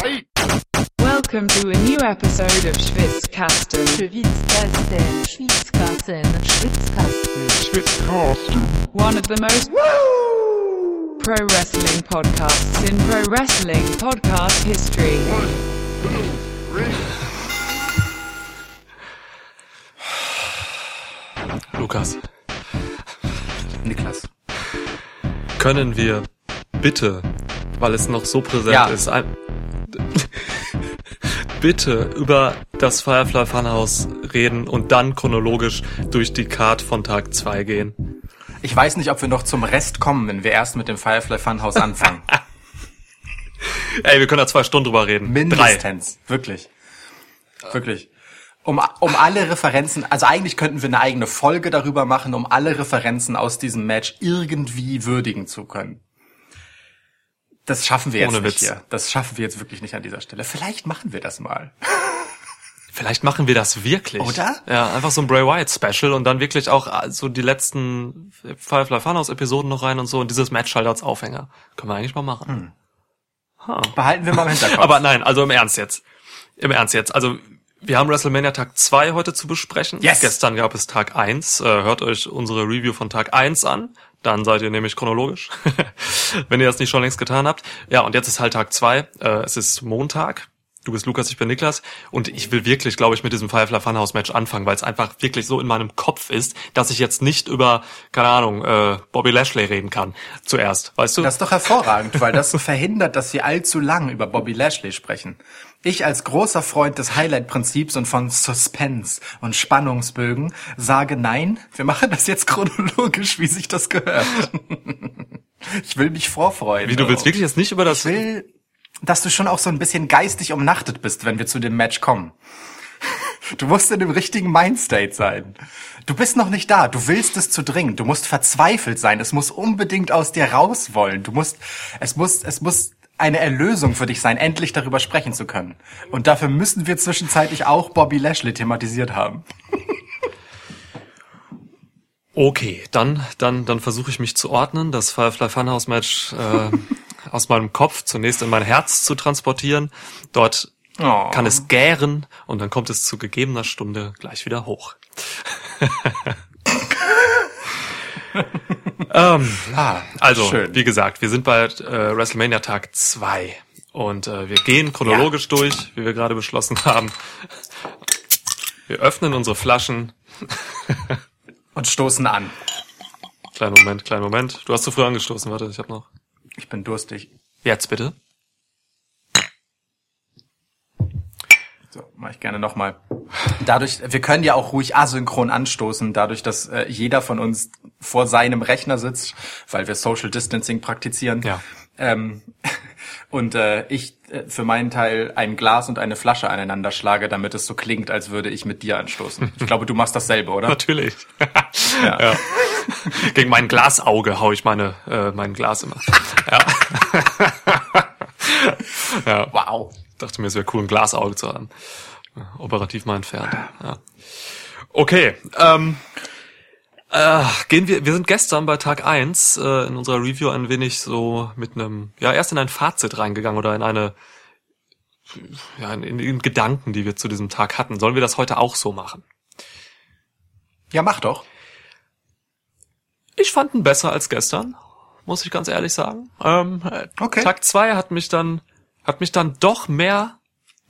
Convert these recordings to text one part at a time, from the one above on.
Welcome to a new episode of Schwitzkasten. Schwitzkasten, Schwitzkasten, Schwitzkasten. One of the most pro wrestling podcasts in pro wrestling podcast history. Lukas, Niklas. können wir bitte, weil es noch so präsent Ja. ist, ein bitte über das Firefly Funhouse reden und dann chronologisch durch die Card von Tag 2 gehen? Ich weiß nicht, ob wir noch zum Rest kommen, wenn wir erst mit dem Firefly Funhouse anfangen. Ey, wir können da zwei Stunden drüber reden. Drei. Mindestens. Wirklich. Wirklich. Um, um alle Referenzen, also eigentlich könnten wir eine eigene Folge darüber machen, um alle Referenzen aus diesem Match irgendwie würdigen zu können. Das schaffen wir jetzt Ohne nicht Witz. hier. Das schaffen wir jetzt wirklich nicht an dieser Stelle. Vielleicht machen wir das mal. Vielleicht machen wir das wirklich. Oder? Ja, einfach so ein Bray Wyatt Special und dann wirklich auch äh, so die letzten Firefly Funhouse Episoden noch rein und so und dieses Match halt als Aufhänger. Können wir eigentlich mal machen. Behalten wir mal im Hinterkopf. Aber nein, also im Ernst jetzt. Im Ernst jetzt. Also wir haben WrestleMania Tag 2 heute zu besprechen. Yes. Gestern gab es Tag 1. Äh, hört euch unsere Review von Tag 1 an. Dann seid ihr nämlich chronologisch, wenn ihr das nicht schon längst getan habt. Ja, und jetzt ist halt Tag 2. Äh, es ist Montag. Du bist Lukas, ich bin Niklas. Und ich will wirklich, glaube ich, mit diesem Firefly Funhouse Match anfangen, weil es einfach wirklich so in meinem Kopf ist, dass ich jetzt nicht über, keine Ahnung, äh, Bobby Lashley reden kann. Zuerst, weißt du? Das ist doch hervorragend, weil das verhindert, dass wir allzu lang über Bobby Lashley sprechen. Ich als großer Freund des Highlight-Prinzips und von Suspense und Spannungsbögen sage nein, wir machen das jetzt chronologisch, wie sich das gehört. Ich will mich vorfreuen. Wie, du willst wirklich jetzt nicht über das... Ich will, dass du schon auch so ein bisschen geistig umnachtet bist, wenn wir zu dem Match kommen. Du musst in dem richtigen Mindstate sein. Du bist noch nicht da. Du willst es zu dringend. Du musst verzweifelt sein. Es muss unbedingt aus dir raus wollen. Du musst, es muss, es muss eine Erlösung für dich sein, endlich darüber sprechen zu können. Und dafür müssen wir zwischenzeitlich auch Bobby Lashley thematisiert haben. Okay, dann, dann, dann versuche ich mich zu ordnen, das Firefly Funhouse Match äh, aus meinem Kopf zunächst in mein Herz zu transportieren. Dort Oh. kann es gären und dann kommt es zu gegebener Stunde gleich wieder hoch. ähm, Ah, also, schön. wie gesagt, wir sind bei äh, WrestleMania Tag 2 und äh, wir gehen chronologisch durch, wie wir gerade beschlossen haben. Wir öffnen unsere Flaschen. Und stoßen an. Kleinen Moment, kleinen Moment. Du hast zu früh angestoßen, warte, ich hab noch. Ich bin durstig. Jetzt bitte. Mache ich gerne nochmal. Dadurch, wir können ja auch ruhig asynchron anstoßen, dadurch, dass äh, jeder von uns vor seinem Rechner sitzt, weil wir Social Distancing praktizieren. Ja. Ähm, und äh, ich äh, für meinen Teil ein Glas und eine Flasche aneinander schlage, damit es so klingt, als würde ich mit dir anstoßen. Ich glaube, du machst dasselbe, oder? Natürlich. ja. Gegen mein Glasauge hau ich meine, äh, mein Glas immer. Ja. ja. Wow. Dachte mir, es wäre cool, ein Glasauge zu haben. Operativ mal entfernt. Ja. Okay. Ähm, äh, gehen wir, wir sind gestern bei Tag 1 äh, in unserer Review ein wenig so mit einem, ja, erst in ein Fazit reingegangen oder in eine, ja, in, in Gedanken, die wir zu diesem Tag hatten. Sollen wir das heute auch so machen? Ja, mach doch. Ich fand ihn besser als gestern, muss ich ganz ehrlich sagen. Ähm, äh, Okay. Tag 2 hat mich dann, hat mich dann doch mehr,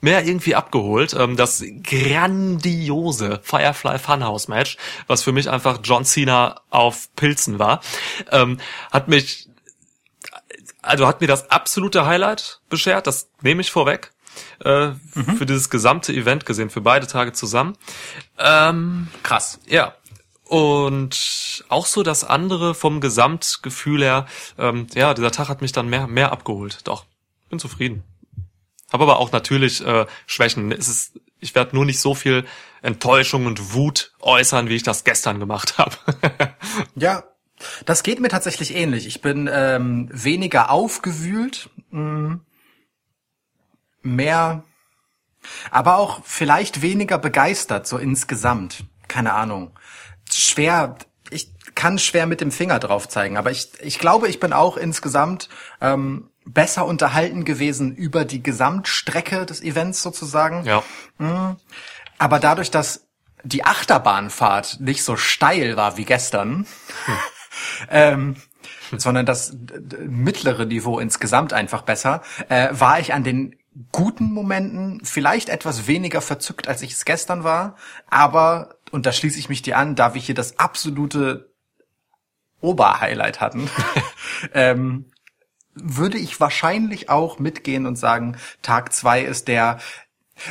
mehr irgendwie abgeholt. Ähm, das grandiose Firefly Funhouse Match, was für mich einfach John Cena auf Pilzen war, ähm, hat mich, also hat mir das absolute Highlight beschert, das nehme ich vorweg. Äh, Für dieses gesamte Event gesehen, für beide Tage zusammen. Ähm, Krass. ja. Und auch so das andere vom Gesamtgefühl her, ähm, ja, dieser Tag hat mich dann mehr, mehr abgeholt. Doch, bin zufrieden. Habe aber auch natürlich äh, Schwächen. Es ist, ich werde nur nicht so viel Enttäuschung und Wut äußern, wie ich das gestern gemacht habe. Ja, das geht mir tatsächlich ähnlich. Ich bin ähm, weniger aufgewühlt, mh, mehr, aber auch vielleicht weniger begeistert, so insgesamt. Keine Ahnung. Schwer, ich kann schwer mit dem Finger drauf zeigen, aber ich, ich glaube, ich bin auch insgesamt ähm, besser unterhalten gewesen über die Gesamtstrecke des Events sozusagen. Ja. Aber dadurch, dass die Achterbahnfahrt nicht so steil war wie gestern, ähm, sondern das mittlere Niveau insgesamt einfach besser, äh, war ich an den guten Momenten vielleicht etwas weniger verzückt, als ich es gestern war. Aber, und da schließe ich mich dir an, da wir hier das absolute Oberhighlight hatten, ähm, würde ich wahrscheinlich auch mitgehen und sagen, Tag zwei ist der,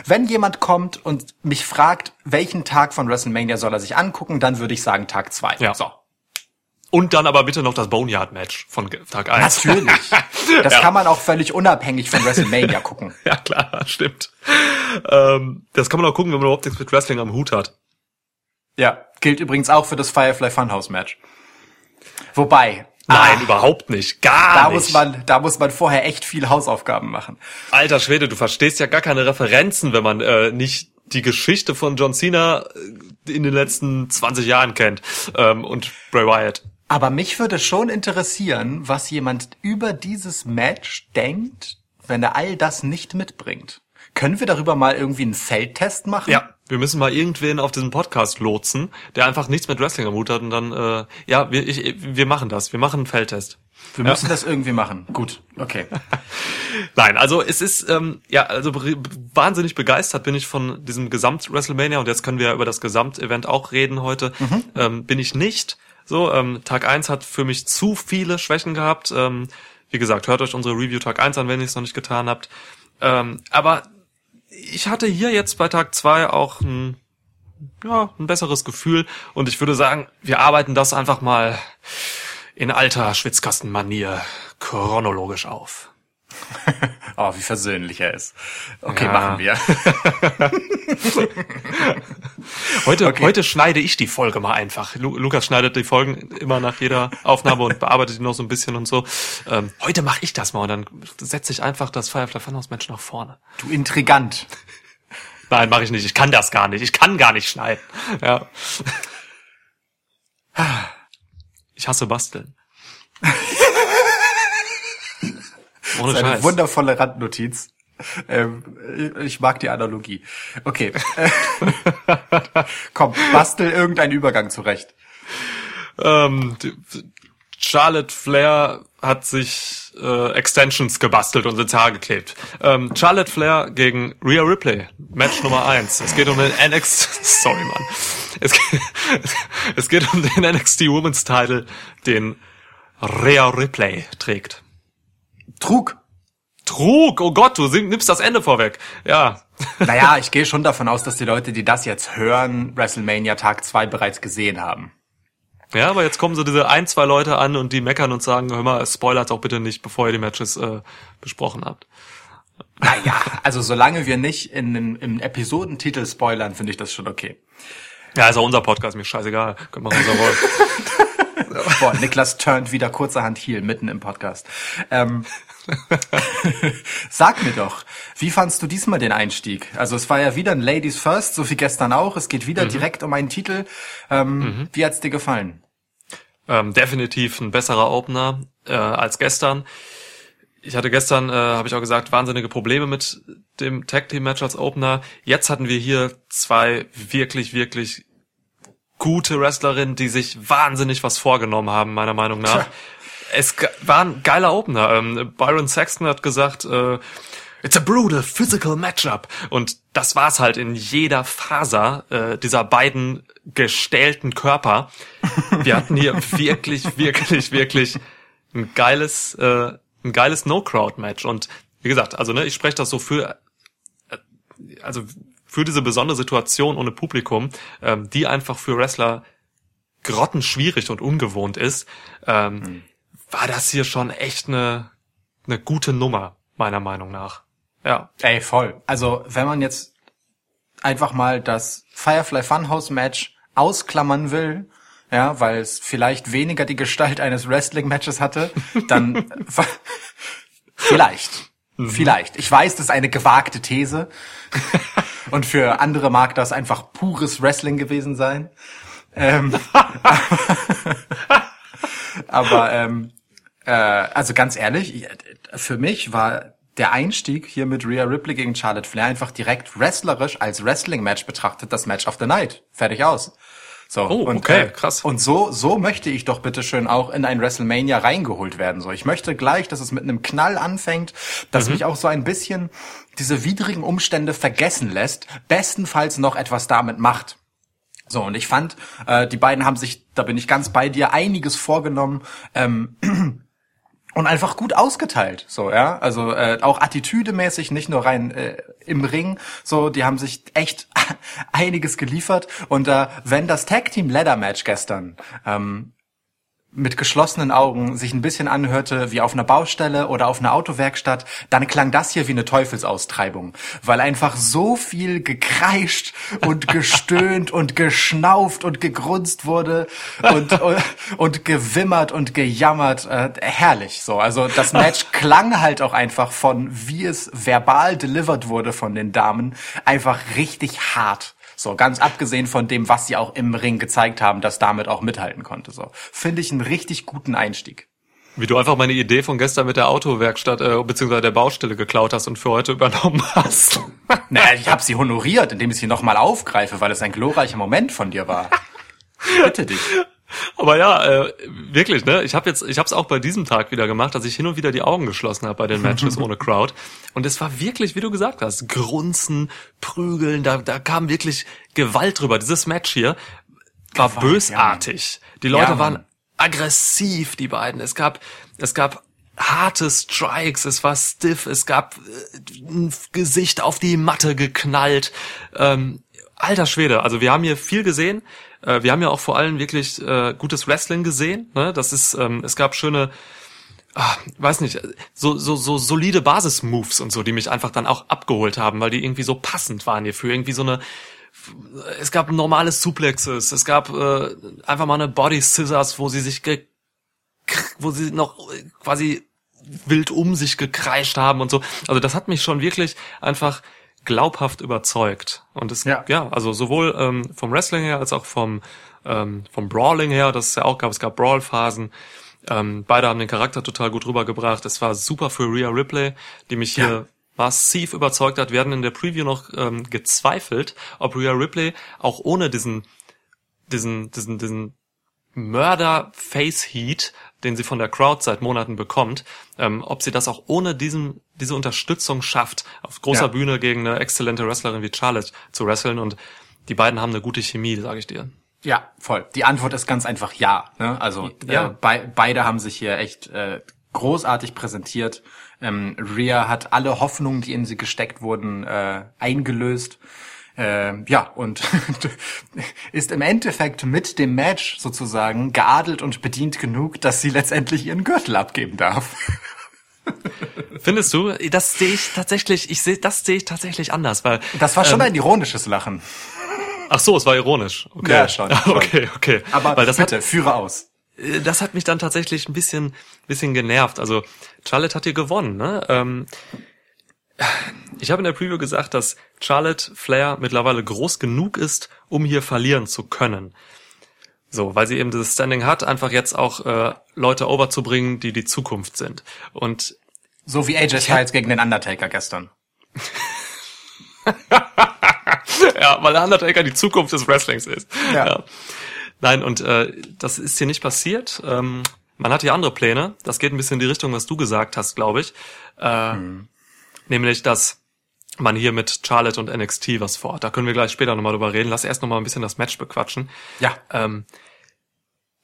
wenn jemand kommt und mich fragt, welchen Tag von WrestleMania soll er sich angucken, dann würde ich sagen Tag zwei. Ja. So. Und dann aber bitte noch das Boneyard-Match von Tag 1. Natürlich. Das Ja. kann man auch völlig unabhängig von WrestleMania gucken. Ja, klar, stimmt. Ähm, das kann man auch gucken, wenn man überhaupt nichts mit Wrestling am Hut hat. Ja. Gilt übrigens auch für das Firefly Funhouse Match. Wobei. Nein, ah, überhaupt nicht. Gar da nicht. muss man, da muss man vorher echt viel Hausaufgaben machen. Alter Schwede, du verstehst ja gar keine Referenzen, wenn man äh, nicht die Geschichte von John Cena äh, in den letzten 20 Jahren kennt ähm, und Bray Wyatt. Aber mich würde schon interessieren, was jemand über dieses Match denkt, wenn er all das nicht mitbringt. Können wir darüber mal irgendwie einen Feldtest machen? Ja, wir müssen mal irgendwen auf diesen Podcast lotsen, der einfach nichts mit Wrestling am Hut hat und dann, äh, ja, wir, ich, wir machen das. Wir machen einen Feldtest. Wir müssen das irgendwie machen. Gut, okay. Nein, also es ist, ähm, ja, also wahnsinnig begeistert bin ich von diesem Gesamt-WrestleMania und jetzt können wir ja über das Gesamtevent auch reden heute. Ähm, bin ich nicht. So, ähm, Tag 1 hat für mich zu viele Schwächen gehabt. Ähm, wie gesagt, hört euch unsere Review Tag 1 an, wenn ihr es noch nicht getan habt. Ähm, aber ich hatte hier jetzt bei Tag 2 auch ein, ja, ein besseres Gefühl und ich würde sagen, wir arbeiten das einfach mal in alter Schwitzkastenmanier chronologisch auf. Oh, wie versöhnlich er ist. Okay, Ja. machen wir. Heute, Okay. heute schneide ich die Folge mal einfach. Lu Lukas schneidet die Folgen immer nach jeder Aufnahme und bearbeitet die noch so ein bisschen und so. Ähm, heute mache ich das mal und dann setze ich einfach das Firefly Funhouse Match nach vorne. Du Intrigant. Nein, mache ich nicht. Ich kann das gar nicht. Ich kann gar nicht schneiden. Ja. Ich hasse basteln. Ohne Das ist eine Scheiß. wundervolle Randnotiz. Ähm, ich mag die Analogie. Okay. Komm, bastel irgendeinen Übergang zurecht. Ähm, Charlotte Flair hat sich äh, Extensions gebastelt und ins Haar geklebt. Ähm, Charlotte Flair gegen Rhea Ripley, Match Nummer eins. Es geht um den NXT, sorry Mann, es geht, es geht um den NXT Women's Title, den Rhea Ripley trägt. Trug. Trug, oh Gott, du nimmst das Ende vorweg. Ja, Naja, ich gehe schon davon aus, dass die Leute, die das jetzt hören, WrestleMania Tag 2 bereits gesehen haben. ja, aber jetzt kommen so diese ein, zwei Leute an und die meckern und sagen, hör mal, spoilert auch bitte nicht, bevor ihr die Matches äh, besprochen habt. Naja, also solange wir nicht in dem, im Episodentitel spoilern, finde ich das schon okay. Ja, ist auch unser Podcast, mir scheißegal. Können wir unser wollen. Boah, Niklas turnt wieder kurzerhand heel mitten im Podcast. Ähm, sag mir doch, wie fandst du diesmal den Einstieg? Also es war ja wieder ein Ladies First, so wie gestern auch. Es geht wieder direkt um einen Titel. Ähm, Wie hat's dir gefallen? Ähm, definitiv ein besserer Opener äh, als gestern. Ich hatte gestern, äh, habe ich auch gesagt, wahnsinnige Probleme mit dem Tag Team Match als Opener. Jetzt hatten wir hier zwei wirklich, wirklich gute Wrestlerinnen, die sich wahnsinnig was vorgenommen haben, meiner Meinung nach. Tja. Es war ein geiler Opener. Ähm, Byron Saxton hat gesagt, äh, It's a brutal physical matchup. Und das war's halt in jeder Faser äh, dieser beiden gestählten Körper. Wir hatten hier wirklich, wirklich, wirklich ein geiles, äh, ein geiles No-Crowd-Match. Und wie gesagt, also ne, ich spreche das so für, äh, also für diese besondere Situation ohne Publikum, ähm, die einfach für Wrestler grottenschwierig und ungewohnt ist, ähm, war das hier schon echt eine, eine gute Nummer, meiner Meinung nach. Ja. Ey, voll. Also wenn man jetzt einfach mal das Firefly Funhouse Match ausklammern will, ja, weil es vielleicht weniger die Gestalt eines Wrestling-Matches hatte, dann vielleicht. Vielleicht. Ich weiß, das ist eine gewagte These. Und für andere mag das einfach pures Wrestling gewesen sein. Ähm, aber ähm, äh, also ganz ehrlich, für mich war der Einstieg hier mit Rhea Ripley gegen Charlotte Flair einfach direkt wrestlerisch als Wrestling-Match betrachtet, das Match of the Night. Fertig aus. So, Oh, und, okay, äh, krass. Und so, so möchte ich doch bitteschön auch in ein WrestleMania reingeholt werden. So, ich möchte gleich, dass es mit einem Knall anfängt, dass Mhm. mich auch so ein bisschen diese widrigen Umstände vergessen lässt, bestenfalls noch etwas damit macht. So, und ich fand, äh, die beiden haben sich, da bin ich ganz bei dir, einiges vorgenommen. Ähm, und einfach gut ausgeteilt, so ja, also äh, auch attitüdemäßig, nicht nur rein äh, im Ring, so die haben sich echt einiges geliefert. Und äh, wenn das Tag Team Ladder Match gestern ähm, mit geschlossenen Augen sich ein bisschen anhörte wie auf einer Baustelle oder auf einer Autowerkstatt, dann klang das hier wie eine Teufelsaustreibung, weil einfach so viel gekreischt und gestöhnt und geschnauft und gegrunzt wurde und, und, und gewimmert und gejammert. Äh, herrlich so. Also das Match klang halt auch einfach von, wie es verbal delivered wurde von den Damen, einfach richtig hart. So, ganz abgesehen von dem, was sie auch im Ring gezeigt haben, das damit auch mithalten konnte. So, finde ich einen richtig guten Einstieg. Wie du einfach meine Idee von gestern mit der Autowerkstatt äh, beziehungsweise der Baustelle geklaut hast und für heute übernommen hast. Naja, ich habe sie honoriert, indem ich sie nochmal aufgreife, weil es ein glorreicher Moment von dir war. Bitte dich. Aber ja, äh, wirklich, ne? Ich habe jetzt, ich habe es auch bei diesem Tag wieder gemacht, dass ich hin und wieder die Augen geschlossen habe bei den Matches ohne Crowd. Und es war wirklich, wie du gesagt hast, Grunzen, Prügeln, da, da kam wirklich Gewalt drüber. Dieses Match hier war Gewalt, bösartig. Die Leute Ja, waren aggressiv, die beiden. Es gab, es gab harte Strikes, es war stiff, es gab äh, ein Gesicht auf die Matte geknallt. Ähm, alter Schwede, also wir haben hier viel gesehen. Äh, wir haben ja auch vor allem wirklich äh, gutes Wrestling gesehen. Ne? Das ist, ähm, es gab schöne, ah, weiß nicht, so, so, so solide Basis-Moves und so, die mich einfach dann auch abgeholt haben, weil die irgendwie so passend waren hierfür. Irgendwie so eine, es gab normale Suplexes, es gab äh, einfach mal eine Body Scissors, wo sie sich ge wo sie noch äh, quasi wild um sich gekreischt haben und so. Also das hat mich schon wirklich einfach glaubhaft überzeugt. Und es, ja, Ja. also sowohl ähm, vom Wrestling her als auch vom, ähm, vom Brawling her, das es ja auch gab, es gab Brawl-Phasen. Ähm, beide haben den Charakter total gut rübergebracht. Es war super für Rhea Ripley, die mich hier Ja. massiv überzeugt hat. Wir hatten in der Preview noch ähm, gezweifelt, ob Rhea Ripley auch ohne diesen, diesen, diesen, diesen Mörder-Face-Heat, den sie von der Crowd seit Monaten bekommt, ähm, ob sie das auch ohne diesen, diese Unterstützung schafft, auf großer Ja. Bühne gegen eine exzellente Wrestlerin wie Charlotte zu wresteln und die beiden haben eine gute Chemie, sage ich dir. Ja, voll. Die Antwort ist ganz einfach ja. Ne? Also Ja. Äh, bei, beide haben sich hier echt äh, großartig präsentiert. Ähm, Rhea hat alle Hoffnungen, die in sie gesteckt wurden, äh, eingelöst. Äh, ja, und ist im Endeffekt mit dem Match sozusagen geadelt und bedient genug, dass sie letztendlich ihren Gürtel abgeben darf. Findest du? Das sehe ich tatsächlich, ich sehe, das sehe ich tatsächlich anders, weil Das war schon ähm, ein ironisches Lachen. ach so, es war ironisch. Okay. Ja, schon, schon. Okay, okay. Aber weil das bitte, hat, führe aus. äh, das hat mich dann tatsächlich ein bisschen, bisschen genervt. Also Charlotte hat hier gewonnen. Ne? Ähm, ich habe in der Preview gesagt, dass Charlotte Flair mittlerweile groß genug ist, um hier verlieren zu können. So, weil sie eben dieses Standing hat, einfach jetzt auch äh, Leute overzubringen, die die Zukunft sind. Und So wie AJ Styles gegen den Undertaker gestern. ja, weil der Undertaker die Zukunft des Wrestlings ist. Ja. Nein, und äh, das ist hier nicht passiert. Ähm, man hat hier andere Pläne. Das geht ein bisschen in die Richtung, was du gesagt hast, glaube ich. Äh, Nämlich, dass man hier mit Charlotte und NXT was vorhat. Da können wir gleich später nochmal drüber reden. Lass erst nochmal ein bisschen das Match bequatschen. Ja. Ähm,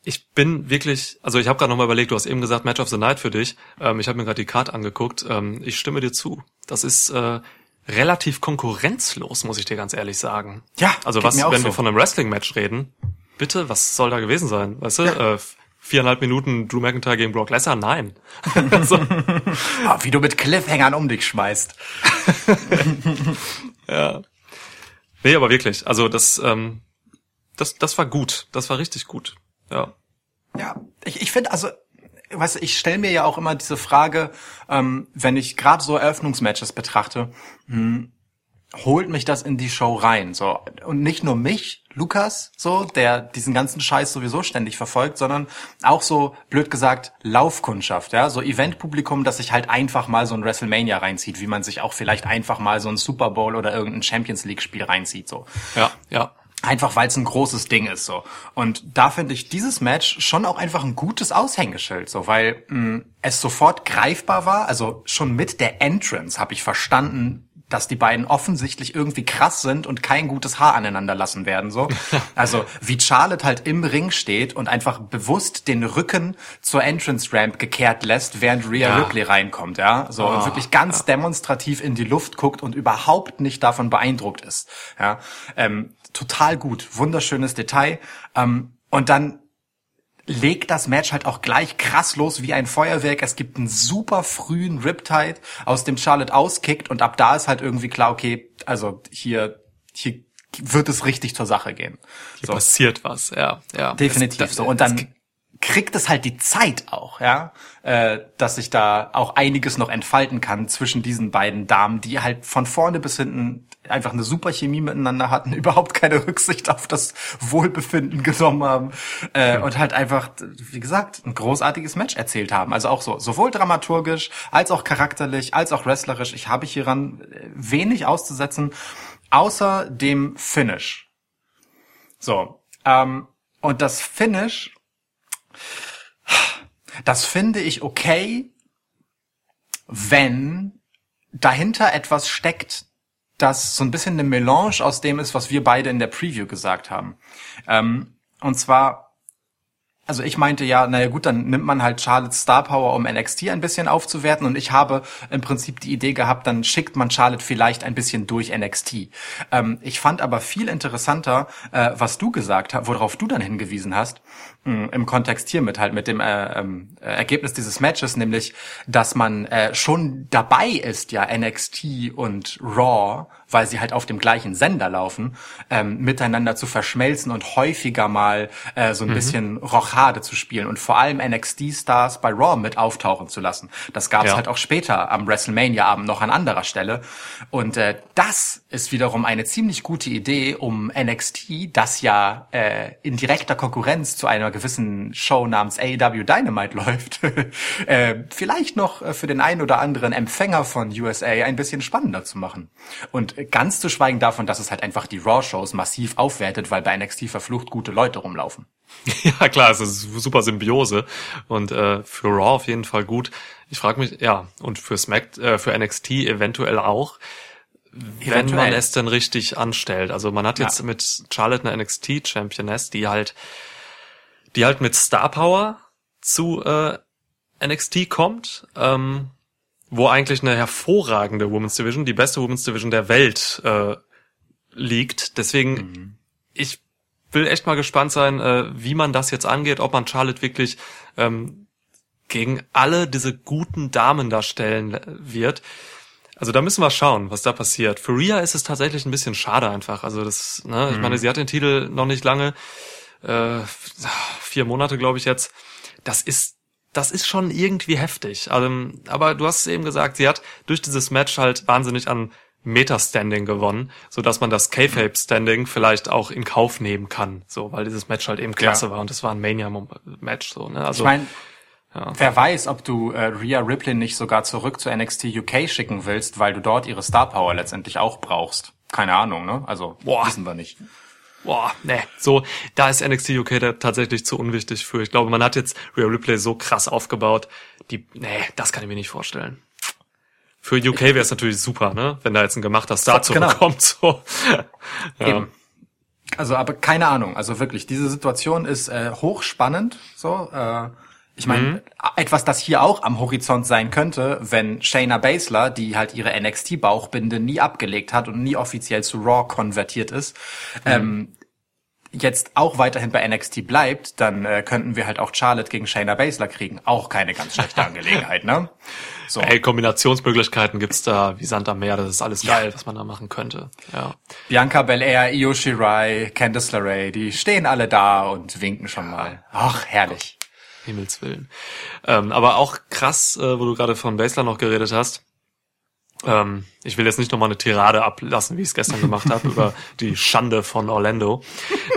ich bin wirklich, also ich habe gerade nochmal überlegt, du hast eben gesagt Match of the Night für dich. Ähm, ich habe mir gerade die Card angeguckt. Ähm, ich stimme dir zu. Das ist äh, relativ konkurrenzlos, muss ich dir ganz ehrlich sagen. Ja, Also was, wenn so. wir von einem Wrestling-Match reden, bitte, was soll da gewesen sein? Weißt du? Äh, viereinhalb Minuten Drew McIntyre gegen Brock Lesnar? Nein. so, Ah, wie du mit Cliffhangern um dich schmeißt. ja. Nee, aber wirklich. Also das, ähm, das, das war gut. Das war richtig gut. Ja. Ja, ich, ich finde, also, weißt du, ich stelle mir ja auch immer diese Frage, ähm, wenn ich gerade so Eröffnungsmatches betrachte, hm, holt mich das in die Show rein, so. Und nicht nur mich, Lukas, so, der diesen ganzen Scheiß sowieso ständig verfolgt, sondern auch so, blöd gesagt, Laufkundschaft, ja, so Eventpublikum, das sich halt einfach mal so ein WrestleMania reinzieht, wie man sich auch vielleicht einfach mal so ein Super Bowl oder irgendein Champions League Spiel reinzieht, so. Ja, ja. Einfach weil es ein großes Ding ist so. Und da finde ich dieses Match schon auch einfach ein gutes Aushängeschild, so, weil mh, es sofort greifbar war. Also schon mit der Entrance habe ich verstanden, dass die beiden offensichtlich irgendwie krass sind und kein gutes Haar aneinander lassen werden. So, also wie Charlotte halt im Ring steht und einfach bewusst den Rücken zur Entrance Ramp gekehrt lässt, während Rhea Ja. Ripley reinkommt, ja, so und Oh, wirklich ganz demonstrativ in die Luft guckt und überhaupt nicht davon beeindruckt ist, ja, ähm, total gut, wunderschönes Detail ähm, und dann legt das Match halt auch gleich krass los wie ein Feuerwerk. Es gibt einen super frühen Riptide, aus dem Charlotte auskickt und ab da ist halt irgendwie klar, okay, also hier, hier wird es richtig zur Sache gehen. Hier So. passiert was, ja, ja. Definitiv Es- so. Und dann kriegt es halt die Zeit auch, ja, äh, dass sich da auch einiges noch entfalten kann zwischen diesen beiden Damen, die halt von vorne bis hinten einfach eine super Chemie miteinander hatten, überhaupt keine Rücksicht auf das Wohlbefinden genommen haben äh, und halt einfach, wie gesagt, ein großartiges Match erzählt haben. Also auch so sowohl dramaturgisch als auch charakterlich als auch wrestlerisch. Ich habe hieran äh, wenig auszusetzen, außer dem Finish. So. Ähm, und das Finish, das finde ich okay, wenn dahinter etwas steckt, das so ein bisschen eine Melange aus dem ist, was wir beide in der Preview gesagt haben. Ähm, und zwar, also ich meinte ja, naja gut, dann nimmt man halt Charlotte Star Power, um NXT ein bisschen aufzuwerten. Und ich habe im Prinzip die Idee gehabt, dann schickt man Charlotte vielleicht ein bisschen durch NXT. Ähm, ich fand aber viel interessanter, äh, was du gesagt hast, worauf du dann hingewiesen hast, im Kontext hiermit halt mit dem äh, ähm, äh, Ergebnis dieses Matches, nämlich, dass man äh, schon dabei ist, ja NXT und Raw, weil sie halt auf dem gleichen Sender laufen, ähm, miteinander zu verschmelzen und häufiger mal äh, so ein bisschen Rochade zu spielen und vor allem NXT-Stars bei Raw mit auftauchen zu lassen. Das gab es Ja. halt auch später am WrestleMania-Abend noch an anderer Stelle. Und äh, das ist wiederum eine ziemlich gute Idee, um NXT, das ja äh, in direkter Konkurrenz zu einer gewissen Show namens AEW Dynamite läuft, äh, vielleicht noch äh, für den einen oder anderen Empfänger von USA ein bisschen spannender zu machen. Und ganz zu schweigen davon, dass es halt einfach die Raw-Shows massiv aufwertet, weil bei NXT verflucht gute Leute rumlaufen. Ja, klar, es ist super Symbiose und äh, für Raw auf jeden Fall gut. Ich frage mich, ja, und für Smack, äh, für NXT eventuell auch, wenn Eventuell. man es denn richtig anstellt. Also man hat jetzt Ja. mit Charlotte eine NXT Championess, die halt, die halt mit Star Power zu äh, NXT kommt, ähm, wo eigentlich eine hervorragende Women's Division, die beste Women's Division der Welt äh, liegt. Deswegen, ich will echt mal gespannt sein, äh, wie man das jetzt angeht, ob man Charlotte wirklich ähm, gegen alle diese guten Damen da stellen äh, wird. Also da müssen wir schauen, was da passiert. Für Rhea ist es tatsächlich ein bisschen schade einfach. Also das, ne, ich meine, sie hat den Titel noch nicht lange, äh, vier Monate glaube ich jetzt. Das ist, das ist schon irgendwie heftig. Also, aber du hast es eben gesagt, sie hat durch dieses Match halt wahnsinnig an Meta-Standing gewonnen, so dass man das K-Fape-Standing vielleicht auch in Kauf nehmen kann, so, weil dieses Match halt eben klasse Ja. war und es war ein Mania-Match, so, ne, also. Ich meine, wer weiß, ob du äh, Rhea Ripley nicht sogar zurück zu NXT UK schicken willst, weil du dort ihre Star Power letztendlich auch brauchst. Keine Ahnung, ne? Also Boah. wissen wir nicht. Boah, ne, so, da ist NXT UK tatsächlich zu unwichtig für. Ich glaube, man hat jetzt Rhea Ripley so krass aufgebaut, die, nee, das kann ich mir nicht vorstellen. Für UK wäre es natürlich super, ne, wenn da jetzt ein gemachter Star genau. zurückkommt, so. Ja. Eben. Also, aber keine Ahnung. Also wirklich, diese Situation ist äh, hochspannend. So, äh, ich meine, etwas, das hier auch am Horizont sein könnte, wenn Shayna Baszler, die halt ihre NXT-Bauchbinde nie abgelegt hat und nie offiziell zu Raw konvertiert ist, ähm, jetzt auch weiterhin bei NXT bleibt, dann äh, könnten wir halt auch Charlotte gegen Shayna Baszler kriegen. Auch keine ganz schlechte Angelegenheit, ne? So. Ey, Kombinationsmöglichkeiten gibt's da wie Sand am Meer, das ist alles geil, was man da machen könnte. Ja. Bianca Belair, Io Shirai, Candice LeRae, die stehen alle da und winken schon mal. Ach, herrlich. Himmels Willen. Ähm, aber auch krass, äh, wo du gerade von Basler noch geredet hast. Ähm, ich will jetzt nicht nochmal eine Tirade ablassen, wie ich es gestern gemacht habe, über die Schande von Orlando.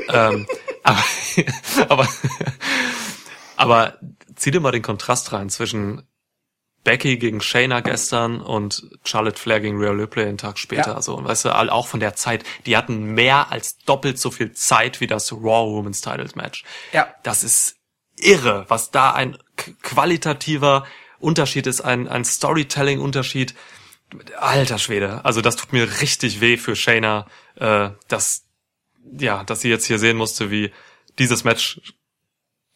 ähm, aber, aber, aber zieh dir mal den Kontrast rein zwischen Becky gegen Shayna gestern und Charlotte Flair gegen Rhea Ripley einen Tag später. Ja. So, und weißt du, auch von der Zeit, die hatten mehr als doppelt so viel Zeit wie das Raw Women's Titles Match. Ja. Das ist irre, was da ein qualitativer Unterschied ist, ein, ein Storytelling-Unterschied. Alter Schwede. Also das tut mir richtig weh für Shayna, äh, dass, ja, dass sie jetzt hier sehen musste, wie dieses Match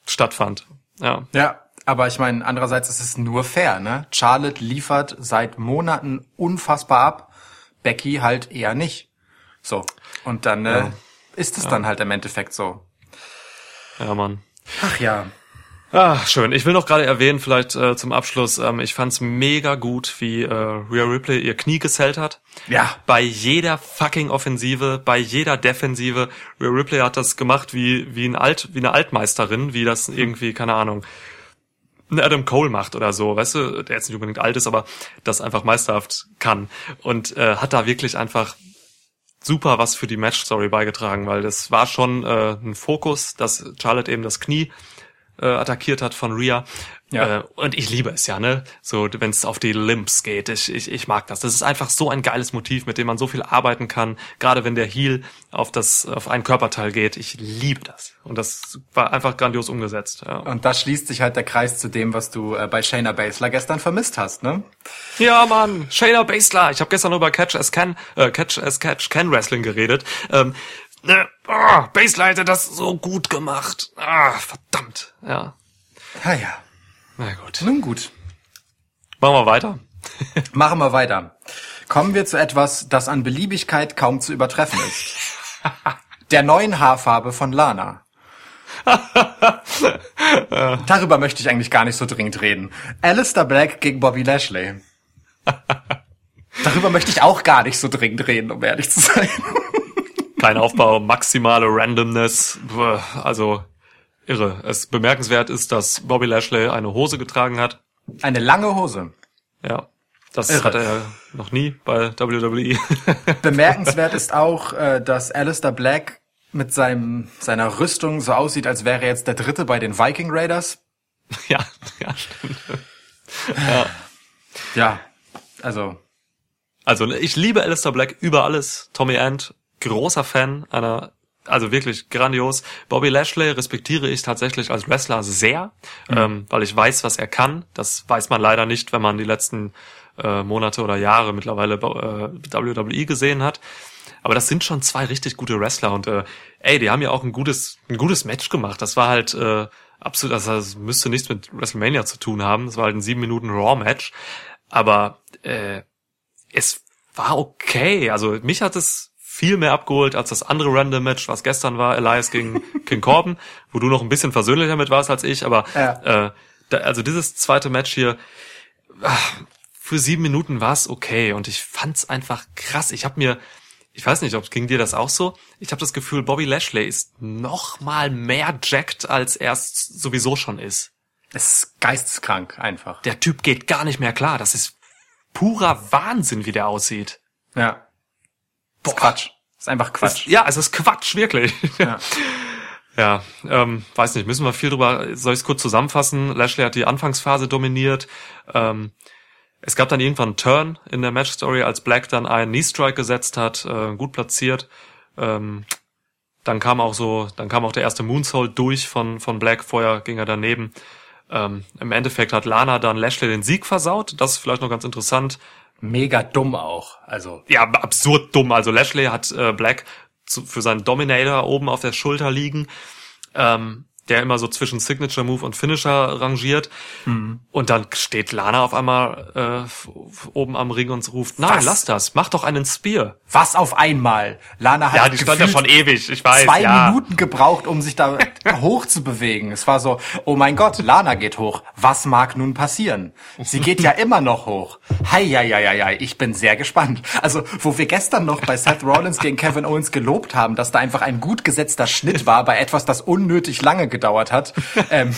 stattfand. Ja. Ja, aber ich meine, andererseits ist es nur fair, ne? Charlotte liefert seit Monaten unfassbar ab, Becky halt eher nicht. So. Und dann äh, ist es dann halt im Endeffekt so. Ja, Mann. Ach ja. Ah, schön. Ich will noch gerade erwähnen, vielleicht äh, zum Abschluss, ähm, ich fand's mega gut, wie äh, Rhea Ripley ihr Knie gesellt hat. Ja. Bei jeder fucking Offensive, bei jeder Defensive. Rhea Ripley hat das gemacht wie, wie, ein Alt, wie eine Altmeisterin, wie das irgendwie, keine Ahnung, ein Adam Cole macht oder so, weißt du, der jetzt nicht unbedingt alt ist, aber das einfach meisterhaft kann. Und äh, hat da wirklich einfach super was für die Match-Story beigetragen, weil das war schon äh, ein Fokus, dass Charlotte eben das Knie äh, attackiert hat von Rhea. Ja. Äh, und ich liebe es ja, ne? So, wenn es auf die Limps geht. Ich, ich, ich mag das. Das ist einfach so ein geiles Motiv, mit dem man so viel arbeiten kann. Gerade wenn der Heel auf das, auf ein Körperteil geht. Ich liebe das. Und das war einfach grandios umgesetzt. Ja, Und da schließt sich halt der Kreis zu dem, was du äh, bei Shayna Baszler gestern vermisst hast, ne? ja Mann, Shayna Baszler. Ich habe gestern über Catch as Can, äh, Catch as Catch Can Wrestling geredet. Ähm, ne, oh, Baszler hätte das so gut gemacht. Ah, verdammt. Ja, Ja, ja. na gut. Nun gut. Machen wir weiter. Machen wir weiter. Kommen wir zu etwas, das an Beliebigkeit kaum zu übertreffen ist. Der neuen Haarfarbe von Lana. Darüber möchte ich eigentlich gar nicht so dringend reden. Alistair Black gegen Bobby Lashley. Darüber möchte ich auch gar nicht so dringend reden, um ehrlich zu sein. Kein Aufbau, maximale Randomness. Also irre. Es bemerkenswert ist, dass Bobby Lashley eine Hose getragen hat. Eine lange Hose. Ja. Das Irre. hat er noch nie bei. WWE. Bemerkenswert ist auch, äh, dass Alistair Black mit seinem, seiner Rüstung so aussieht, als wäre er jetzt der Dritte bei den Viking Raiders. ja, ja, stimmt. Ja, also Also ich liebe Alistair Black über alles. Tommy Ant, großer Fan einer, also wirklich grandios. Bobby Lashley respektiere ich tatsächlich als Wrestler sehr, ähm, weil ich weiß, was er kann. Das weiß man leider nicht, wenn man die letzten äh, Monate oder Jahre mittlerweile äh, WWE gesehen hat. Aber das sind schon zwei richtig gute Wrestler und äh, ey, die haben ja auch ein gutes, ein gutes Match gemacht. Das war halt äh, absolut, also das müsste nichts mit WrestleMania zu tun haben. Das war halt ein sieben Minuten Raw-Match. Aber äh, es war okay. Also mich hat es viel mehr abgeholt als das andere Random Match, was gestern war, Elias gegen King Corbin, wo du noch ein bisschen versöhnlicher mit warst als ich. Aber Ja. äh, da, also dieses zweite Match hier, ah, für sieben Minuten war es okay und ich fand's einfach krass. Ich habe mir, ich weiß nicht, ob ging dir das auch so. Ich habe das Gefühl, Bobby Lashley ist noch mal mehr jacked, als er es sowieso schon ist. es ist geisteskrank einfach. Der Typ geht gar nicht mehr klar. Das ist purer Wahnsinn, wie der aussieht. Ja. Das ist Quatsch. Ist einfach Quatsch. Ist, ja, es ist Quatsch, wirklich. Ja. Ja, ähm, weiß nicht, müssen wir viel drüber, soll ich es kurz zusammenfassen? Lashley hat die Anfangsphase dominiert. Ähm, es gab dann irgendwann einen Turn in der Matchstory, als Black dann einen Knee-Strike gesetzt hat, äh, gut platziert. Ähm, dann kam auch so, dann kam auch der erste Moonsault durch von, von Black, vorher ging er daneben. Ähm, Im Endeffekt hat Lana dann Lashley den Sieg versaut. Das ist vielleicht noch ganz interessant. Mega dumm auch. Also, ja, absurd dumm. Also Lashley hat äh, Black zu, für seinen Dominator oben auf der Schulter liegen, ähm, der immer so zwischen Signature Move und Finisher rangiert. Und dann steht Lana auf einmal äh, oben am Ring und ruft, nein, Was? lass das, mach doch einen Spear. was auf einmal? Lana hat Ja, die stand ja schon ewig, ich weiß, zwei ja. Minuten gebraucht, um sich da hoch zu bewegen. Es war so, oh mein Gott, Lana geht hoch. Was mag nun passieren? Sie geht ja immer noch hoch. Hei, hei, hei, hei, hei. Ich bin sehr gespannt. Also, wo wir gestern noch bei Seth Rollins gegen Kevin Owens gelobt haben, dass da einfach ein gut gesetzter Schnitt war bei etwas, das unnötig lange gedauert hat. ähm,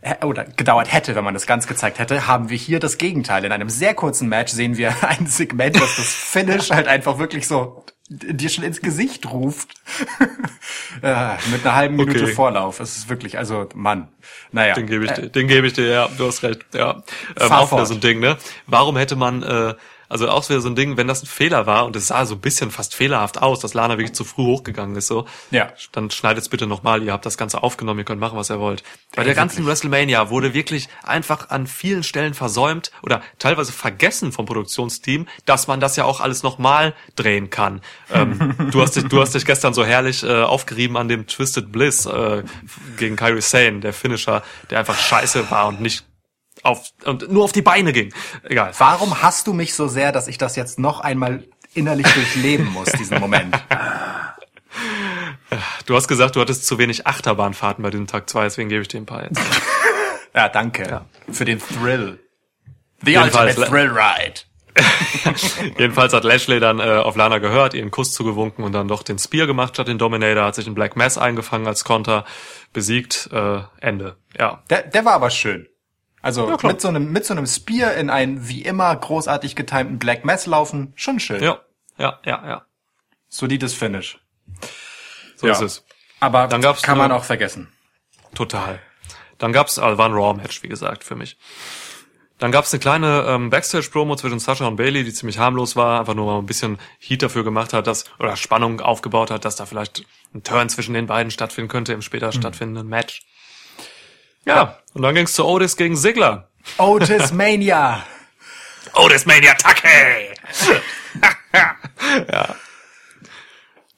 äh, oder gedauert hätte, wenn man das ganz gezeigt hätte, haben wir hier das Gegenteil. In einem sehr kurzen Match sehen wir ein Segment, das das Finish halt einfach wirklich so dir schon ins Gesicht ruft. ja, mit einer halben Minute Okay. Vorlauf. Es ist wirklich, also Mann. Naja. Den gebe ich äh, dir, den gebe ich dir, ja, du hast recht, ja. Ähm, auch wieder so ein Ding, ne? Warum hätte man, äh, also auch wieder so ein Ding, wenn das ein Fehler war und es sah so ein bisschen fast fehlerhaft aus, dass Lana wirklich zu früh hochgegangen ist, so. Ja. Dann schneidet's bitte nochmal, ihr habt das Ganze aufgenommen, ihr könnt machen, was ihr wollt. Bei der ganzen WrestleMania wurde wirklich einfach an vielen Stellen versäumt oder teilweise vergessen vom Produktionsteam, dass man das ja auch alles nochmal drehen kann. Ähm, du, hast dich, du hast dich gestern so herrlich äh, aufgerieben an dem Twisted Bliss äh, gegen Kyrie Sane, der Finisher, der einfach scheiße war und nicht auf und nur auf die Beine ging. Egal. Warum hast du mich so sehr, dass ich das jetzt noch einmal innerlich durchleben muss, diesen Moment? Du hast gesagt, du hattest zu wenig Achterbahnfahrten bei diesem Tag 2, deswegen gebe ich dir ein paar jetzt. Ja, danke. Für den Thrill. The Jedenfalls- ultimate thrill ride. Jedenfalls hat Lashley dann äh, auf Lana gehört, ihren Kuss zugewunken und dann doch den Spear gemacht statt den Dominator, hat sich in Black Mass eingefangen als Konter, besiegt, äh, Ende. Ja. Der, der war aber schön. Also Ja, mit so einem mit so einem Spear in einen wie immer großartig getimten Black Mass laufen, schon schön. Ja, ja, ja, ja. Solides Finish. So Ja. ist es. Aber Dann gab's kann man auch vergessen. Total. Dann gab's, also war ein Raw-Match, wie gesagt, für mich. Dann gab's eine kleine ähm, Backstage-Promo zwischen Sasha und Bailey, die ziemlich harmlos war, einfach nur mal ein bisschen Heat dafür gemacht hat, dass, oder Spannung aufgebaut hat, dass da vielleicht ein Turn zwischen den beiden stattfinden könnte im später stattfindenden Match. Ja, und dann ging's zu Otis gegen Ziggler. Otis Mania. Otis Mania Take! ja.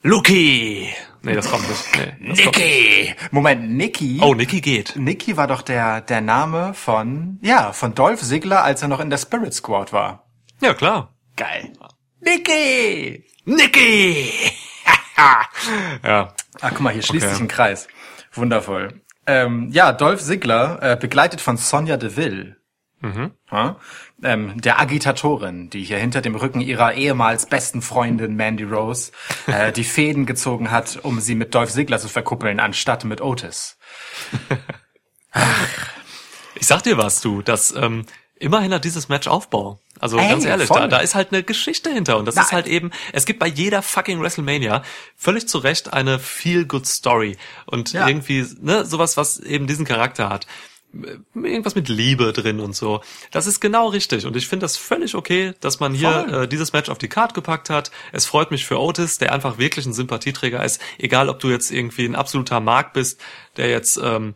Luki! Nee, das kommt nicht. Nee. Nicky. Moment, Nicky. Oh, Nikki geht. Nicky war doch der der Name von ja von Dolph Ziggler, als er noch in der Spirit Squad war. Ja, klar. Geil. Nicky. Nikki! ja. Ah, guck mal, hier schließt Okay. sich ein Kreis. Wundervoll. Ähm, ja, Dolph Ziggler, äh, begleitet von Sonja Deville. Ja, ähm, der Agitatorin, die hier hinter dem Rücken ihrer ehemals besten Freundin Mandy Rose äh, die Fäden gezogen hat, um sie mit Dolph Ziggler zu verkuppeln, anstatt mit Otis. Ich sag dir was, du, das ähm, immerhin hat dieses Match Aufbau. Also Ey, ganz ehrlich, voll. da, da ist halt eine Geschichte hinter und das Na, ist halt eben, es gibt bei jeder fucking WrestleMania völlig zu Recht eine feel-good Story und Ja. irgendwie ne sowas, was eben diesen Charakter hat. Irgendwas mit Liebe drin und so. Das ist genau richtig. Und ich finde das völlig okay, dass man hier Voll. äh, dieses Match auf die Card gepackt hat. Es freut mich für Otis, der einfach wirklich ein Sympathieträger ist. Egal, ob du jetzt irgendwie ein absoluter Mark bist, der jetzt, ähm,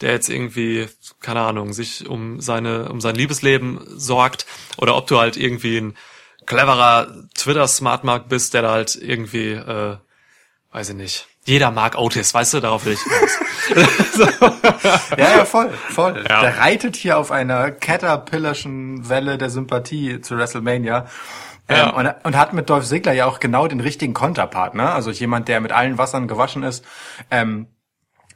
der jetzt irgendwie, keine Ahnung, sich um seine, um sein Liebesleben sorgt, oder ob du halt irgendwie ein cleverer Twitter-Smartmark bist, der da halt irgendwie, äh, weiß ich nicht. Jeder mag Otis, weißt du, darauf will ich hinaus. Ja, ja, voll, voll. Ja. Der reitet hier auf einer caterpillarschen Welle der Sympathie zu WrestleMania. Ja. Ähm, und, und hat mit Dolph Ziggler ja auch genau den richtigen Konterpartner. Also jemand, der mit allen Wassern gewaschen ist. Ähm,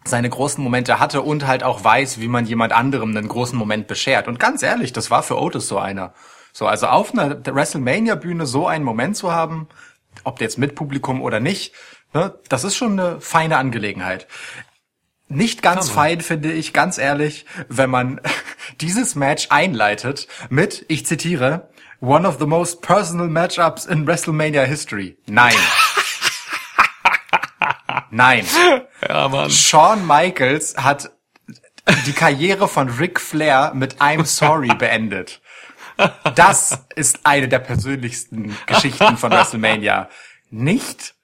seine großen Momente hatte und halt auch weiß, wie man jemand anderem einen großen Moment beschert. Und ganz ehrlich, das war für Otis so einer. So, also auf einer WrestleMania-Bühne so einen Moment zu haben, ob jetzt mit Publikum oder nicht, ne, das ist schon eine feine Angelegenheit. Nicht ganz fein, finde ich, ganz ehrlich, wenn man dieses Match einleitet mit, ich zitiere, one of the most personal matchups in WrestleMania history. Nein. Nein. ja, Mann. Shawn Michaels hat die Karriere von Ric Flair mit I'm Sorry beendet. Das ist eine der persönlichsten Geschichten von WrestleMania. Nicht,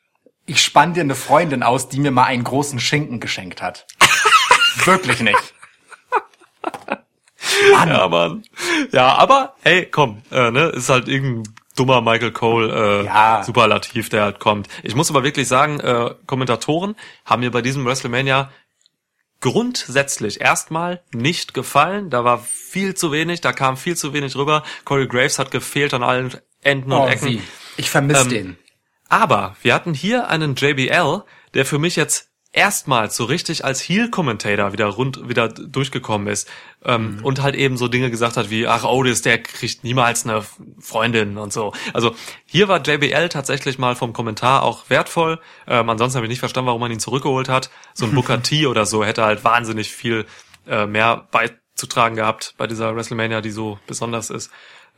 ich spann dir eine Freundin aus, die mir mal einen großen Schinken geschenkt hat. Wirklich nicht. Ja, Mann. Ja, aber, hey, komm, äh, ne, ist halt irgendein dummer Michael Cole äh, Ja. Superlativ, der halt kommt. Ich muss aber wirklich sagen, äh, Kommentatoren haben mir bei diesem WrestleMania grundsätzlich erstmal nicht gefallen. Da war viel zu wenig, da kam viel zu wenig rüber. Corey Graves hat gefehlt an allen Enden und Oh, Ecken. wie? Ich vermisse Ähm, den. Aber wir hatten hier einen JBL, der für mich jetzt erstmals so richtig als Heel-Commentator wieder rund wieder durchgekommen ist ähm, Mhm. und halt eben so Dinge gesagt hat wie ach Otis der kriegt niemals eine Freundin und so also hier war JBL tatsächlich mal vom Kommentar auch wertvoll ähm, ansonsten habe ich nicht verstanden warum man ihn zurückgeholt hat so ein Booker T oder so hätte halt wahnsinnig viel äh, mehr beizutragen gehabt bei dieser WrestleMania, die so besonders ist.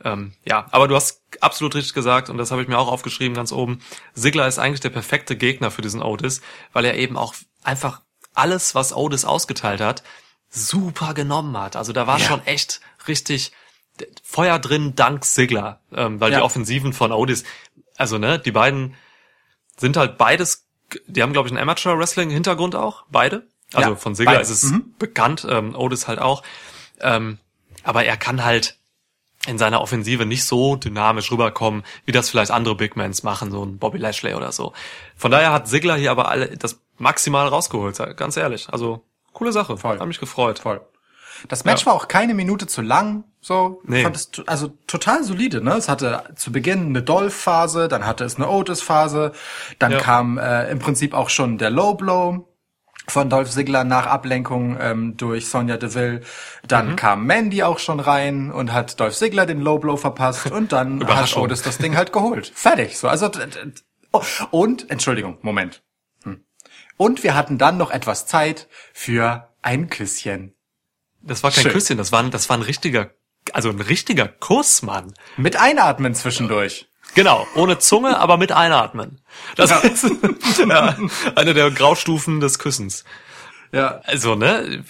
Ähm, ja, aber du hast absolut richtig gesagt und das habe ich mir auch aufgeschrieben ganz oben. Sigler ist eigentlich der perfekte Gegner für diesen Otis, weil er eben auch einfach alles, was Otis ausgeteilt hat, super genommen hat. Also da war Ja. schon echt richtig Feuer drin dank Sigler, ähm, weil Ja. die Offensiven von Otis, also ne, die beiden sind halt beides, die haben glaube ich einen Amateur Wrestling Hintergrund auch, beide. Also Ja, von Sigler ist es Mhm. bekannt, ähm, Otis halt auch. Ähm, aber er kann halt in seiner Offensive nicht so dynamisch rüberkommen, wie das vielleicht andere Big Mans machen, so ein Bobby Lashley oder so. Von daher hat Sigler hier aber alle das maximal rausgeholt, ganz ehrlich. Also coole Sache, Voll. hat mich gefreut. Voll. Das Match Ja. war auch keine Minute zu lang, so. Nee. Fand es also total solide, ne? Es hatte zu Beginn eine Dolph-Phase, dann hatte es eine Otis-Phase, dann Ja. kam äh, im Prinzip auch schon der Low Blow von Dolph Ziggler nach Ablenkung ähm, durch Sonja Deville. Dann Mhm. kam Mandy auch schon rein und hat Dolph Ziggler den Low Blow verpasst und dann hat. Otis das Ding halt geholt. Fertig. So, also oh, und Entschuldigung, Moment. Hm. Und wir hatten dann noch etwas Zeit für ein Küsschen. Das war kein Schön. Küsschen, das war, ein- das war ein richtiger, also ein richtiger Kuss, Mann. Mit Einatmen zwischendurch. Genau, ohne Zunge, aber mit Einatmen. Das Ja. ist ja, eine der Graustufen des Küssens. Ja. Also, ne?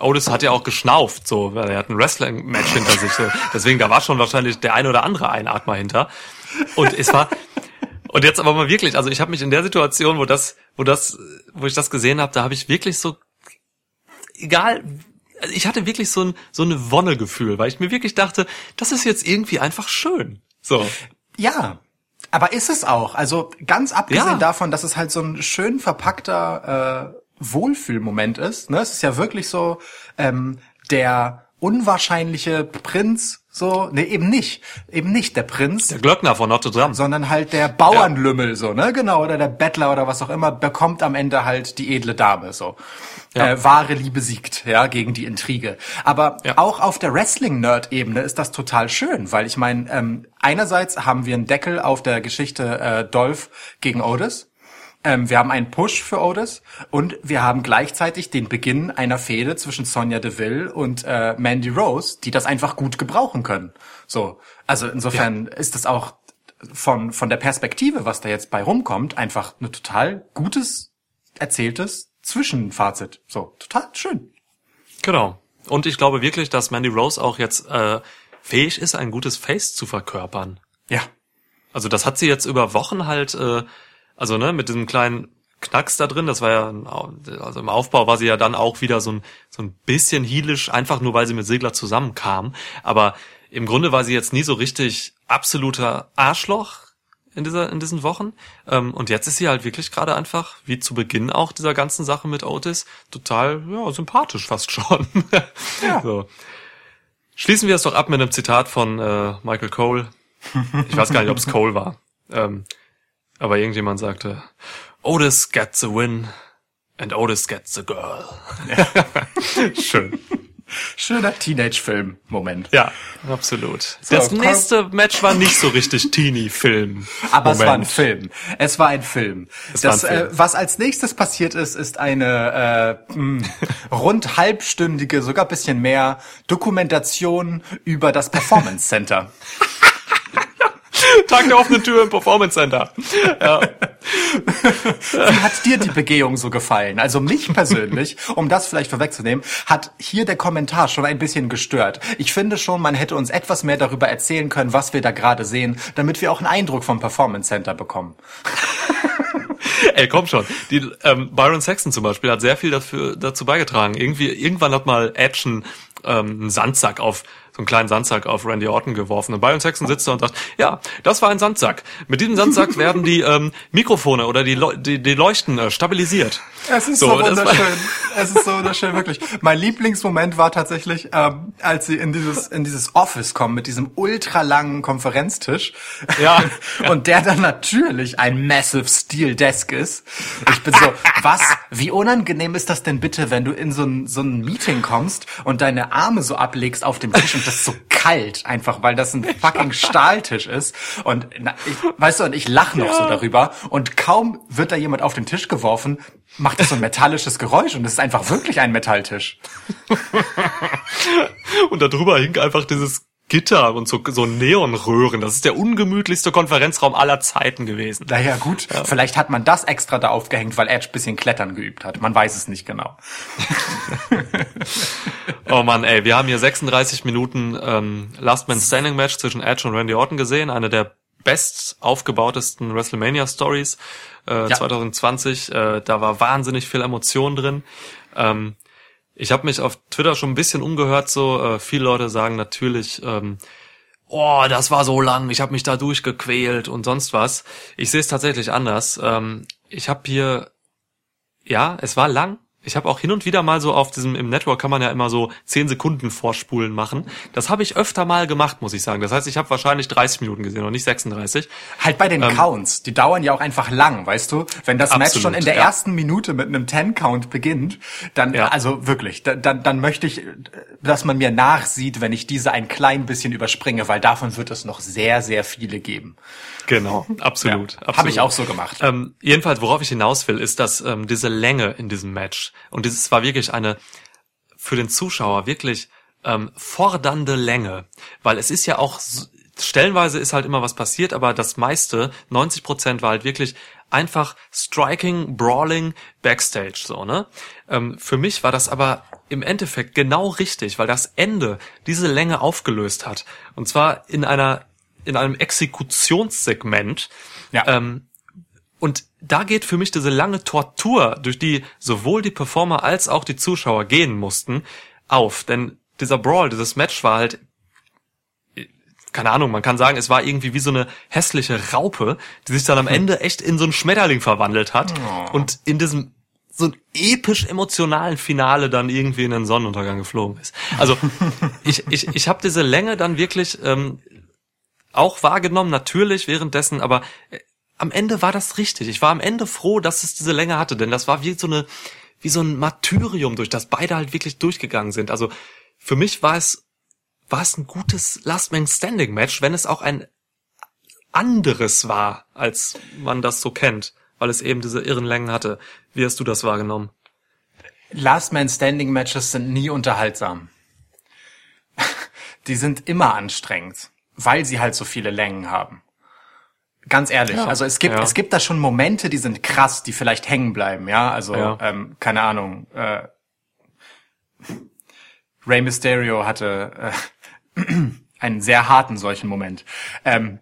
Otis hat ja auch geschnauft, so, weil er hat ein Wrestling-Match hinter sich. So. Deswegen, da war schon wahrscheinlich der ein oder andere Einatmer hinter. Und es war, und jetzt aber mal wirklich, also ich habe mich in der Situation, wo das, wo das, wo ich das gesehen habe, da habe ich wirklich so, egal, also ich hatte wirklich so ein, so eine Wonnegefühl, weil ich mir wirklich dachte, das ist jetzt irgendwie einfach schön. So. Ja. Aber ist es auch. Also ganz abgesehen Ja. davon, dass es halt so ein schön verpackter äh, Wohlfühlmoment ist. Ne? Es ist ja wirklich so ähm, der unwahrscheinliche Prinz. So, nee, eben nicht. Eben nicht der Prinz. Der Glöckner von Notre Dame. sondern halt der Bauernlümmel so, ne? Genau, oder der Bettler oder was auch immer bekommt am Ende halt die edle Dame so. Ja. Äh, wahre Liebe siegt, ja, gegen die Intrige. Aber Ja. auch auf der Wrestling-Nerd-Ebene ist das total schön, weil ich meine, ähm, einerseits haben wir einen Deckel auf der Geschichte äh, Dolph gegen Otis. Ähm, wir haben einen Push für Otis und wir haben gleichzeitig den Beginn einer Fehde zwischen Sonja Deville und äh, Mandy Rose, die das einfach gut gebrauchen können. So, also insofern ist das auch von von der Perspektive, was da jetzt bei rumkommt, einfach ein total gutes erzähltes Zwischenfazit. So, total schön. Genau. Und ich glaube wirklich, dass Mandy Rose auch jetzt äh, fähig ist, ein gutes Face zu verkörpern. Ja, Also das hat sie jetzt über Wochen halt, äh, also ne, mit diesem kleinen Knacks da drin, das war ja, also im Aufbau war sie ja dann auch wieder so ein, so ein bisschen heelisch, einfach nur weil sie mit Segler zusammenkam. Aber im Grunde war sie jetzt nie so richtig absoluter Arschloch in dieser, in diesen Wochen. Ähm, und jetzt ist sie halt wirklich gerade einfach, wie zu Beginn auch dieser ganzen Sache mit Otis, total, ja, sympathisch fast schon. Ja. So. Schließen wir es doch ab mit einem Zitat von äh, Michael Cole. Ich weiß gar nicht, ob es Cole war. Ähm, aber irgendjemand sagte, Otis gets the win and Otis gets the girl. Schön. schöner Teenage-Film-Moment. Ja, absolut. So, das nächste Match war nicht so richtig Teenie-Film. Aber es war ein Moment. Film. Es war ein Film. Es war das, ein Film. Äh, was als nächstes passiert ist, ist eine äh, mh, rund halbstündige, sogar bisschen mehr Dokumentation über das Performance Center. Tag der offenen Tür im Performance Center. Ja. Wie hat dir die Begehung so gefallen? Also mich persönlich, um das vielleicht vorwegzunehmen, hat hier der Kommentar schon ein bisschen gestört. Ich finde schon, man hätte uns etwas mehr darüber erzählen können, was wir da gerade sehen, damit wir auch einen Eindruck vom Performance Center bekommen. Ey, komm schon. Die, ähm, Byron Saxon zum Beispiel hat sehr viel dafür, dazu beigetragen. Irgendwie, irgendwann hat mal Action ähm, einen Sandsack auf, so einen kleinen Sandsack auf Randy Orton geworfen. Und Byron Saxon sitzt da und sagt, ja, das war ein Sandsack. Mit diesem Sandsack werden die ähm, Mikrofone oder die, Leu die, die Leuchten äh, stabilisiert. Es ist so, So, wunderschön. es ist so wunderschön, wirklich. Mein Lieblingsmoment war tatsächlich, ähm, als sie in dieses, in dieses Office kommen mit diesem ultralangen Konferenztisch. Ja. Und der dann natürlich ein massive Steel Desk ist. Ich bin so, was? Wie unangenehm ist das denn bitte, wenn du in so ein, so ein Meeting kommst und deine Arme so ablegst auf dem Tisch und das so kalt, einfach weil das ein fucking Stahltisch ist. Und na, ich, weißt du, und ich lache noch so darüber. Und kaum wird da jemand auf den Tisch geworfen, macht das so ein metallisches Geräusch und es ist einfach wirklich ein Metalltisch. Und darüber hing einfach dieses Gitter und so, so Neonröhren. Das ist der ungemütlichste Konferenzraum aller Zeiten gewesen. Naja, gut, vielleicht hat man das extra da aufgehängt, weil Edge bisschen Klettern geübt hat. Man weiß es nicht genau. Oh Mann, ey, wir haben hier 36 Minuten ähm, Last Man Standing Match zwischen Edge und Randy Orton gesehen. Eine der best aufgebautesten WrestleMania Stories äh, Ja. 2020. Äh, da war wahnsinnig viel Emotion drin. Ähm, ich habe mich auf Twitter schon ein bisschen umgehört. So äh, viele Leute sagen natürlich, ähm, oh, das war so lang, ich habe mich da durchgequält und sonst was. Ich sehe es tatsächlich anders. Ähm, ich habe hier, ja, es war lang. Ich habe auch hin und wieder mal so auf diesem, im Network kann man ja immer so 10 Sekunden vorspulen machen. Das habe ich öfter mal gemacht, muss ich sagen. Das heißt, ich habe wahrscheinlich 30 Minuten gesehen und nicht 36. Halt bei den Counts, die dauern ja auch einfach lang, weißt du? Wenn das Match Ähm, Absolut, schon in der ja. ersten Minute mit einem Ten-Count beginnt, dann, Ja. also wirklich, dann, dann, dann möchte ich, dass man mir nachsieht, wenn ich diese ein klein bisschen überspringe, weil davon wird es noch sehr, sehr viele geben. Genau, absolut. Ja, absolut. Habe ich auch so gemacht. Ähm, jedenfalls, worauf ich hinaus will, ist, dass ähm, diese Länge in diesem Match und dieses war wirklich eine für den Zuschauer wirklich ähm, fordernde Länge, weil es ist ja auch stellenweise ist halt immer was passiert, aber das meiste, 90 Prozent war halt wirklich einfach Striking, Brawling, Backstage so ne. Ähm, für mich war das aber im Endeffekt genau richtig, weil das Ende diese Länge aufgelöst hat und zwar in einer in einem Exekutionssegment. Ja. Ähm, und da geht für mich diese lange Tortur, durch die sowohl die Performer als auch die Zuschauer gehen mussten, auf. Denn dieser Brawl, dieses Match war halt, keine Ahnung, man kann sagen, es war irgendwie wie so eine hässliche Raupe, die sich dann am Ende echt in so einen Schmetterling verwandelt hat und in diesem so ein episch emotionalen Finale dann irgendwie in den Sonnenuntergang geflogen ist. Also ich, ich, ich habe diese Länge dann wirklich ähm, auch wahrgenommen, natürlich währenddessen, aber äh, am Ende war das richtig. Ich war am Ende froh, dass es diese Länge hatte, denn das war wie so eine, wie so ein Martyrium, durch das beide halt wirklich durchgegangen sind. Also für mich war es, war es ein gutes Last Man Standing Match, wenn es auch ein anderes war, als man das so kennt, weil es eben diese irren Längen hatte. Wie hast du das wahrgenommen? Last Man Standing Matches sind nie unterhaltsam. Die sind immer anstrengend, weil sie halt so viele Längen haben. Ganz ehrlich, Ja. also es gibt Ja. es gibt da schon Momente, die sind krass, die vielleicht hängen bleiben, ja, also Ja. ähm, keine Ahnung. Äh, Rey Mysterio hatte äh, einen sehr harten solchen Moment. Ähm,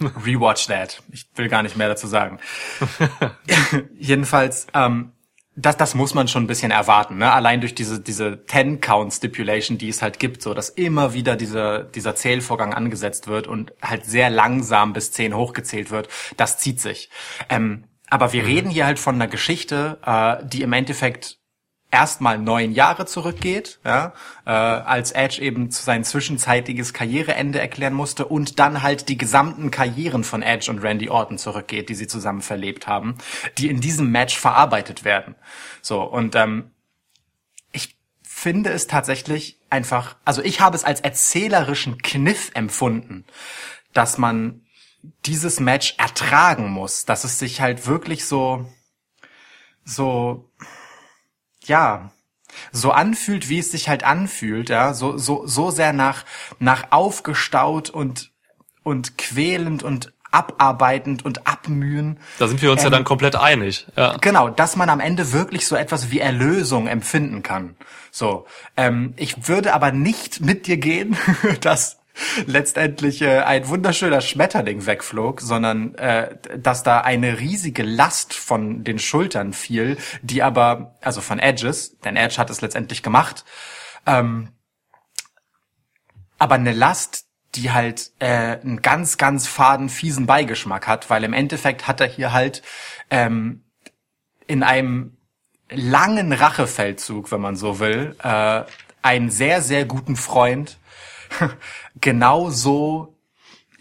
rewatch that. Ich will gar nicht mehr dazu sagen. Jedenfalls, ähm, das, das muss man schon ein bisschen erwarten, ne? Allein durch diese, diese Ten-Count-Stipulation, die es halt gibt, so, dass immer wieder dieser, dieser Zählvorgang angesetzt wird und halt sehr langsam bis zehn hochgezählt wird, das zieht sich. Ähm, aber wir reden hier halt von einer Geschichte, äh, die im Endeffekt erstmal neun Jahre zurückgeht, ja, äh, als Edge eben sein zwischenzeitiges Karriereende erklären musste und dann halt die gesamten Karrieren von Edge und Randy Orton zurückgeht, die sie zusammen verlebt haben, die in diesem Match verarbeitet werden. So und ähm, ich finde es tatsächlich einfach, also ich habe es als erzählerischen Kniff empfunden, dass man dieses Match ertragen muss, dass es sich halt wirklich so so ja, so anfühlt, wie es sich halt anfühlt, ja, so, so, so sehr nach, nach aufgestaut und, und quälend und abarbeitend und abmühen. Da sind wir uns ja Ähm, dann komplett einig. Ja. Genau, dass man am Ende wirklich so etwas wie Erlösung empfinden kann. So, ähm, ich würde aber nicht mit dir gehen, dass letztendlich äh, ein wunderschöner Schmetterling wegflog, sondern äh, dass da eine riesige Last von den Schultern fiel, die aber, also von Edges, denn Edge hat es letztendlich gemacht, ähm, aber eine Last, die halt äh, einen ganz, ganz faden, fiesen Beigeschmack hat, weil im Endeffekt hat er hier halt ähm, in einem langen Rachefeldzug, wenn man so will, äh, einen sehr, sehr guten Freund genau so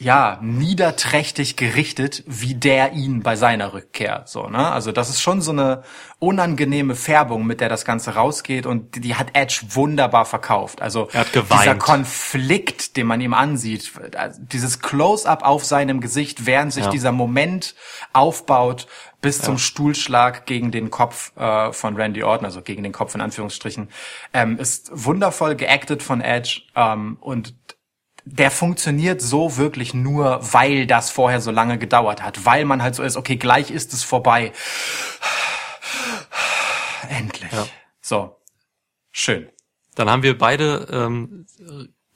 ja, niederträchtig gerichtet, wie der ihn bei seiner Rückkehr, so, ne? Also, das ist schon so eine unangenehme Färbung, mit der das Ganze rausgeht und die, die hat Edge wunderbar verkauft. Also, Er dieser Konflikt, den man ihm ansieht, also dieses Close-up auf seinem Gesicht, während sich Ja. dieser Moment aufbaut, bis zum Stuhlschlag gegen den Kopf äh, von Randy Orton, also gegen den Kopf in Anführungsstrichen, ähm, ist wundervoll geactet von Edge ähm, und der funktioniert so wirklich nur, weil das vorher so lange gedauert hat, weil man halt so ist, okay, gleich ist es vorbei. Endlich. Ja. So. Schön. Dann haben wir beide ähm,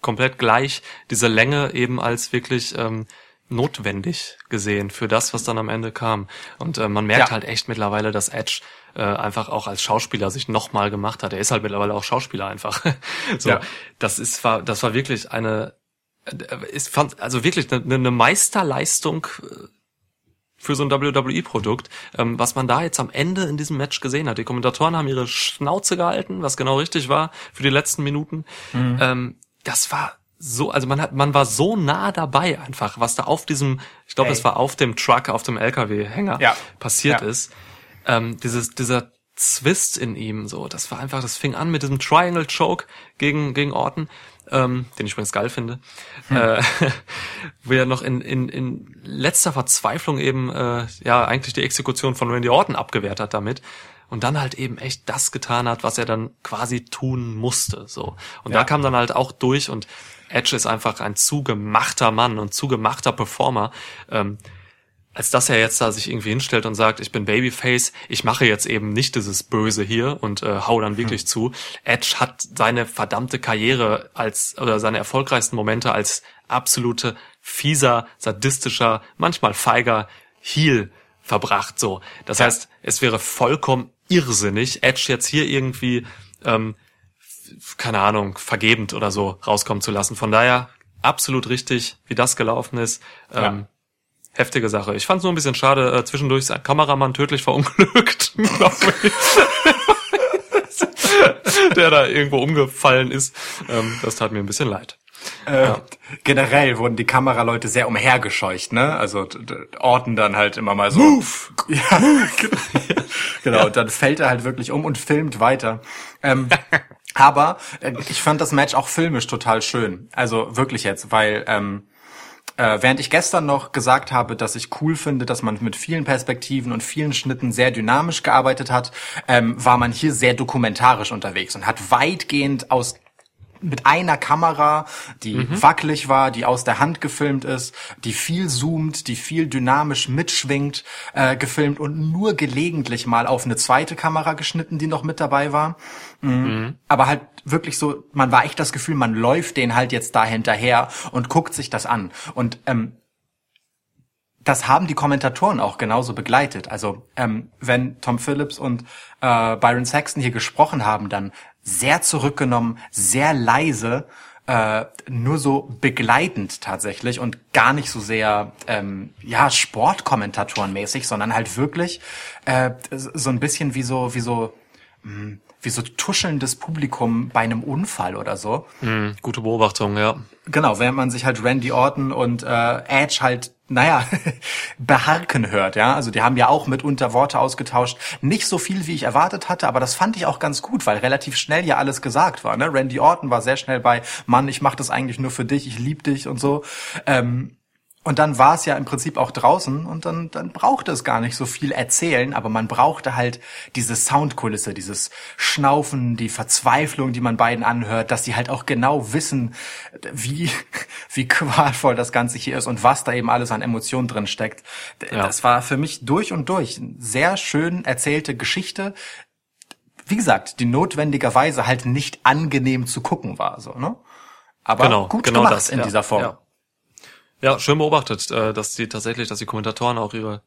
komplett gleich diese Länge eben als wirklich ähm, notwendig gesehen für das, was dann am Ende kam. Und äh, man merkt Ja. halt echt mittlerweile, dass Edge äh, einfach auch als Schauspieler sich nochmal gemacht hat. Er ist halt mittlerweile auch Schauspieler einfach. so, Ja. das ist war das war wirklich eine ist fand also wirklich eine, eine Meisterleistung äh, für so ein WWE-Produkt, ähm, was man da jetzt am Ende in diesem Match gesehen hat. Die Kommentatoren haben ihre Schnauze gehalten, was genau richtig war für die letzten Minuten. Mhm. Ähm, das war so, also man hat, man war so nah dabei einfach, was da auf diesem, ich glaube, es war auf dem Truck, auf dem LKW-Hänger Ja. passiert Ja. ist. Ähm, dieses, dieser Zwist in ihm, so, das war einfach, das fing an mit diesem Triangle Choke gegen, gegen Orton, ähm, den ich übrigens geil finde, äh, wo er noch in, in, in letzter Verzweiflung eben, äh, ja, eigentlich die Exekution von Randy Orton abgewehrt hat damit und dann halt eben echt das getan hat, was er dann quasi tun musste, so. Und Ja. da kam dann halt auch durch und Edge ist einfach ein zugemachter Mann und zugemachter Performer, ähm, als dass er jetzt da sich irgendwie hinstellt und sagt, ich bin Babyface, ich mache jetzt eben nicht dieses Böse hier und äh, hau dann wirklich zu. Edge hat seine verdammte Karriere als oder seine erfolgreichsten Momente als absolute fieser, sadistischer, manchmal feiger Heel verbracht. So, das Ja. heißt, es wäre vollkommen irrsinnig, Edge jetzt hier irgendwie ähm, keine Ahnung, vergebend oder so rauskommen zu lassen. Von daher absolut richtig, wie das gelaufen ist. Ähm, Ja. Heftige Sache. Ich fand es nur ein bisschen schade, äh, zwischendurch ist ein Kameramann tödlich verunglückt, glaube ich. Der da irgendwo umgefallen ist. Ähm, das tat mir ein bisschen leid. Äh, Generell wurden die Kameraleute sehr umhergescheucht, ne? Also Orten dann halt immer mal so. Move! Ja, genau. Und dann fällt er halt wirklich um und filmt weiter. Ähm, aber äh, ich fand das Match auch filmisch total schön. Also wirklich jetzt, weil ähm, äh, während ich gestern noch gesagt habe, dass ich cool finde, dass man mit vielen Perspektiven und vielen Schnitten sehr dynamisch gearbeitet hat, ähm, war man hier sehr dokumentarisch unterwegs und hat weitgehend aus mit einer Kamera, die wackelig war, die aus der Hand gefilmt ist, die viel zoomt, die viel dynamisch mitschwingt, äh, gefilmt und nur gelegentlich mal auf eine zweite Kamera geschnitten, die noch mit dabei war. Mhm. Aber halt wirklich so, man war echt das Gefühl, man läuft den halt jetzt da hinterher und guckt sich das an. Und ähm, das haben die Kommentatoren auch genauso begleitet. Also ähm, wenn Tom Phillips und äh, Byron Saxton hier gesprochen haben, dann sehr zurückgenommen, sehr leise, äh, nur so begleitend tatsächlich und gar nicht so sehr ähm, ja Sportkommentatorenmäßig, sondern halt wirklich äh, so ein bisschen wie so wie so mh, wie so tuschelndes Publikum bei einem Unfall oder so. Hm, gute Beobachtung, ja. Genau, während man sich halt Randy Orton und äh, Edge halt, naja, beharken hört, ja. Also die haben ja auch mitunter Worte ausgetauscht. Nicht so viel, wie ich erwartet hatte, aber das fand ich auch ganz gut, weil relativ schnell ja alles gesagt war. Ne? Randy Orton war sehr schnell bei, Mann, ich mach das eigentlich nur für dich, ich lieb dich und so. Ähm, und dann war es ja im Prinzip auch draußen und dann, dann brauchte es gar nicht so viel erzählen, aber man brauchte halt diese Soundkulisse, dieses Schnaufen, die Verzweiflung, die man beiden anhört, dass sie halt auch genau wissen, wie, wie qualvoll das Ganze hier ist und was da eben alles an Emotionen drin steckt. Ja. Das war für mich durch und durch eine sehr schön erzählte Geschichte. Wie gesagt, die notwendigerweise halt nicht angenehm zu gucken war, so, ne? Aber Genau, gut genau gemacht das in ja, dieser Form. Ja. Ja, schön beobachtet, äh, dass die tatsächlich, dass die Kommentatoren auch ihre,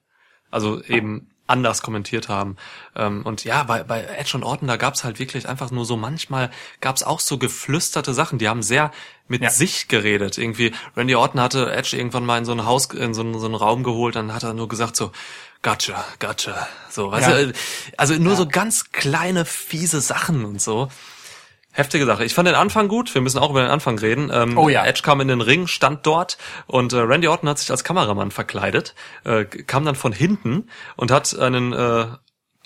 also eben anders kommentiert haben. Ähm, Und ja, bei, bei Edge und Orton, da gab's halt wirklich einfach nur so, manchmal gab's auch so geflüsterte Sachen, die haben sehr mit Ja. sich geredet. Irgendwie, Randy Orton hatte Edge irgendwann mal in so ein Haus, in so einen, so einen Raum geholt, dann hat er nur gesagt so, gotcha, gotcha. So, weißt Ja. du, also nur so ganz kleine, fiese Sachen und so. Heftige Sache. Ich fand den Anfang gut. Wir müssen auch über den Anfang reden. Ähm, Oh ja. Edge kam in den Ring, stand dort und äh, Randy Orton hat sich als Kameramann verkleidet, äh, kam dann von hinten und hat einen äh,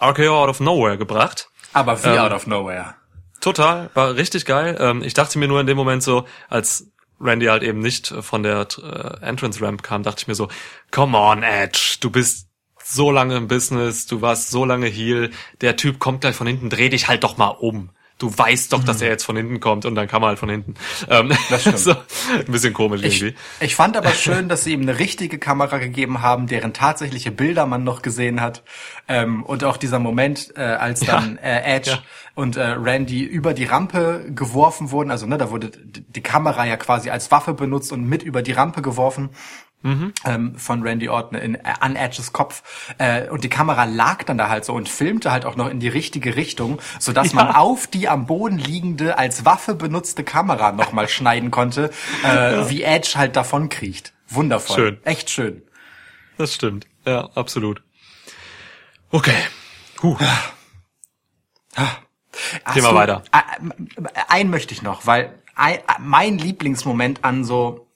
RKO out of nowhere gebracht. Aber wie Ähm, out of nowhere. Total, war richtig geil. Ähm, ich dachte mir nur in dem Moment so, als Randy halt eben nicht von der äh, Entrance Ramp kam, dachte ich mir so, come on Edge, du bist so lange im Business, du warst so lange Heel, der Typ kommt gleich von hinten, dreh dich halt doch mal um. Du weißt doch, dass er jetzt von hinten kommt und dann kam er halt von hinten. Ähm, Mhm. Das stimmt. so, ein bisschen komisch Ich, irgendwie. ich fand aber schön, dass sie ihm eine richtige Kamera gegeben haben, deren tatsächliche Bilder man noch gesehen hat. Ähm, und auch dieser Moment, äh, als dann äh, Edge Ja. und äh, Randy über die Rampe geworfen wurden. Also ne, da wurde die Kamera ja quasi als Waffe benutzt und mit über die Rampe geworfen. Ähm, von Randy Orton in, äh, an Edges Kopf äh, und die Kamera lag dann da halt so und filmte halt auch noch in die richtige Richtung, so dass man auf die am Boden liegende als Waffe benutzte Kamera nochmal schneiden konnte, äh, wie Edge halt davon kriecht. Wundervoll, Schön. echt schön. Das stimmt. Ja, absolut. Okay. Huh. Ach Thema weiter. äh, äh, Einen möchte ich noch, weil ein, mein Lieblingsmoment an so,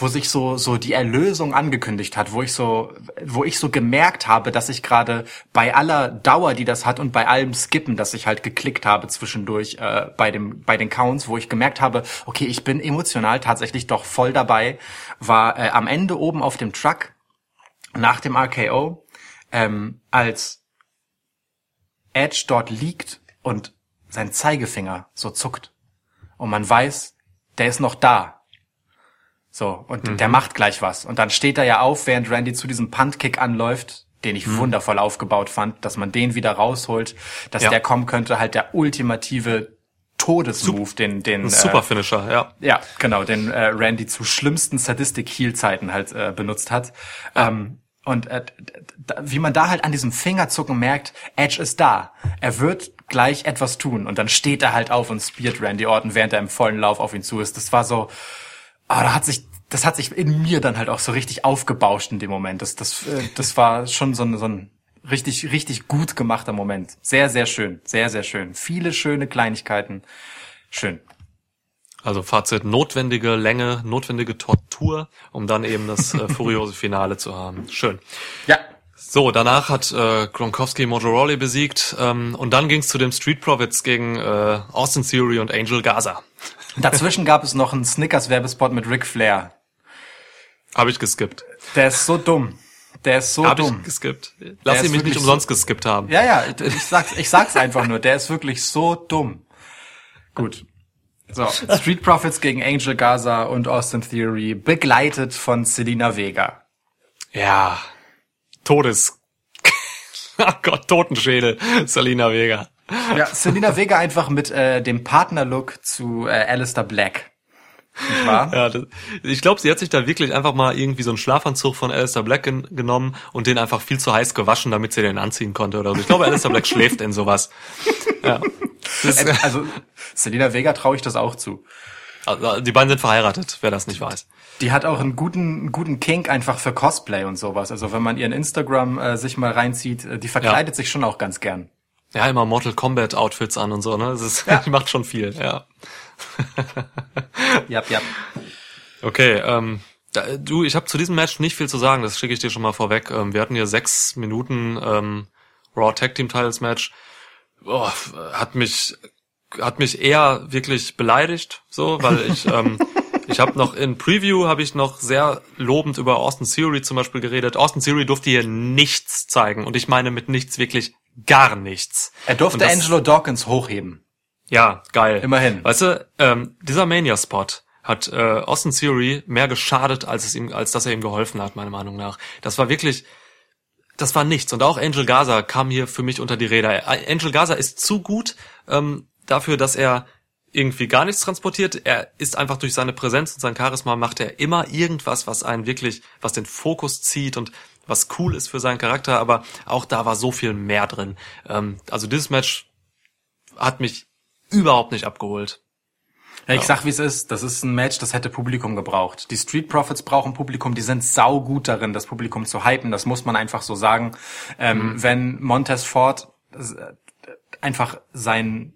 wo sich so so die Erlösung angekündigt hat, wo ich so, wo ich so gemerkt habe, dass ich gerade bei aller Dauer, die das hat und bei allem Skippen, dass ich halt geklickt habe zwischendurch äh, bei dem bei den Counts, wo ich gemerkt habe, okay, ich bin emotional tatsächlich doch voll dabei, war äh, am Ende oben auf dem Truck nach dem RKO, ähm, als Edge dort liegt und sein Zeigefinger so zuckt. Und man weiß, der ist noch da. So, und der macht gleich was. Und dann steht er ja auf, während Randy zu diesem Punt-Kick anläuft, den ich wundervoll aufgebaut fand, dass man den wieder rausholt, dass Ja. der kommen könnte, halt der ultimative Todesmove, den, den, Ein Super Finisher, ja. ja, genau, den äh, Randy zu schlimmsten Sadistic-Heal-Zeiten halt äh, benutzt hat. Ähm, und äh, wie man da halt an diesem Fingerzucken merkt, Edge ist da. Er wird gleich etwas tun. Und dann steht er halt auf und speart Randy Orton, während er im vollen Lauf auf ihn zu ist. Das war so, ah, da hat sich, das hat sich in mir dann halt auch so richtig aufgebauscht in dem Moment. Das, das, äh, das war schon so ein, so ein richtig, richtig gut gemachter Moment. Sehr, sehr schön. Sehr, sehr schön. Viele schöne Kleinigkeiten. Schön. Also Fazit, notwendige Länge, notwendige Tortur, um dann eben das äh, furiose Finale zu haben. Schön. Ja, So, danach hat äh, Gronkowski Motorola besiegt ähm, und dann ging's zu dem Street Profits gegen äh, Austin Theory und Angel Gaza. Dazwischen gab es noch einen Snickers-Werbespot mit Ric Flair. Habe ich geskippt. Der ist so dumm. Der ist so Habe dumm. ich geskippt. Lass ihn mich nicht umsonst geskippt haben. Ja, ja, ich sag's, ich sag's einfach nur. Der ist wirklich so dumm. Gut. So, Street Profits gegen Angel Gaza und Austin Theory, begleitet von Selena Vega. Ja. Todes. Ach Gott, Totenschädel. Salina Vega. Ja, Selena Vega einfach mit äh, dem Partnerlook zu äh, Alistair Black. Nicht wahr? Ja, das, ich glaube, sie hat sich da wirklich einfach mal irgendwie so einen Schlafanzug von Alistair Black gen genommen und den einfach viel zu heiß gewaschen, damit sie den anziehen konnte oder so. Ich glaube, Alistair Black schläft in sowas. Ja. Das, Äh, Also, Selena Vega traue ich das auch zu. also, die beiden sind verheiratet, wer das nicht weiß. Die hat auch einen guten, einen guten Kink einfach für Cosplay und sowas. Also wenn man ihren Instagram äh, sich mal reinzieht, äh, die verkleidet sich schon auch ganz gern. Ja, immer Mortal Kombat Outfits an und so, ne? Das ist, die macht schon viel, ja. Ja, ja. Okay, ähm, da, du, ich habe zu diesem Match nicht viel zu sagen, das schicke ich dir schon mal vorweg. Ähm, wir hatten hier sechs Minuten ähm, Raw Tag Team Titles Match. Boah, hat mich hat mich eher wirklich beleidigt, so, weil ich ähm, ich habe noch in Preview habe ich noch sehr lobend über Austin Theory zum Beispiel geredet. Austin Theory durfte hier nichts zeigen und ich meine mit nichts wirklich gar nichts. Er durfte das- Angelo Dawkins hochheben. Ja, geil. Immerhin. Weißt du, ähm, dieser Mania-Spot hat äh, Austin Theory mehr geschadet, als es ihm, als dass er ihm geholfen hat, meiner Meinung nach. Das war wirklich, das war nichts. Und auch Angel Gaza kam hier für mich unter die Räder. Angel Gaza ist zu gut ähm, dafür, dass er irgendwie gar nichts transportiert. Er ist einfach durch seine Präsenz und sein Charisma macht er immer irgendwas, was einen wirklich, was den Fokus zieht und was cool ist für seinen Charakter. Aber auch da war so viel mehr drin. Ähm, also dieses Match hat mich überhaupt nicht abgeholt. Ja, ich sag, wie es ist. Das ist ein Match, das hätte Publikum gebraucht. Die Street Profits brauchen Publikum. Die sind sau gut darin, das Publikum zu hypen. Das muss man einfach so sagen. Ähm, Wenn Montez Ford äh, einfach sein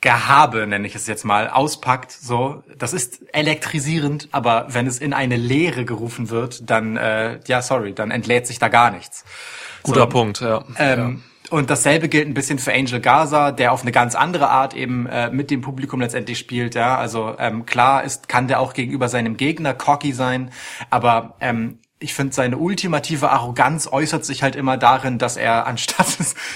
Gehabe, nenne ich es jetzt mal, auspackt, so, das ist elektrisierend, aber wenn es in eine Leere gerufen wird, dann, äh, ja, sorry, dann entlädt sich da gar nichts. Guter so, Punkt, ja. Ähm, Und dasselbe gilt ein bisschen für Angel Gaza, der auf eine ganz andere Art eben äh, mit dem Publikum letztendlich spielt. Ja, also ähm, klar ist, kann der auch gegenüber seinem Gegner cocky sein, aber ähm, ich finde, seine ultimative Arroganz äußert sich halt immer darin, dass er, anstatt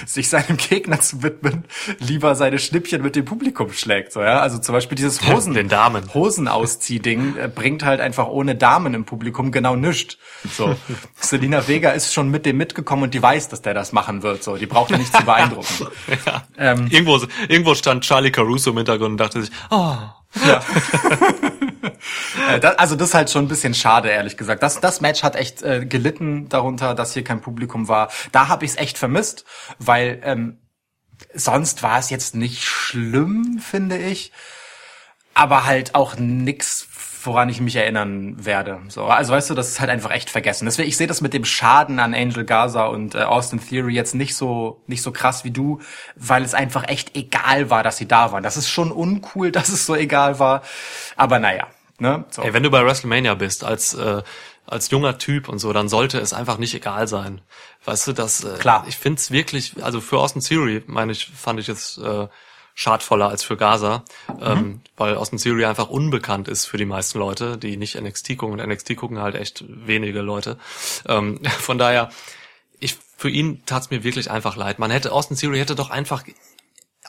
sich seinem Gegner zu widmen, lieber seine Schnippchen mit dem Publikum schlägt. So, ja? Also zum Beispiel dieses Hosen, Den Damen. Hosenauszieh-Ding äh, bringt halt einfach ohne Damen im Publikum genau nichts. So. Selina Vega ist schon mit dem mitgekommen und die weiß, dass der das machen wird. So, die braucht er nicht zu beeindrucken. ja. Ähm, irgendwo, irgendwo stand Charlie Caruso im Hintergrund und dachte sich, oh, Ja. Äh, das, also das ist halt schon ein bisschen schade, ehrlich gesagt. Das, das Match hat echt äh, gelitten darunter, dass hier kein Publikum war. Da habe ich es echt vermisst, weil ähm, sonst war es jetzt nicht schlimm, finde ich. Aber halt auch nix, woran ich mich erinnern werde. So, also weißt du, das ist halt einfach echt vergessen. Deswegen, ich sehe das mit dem Schaden an Angel Gaza und äh, Austin Theory jetzt nicht so nicht so krass wie du, weil es einfach echt egal war, dass sie da waren. Das ist schon uncool, dass es so egal war. Aber naja, ne? So. Ey, wenn du bei WrestleMania bist, als, äh, als junger Typ und so, dann sollte es einfach nicht egal sein. Weißt du, das, äh, Klar. ich find's wirklich, also für Austin Theory, meine ich, fand ich es äh, schadvoller als für Gaza, ähm, weil Austin Theory einfach unbekannt ist für die meisten Leute, die nicht NXT gucken und NXT gucken halt echt wenige Leute. Ähm, von daher, ich, für ihn tat's mir wirklich einfach leid. Man hätte, Austin Theory hätte doch einfach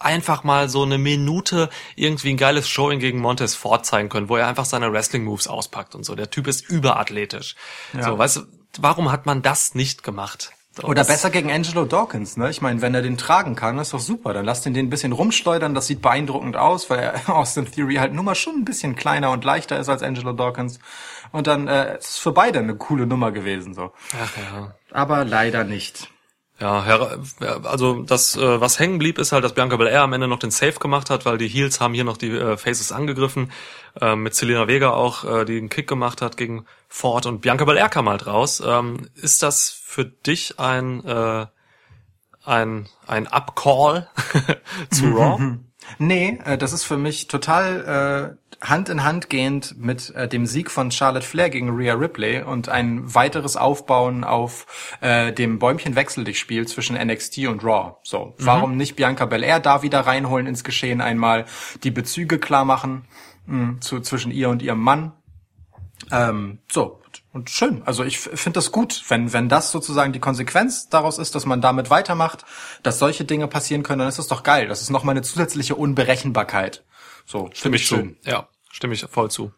einfach mal so eine Minute irgendwie ein geiles Showing gegen Montez Ford zeigen können, wo er einfach seine Wrestling Moves auspackt und so. Der Typ ist überathletisch. So, weißt du, warum hat man das nicht gemacht? So, Oder besser gegen Angelo Dawkins, ne? Ich meine, wenn er den tragen kann, ist doch super. Dann lasst ihn den ein bisschen rumschleudern, das sieht beeindruckend aus, weil er Austin Theory halt nun mal schon ein bisschen kleiner und leichter ist als Angelo Dawkins. Und dann äh, ist es für beide eine coole Nummer gewesen, so. Ach ja. Aber leider nicht. Ja, also das, äh, was hängen blieb, ist halt, dass Bianca Belair am Ende noch den Save gemacht hat, weil die Heels haben hier noch die äh, Faces angegriffen, äh, mit Selena Vega auch, die einen Kick gemacht hat gegen Ford und Bianca Belair kam halt raus. Ähm, ist das für dich ein äh, ein ein Upcall zu Raw? Nee, das ist für mich total Hand in Hand gehend mit äh, dem Sieg von Charlotte Flair gegen Rhea Ripley und ein weiteres Aufbauen auf äh, dem Bäumchen wechsel dich Spiel zwischen NXT und Raw. So, warum nicht Bianca Belair da wieder reinholen ins Geschehen einmal, die Bezüge klar machen mh, zu, zwischen ihr und ihrem Mann. Ähm, so, und schön. Also ich finde das gut, wenn, wenn das sozusagen die Konsequenz daraus ist, dass man damit weitermacht, dass solche Dinge passieren können, dann ist das doch geil. Das ist nochmal eine zusätzliche Unberechenbarkeit. So, Stimme finde ich schön. Ja, stimme ich voll zu.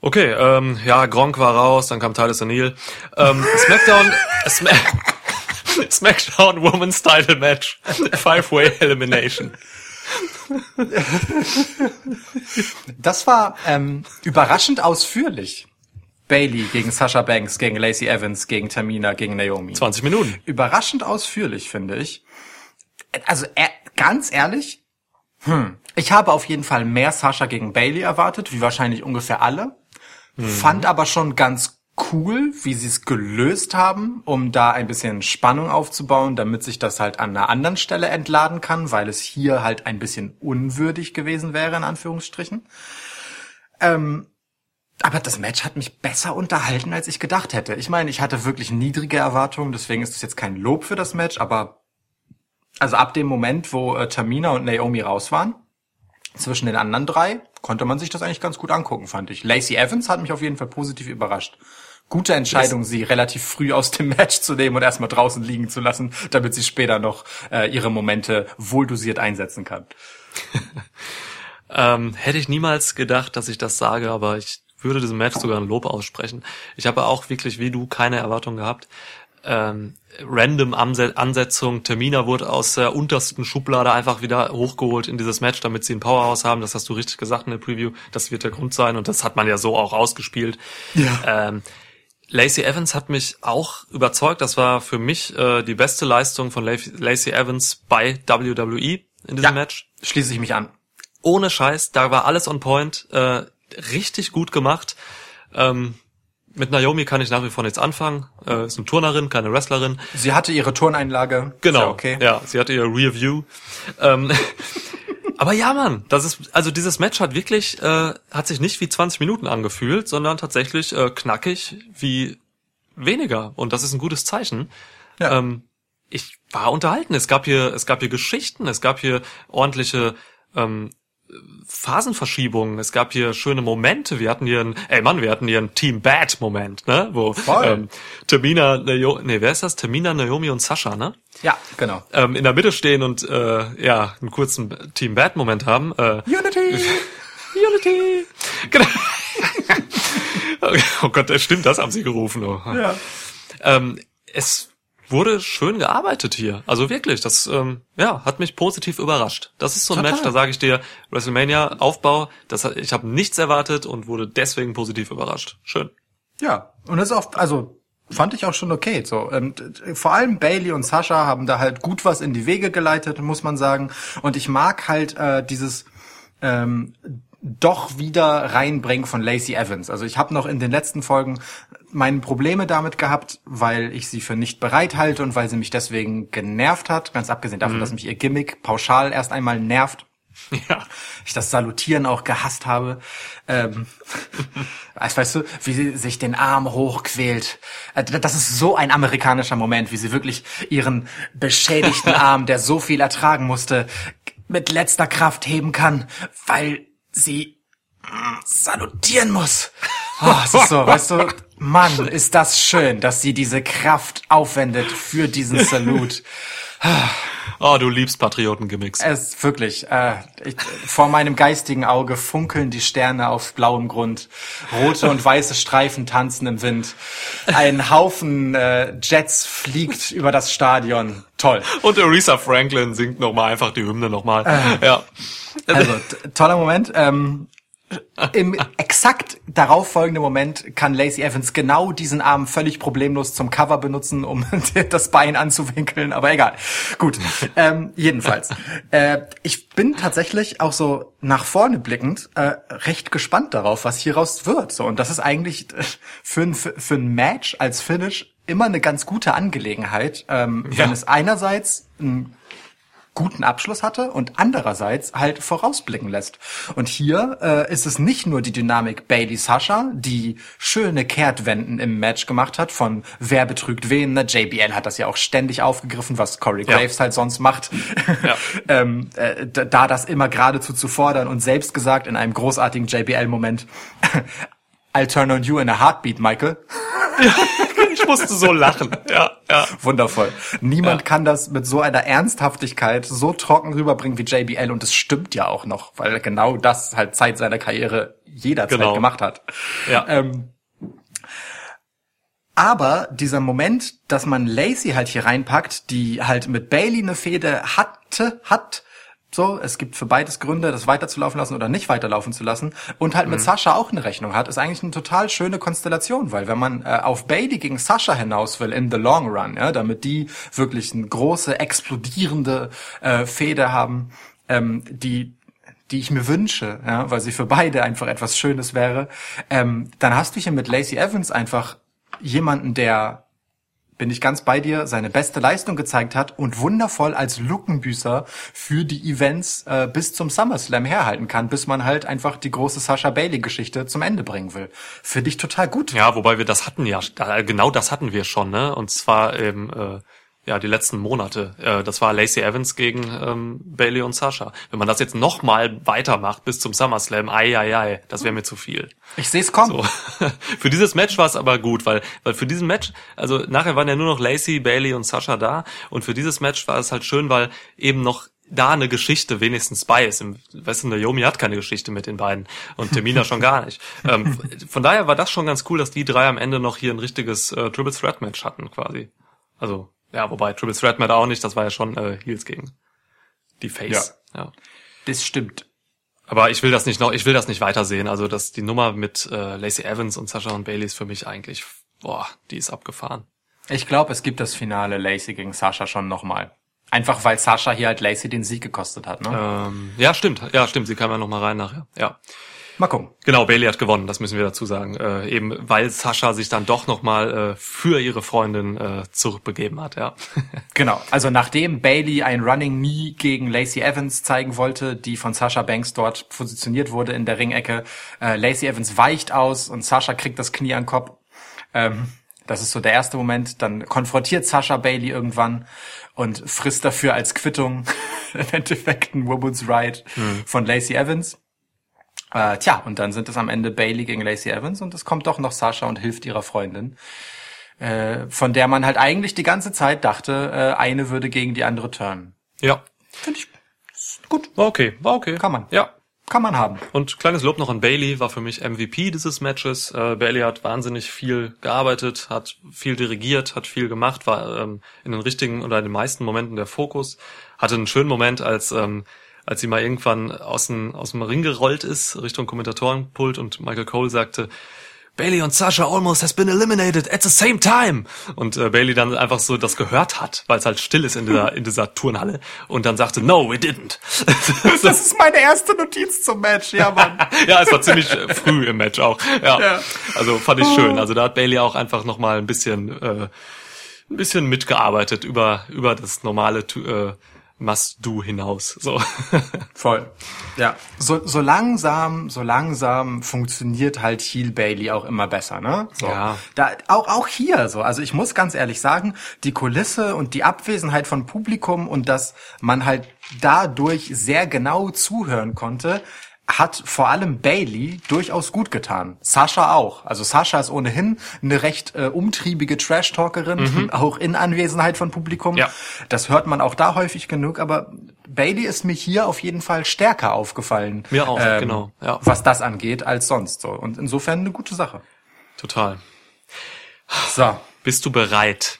Okay, ähm, ja, Gronk war raus, dann kam Titus O'Neill. Ähm, Smackdown, Sma Smackdown Women's Title Match. Five-Way Elimination. Das war ähm, überraschend ausführlich. Bailey gegen Sasha Banks, gegen Lacey Evans, gegen Tamina, gegen Naomi. 20 Minuten. Überraschend ausführlich, finde ich. Also äh, ganz ehrlich, hm, ich habe auf jeden Fall mehr Sasha gegen Bailey erwartet, wie wahrscheinlich ungefähr alle. Fand aber schon ganz cool, wie sie es gelöst haben, um da ein bisschen Spannung aufzubauen, damit sich das halt an einer anderen Stelle entladen kann, weil es hier halt ein bisschen unwürdig gewesen wäre, in Anführungsstrichen. Ähm, aber das Match hat mich besser unterhalten, als ich gedacht hätte. Ich meine, ich hatte wirklich niedrige Erwartungen, deswegen ist es jetzt kein Lob für das Match, aber also ab dem Moment, wo äh, Tamina und Naomi raus waren, zwischen den anderen drei, konnte man sich das eigentlich ganz gut angucken, fand ich. Lacey Evans hat mich auf jeden Fall positiv überrascht. Gute Entscheidung, sie relativ früh aus dem Match zu nehmen und erstmal draußen liegen zu lassen, damit sie später noch äh, ihre Momente wohldosiert einsetzen kann. Ähm, hätte ich niemals gedacht, dass ich das sage, aber ich würde diesem Match sogar ein Lob aussprechen. Ich habe auch wirklich, wie du, keine Erwartung gehabt. Ähm, random Anse Ansetzung. Termina wurde aus der untersten Schublade einfach wieder hochgeholt in dieses Match, damit sie ein Powerhouse haben. Das hast du richtig gesagt in der Preview. Das wird der Grund sein und das hat man ja so auch ausgespielt. Ja. Ähm, Lacey Evans hat mich auch überzeugt. Das war für mich äh, die beste Leistung von Lac- Lacey Evans bei WWE in diesem Ja. Match Schließe ich mich an. ohne Scheiß, da war alles on point, äh, richtig gut gemacht. Ähm, mit Naomi kann ich nach wie vor nichts anfangen. Äh, ist eine Turnerin, keine Wrestlerin. Sie hatte ihre Turneinlage. Genau. Ja okay. Ja, sie hatte ihr Rear View. Ähm, Aber ja, Mann, das ist, also dieses Match hat wirklich, äh, hat sich nicht wie 20 Minuten angefühlt, sondern tatsächlich äh, knackig wie weniger. Und das ist ein gutes Zeichen. Ja. Ähm, ich war unterhalten. Es gab hier, es gab hier Geschichten, es gab hier ordentliche ähm, Phasenverschiebungen, es gab hier schöne Momente. Wir hatten hier ein, ey Mann, wir hatten hier einen Team Bad Moment, ne? Wo Voll. ähm, Tamina, Naomi, nee, wer ist das? Tamina, Naomi und Sascha, ne? Ja, genau. Ähm, in der Mitte stehen und äh, ja, einen kurzen Team Bad Moment haben. Äh, Unity! Unity! Genau. oh Gott, das stimmt, das haben sie gerufen. Oh. Ja. Ähm, es wurde schön gearbeitet hier. Also wirklich, das ähm, ja, hat mich positiv überrascht. Das ist so ein Total. Match, da sage ich dir, WrestleMania Aufbau, das ich habe nichts erwartet und wurde deswegen positiv überrascht. Schön. Ja, und das ist auch, also fand ich auch schon okay. So, und äh, vor allem Bailey und Sascha haben da halt gut was in die Wege geleitet, muss man sagen. Und ich mag halt äh, dieses ähm, doch wieder reinbringen von Lacey Evans. Also ich habe noch in den letzten Folgen meine Probleme damit gehabt, weil ich sie für nicht bereit halte und weil sie mich deswegen genervt hat. Ganz abgesehen davon, dass mich ihr Gimmick pauschal erst einmal nervt Ja. ich das Salutieren auch gehasst habe. Ähm, als weißt du, wie sie sich den Arm hochquält. Äh, Das ist so ein amerikanischer Moment, wie sie wirklich ihren beschädigten Arm, der so viel ertragen musste, mit letzter Kraft heben kann, weil sie mm, salutieren muss. Oh, es ist so, weißt du, Mann, ist das schön, dass sie diese Kraft aufwendet für diesen Salut. Oh, du liebst Patriotengimmicks. Es ist wirklich, äh, ich, vor meinem geistigen Auge funkeln die Sterne auf blauem Grund. Rote und weiße Streifen tanzen im Wind. Ein Haufen äh, Jets fliegt über das Stadion. Toll. Und Aretha Franklin singt nochmal einfach die Hymne nochmal. Ja. Also, toller Moment. Ähm, Im exakt darauffolgenden Moment kann Lacey Evans genau diesen Arm völlig problemlos zum Cover benutzen, um das Bein anzuwinkeln, aber egal. Gut, ähm, jedenfalls. Äh, ich bin tatsächlich auch so nach vorne blickend äh, recht gespannt darauf, was hieraus wird. So Und das ist eigentlich äh, für ein, für, ein Match als Finish immer eine ganz gute Angelegenheit, ähm, wenn Ja. es einerseits ein guten Abschluss hatte und andererseits halt vorausblicken lässt. Und hier äh, ist es nicht nur die Dynamik Bailey Sasha, die schöne Kehrtwenden im Match gemacht hat von wer betrügt wen. Ne? JBL hat das ja auch ständig aufgegriffen, was Corey Ja. Graves halt sonst macht. Ja. ähm, äh, da da das immer geradezu zu fordern und selbst gesagt in einem großartigen JBL-Moment, I'll turn on you in a heartbeat, Michael. Ich musste so lachen. Ja, ja. Wundervoll. Niemand Ja. kann das mit so einer Ernsthaftigkeit so trocken rüberbringen wie JBL und es stimmt ja auch noch, weil genau das halt Zeit seiner Karriere jederzeit Genau. gemacht hat. Ja. Ähm, aber dieser Moment, dass man Lacey halt hier reinpackt, die halt mit Bailey eine Fehde hatte, hat, so, es gibt für beides Gründe, das weiterzulaufen lassen oder nicht weiterlaufen zu lassen. Und halt mit Sascha auch eine Rechnung hat, ist eigentlich eine total schöne Konstellation, weil wenn man äh, auf Bailey gegen Sascha hinaus will in the long run, ja, damit die wirklich eine große explodierende äh, Fehde haben, ähm, die die ich mir wünsche, ja, weil sie für beide einfach etwas Schönes wäre, ähm, dann hast du hier mit Lacey Evans einfach jemanden, der bin ich ganz bei dir, seine beste Leistung gezeigt hat und wundervoll als Luckenbüßer für die Events äh, bis zum SummerSlam herhalten kann, bis man halt einfach die große Sasha Bailey Geschichte zum Ende bringen will. Finde ich total gut. Ja, wobei wir das hatten ja, genau das hatten wir schon, ne? Und zwar eben, äh, ja, die letzten Monate. Äh, das war Lacey Evans gegen ähm, Bailey und Sasha. Wenn man das jetzt nochmal weitermacht bis zum SummerSlam, ei, ei, ei, das wäre mir zu viel. Ich sehe es kommen. So. für dieses Match war es aber gut, weil, weil für diesen Match, also nachher waren ja nur noch Lacey, Bailey und Sasha da und für dieses Match war es halt schön, weil eben noch da eine Geschichte wenigstens bei ist. Im- Weißt du, Naomi hat keine Geschichte mit den beiden und Tamina schon gar nicht. Ähm, von daher war das schon ganz cool, dass die drei am Ende noch hier ein richtiges äh, Triple Threat Match hatten quasi. Also, ja, wobei Triple Threat Match auch nicht, das war ja schon äh, Heels gegen die Face. ja. Das stimmt. Aber ich will das nicht noch, ich will das nicht weitersehen. Also dass die Nummer mit äh, Lacey Evans und Sasha und Bailey ist für mich eigentlich, boah, die ist abgefahren. Ich glaube, es gibt das Finale Lacey gegen Sasha schon nochmal. Einfach weil Sasha hier halt Lacey den Sieg gekostet hat, ne? Ähm, ja, stimmt, ja, stimmt. Sie kam ja noch mal rein nachher. Ja. Mal gucken. Genau, Bailey hat gewonnen, das müssen wir dazu sagen. Äh, eben weil Sascha sich dann doch nochmal äh, für ihre Freundin äh, zurückbegeben hat, ja. Genau. Also nachdem Bailey ein Running Knee gegen Lacey Evans zeigen wollte, die von Sasha Banks dort positioniert wurde in der Ringecke, äh, Lacey Evans weicht aus und Sasha kriegt das Knie an den Kopf. Ähm, das ist so der erste Moment. Dann konfrontiert Sasha Bailey irgendwann und frisst dafür als Quittung im Endeffekt ein Woman's Right von Lacey Evans. Äh, tja, und dann sind es am Ende Bailey gegen Lacey Evans und es kommt doch noch Sasha und hilft ihrer Freundin, äh, von der man halt eigentlich die ganze Zeit dachte, äh, eine würde gegen die andere turnen. ja. Finde ich gut. War okay, war okay. Kann man. Ja. Kann man haben. Und kleines Lob noch an Bailey, war für mich MVP dieses Matches. Äh, Bailey hat wahnsinnig viel gearbeitet, hat viel dirigiert, hat viel gemacht, war ähm, in den richtigen oder in den meisten Momenten der Fokus. Hatte einen schönen Moment, als ähm, als sie mal irgendwann aus dem, aus dem Ring gerollt ist, Richtung Kommentatorenpult und Michael Cole sagte, Bailey und Sasha almost has been eliminated at the same time. Und äh, Bailey dann einfach so das gehört hat, weil es halt still ist in dieser, in dieser Turnhalle. Und dann sagte, no, we didn't. Das ist meine erste Notiz zum Match, ja, Mann. ja, es war ziemlich äh, früh im Match auch. Ja. Ja. Also fand ich schön. Also da hat Bailey auch einfach noch mal ein bisschen äh, ein bisschen mitgearbeitet über über das normale Tu- äh, Must-Do hinaus. So. Voll. Ja. So, so langsam, so langsam funktioniert halt Heel Bailey auch immer besser, ne? So. Ja. Da, auch, auch hier so. Also ich muss ganz ehrlich sagen, die Kulisse und die Abwesenheit von Publikum und dass man halt dadurch sehr genau zuhören konnte, hat vor allem Bailey durchaus gut getan. Sascha auch. Also Sascha ist ohnehin eine recht äh, umtriebige Trash-Talkerin, auch in Anwesenheit von Publikum. Ja. Das hört man auch da häufig genug, aber Bailey ist mir hier auf jeden Fall stärker aufgefallen. Mir auch, genau, ja. Was das angeht, als sonst so. Und insofern eine gute Sache. Total. So. Bist du bereit?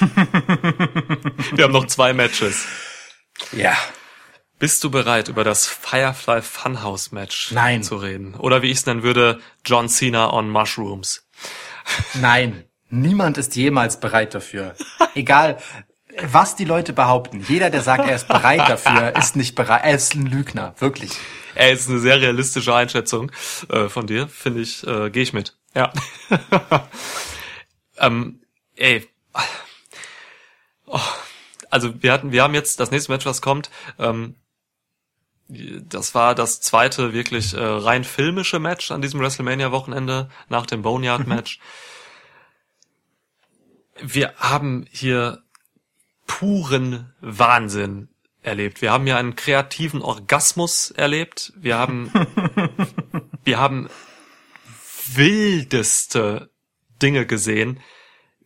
Wir haben noch zwei Matches. Ja. Bist du bereit, über das Firefly Funhouse Match Nein. zu reden? Oder wie ich es nennen würde, John Cena on Mushrooms. Nein. Niemand ist jemals bereit dafür. Egal, was die Leute behaupten. Jeder, der sagt, er ist bereit dafür, ist nicht bereit. Er ist ein Lügner. Wirklich. Ey, ist eine sehr realistische Einschätzung äh, von dir, finde ich, äh, gehe ich mit. Ja. ähm, ey. Oh. Also wir hatten, wir haben jetzt das nächste Match, was kommt. Ähm, das war das zweite wirklich äh, rein filmische Match an diesem WrestleMania-Wochenende nach dem Boneyard-Match. wir haben hier puren Wahnsinn erlebt. Wir haben hier einen kreativen Orgasmus erlebt. Wir haben, wir haben wildeste Dinge gesehen.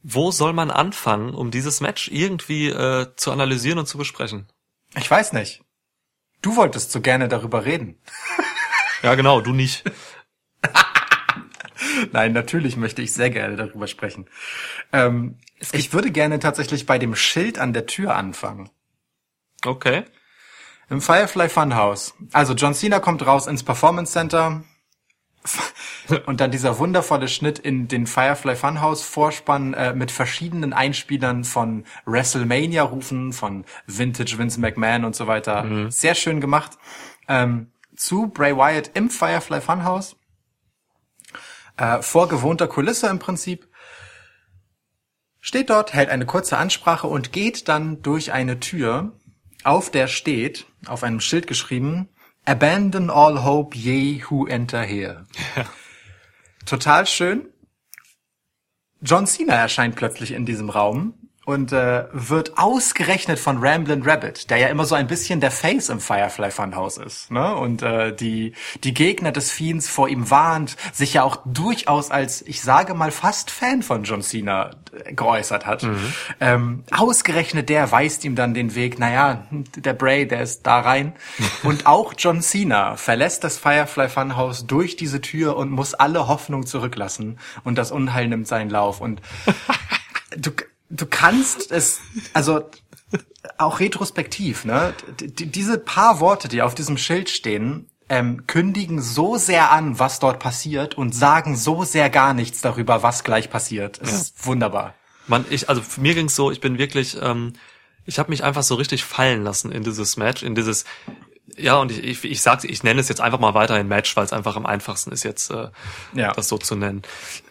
Wo soll man anfangen, um dieses Match irgendwie äh, zu analysieren und zu besprechen? Ich weiß nicht. Du wolltest so gerne darüber reden. Ja, genau, du nicht. Nein, natürlich möchte ich sehr gerne darüber sprechen. Ähm, ich würde gerne tatsächlich bei dem Schild an der Tür anfangen. Okay. Im Firefly Funhouse. Also John Cena kommt raus ins Performance Center. Und dann dieser wundervolle Schnitt in den Firefly Funhouse Vorspann äh, mit verschiedenen Einspielern von WrestleMania Rufen, von Vintage Vince McMahon und so weiter. Sehr schön gemacht. Ähm, zu Bray Wyatt im Firefly Funhouse. Äh, vor gewohnter Kulisse im Prinzip. Steht dort, hält eine kurze Ansprache und geht dann durch eine Tür, auf der steht, auf einem Schild geschrieben, Abandon all hope, ye who enter here. Total schön. John Cena erscheint plötzlich in diesem Raum und äh, wird ausgerechnet von Ramblin' Rabbit, der ja immer so ein bisschen der Face im Firefly Funhouse ist, ne? Und äh, die die Gegner des Fiends vor ihm warnt, sich ja auch durchaus als ich sage mal fast Fan von John Cena äh, geäußert hat. Ähm, ausgerechnet der weist ihm dann den Weg. Naja, der Bray, der ist da rein. und auch John Cena verlässt das Firefly Funhouse durch diese Tür und muss alle Hoffnung zurücklassen und das Unheil nimmt seinen Lauf und du, du kannst es, also auch retrospektiv, ne? D diese paar Worte, die auf diesem Schild stehen, ähm, kündigen so sehr an, was dort passiert und sagen so sehr gar nichts darüber, was gleich passiert. Es ist wunderbar. Man, ich, also für mir ging's so, ich bin wirklich, ähm, ich habe mich einfach so richtig fallen lassen in dieses Match, in dieses ja, und ich, ich, ich sag's, ich nenne es jetzt einfach mal weiterhin Match, weil es einfach am einfachsten ist, jetzt äh, Ja. das so zu nennen.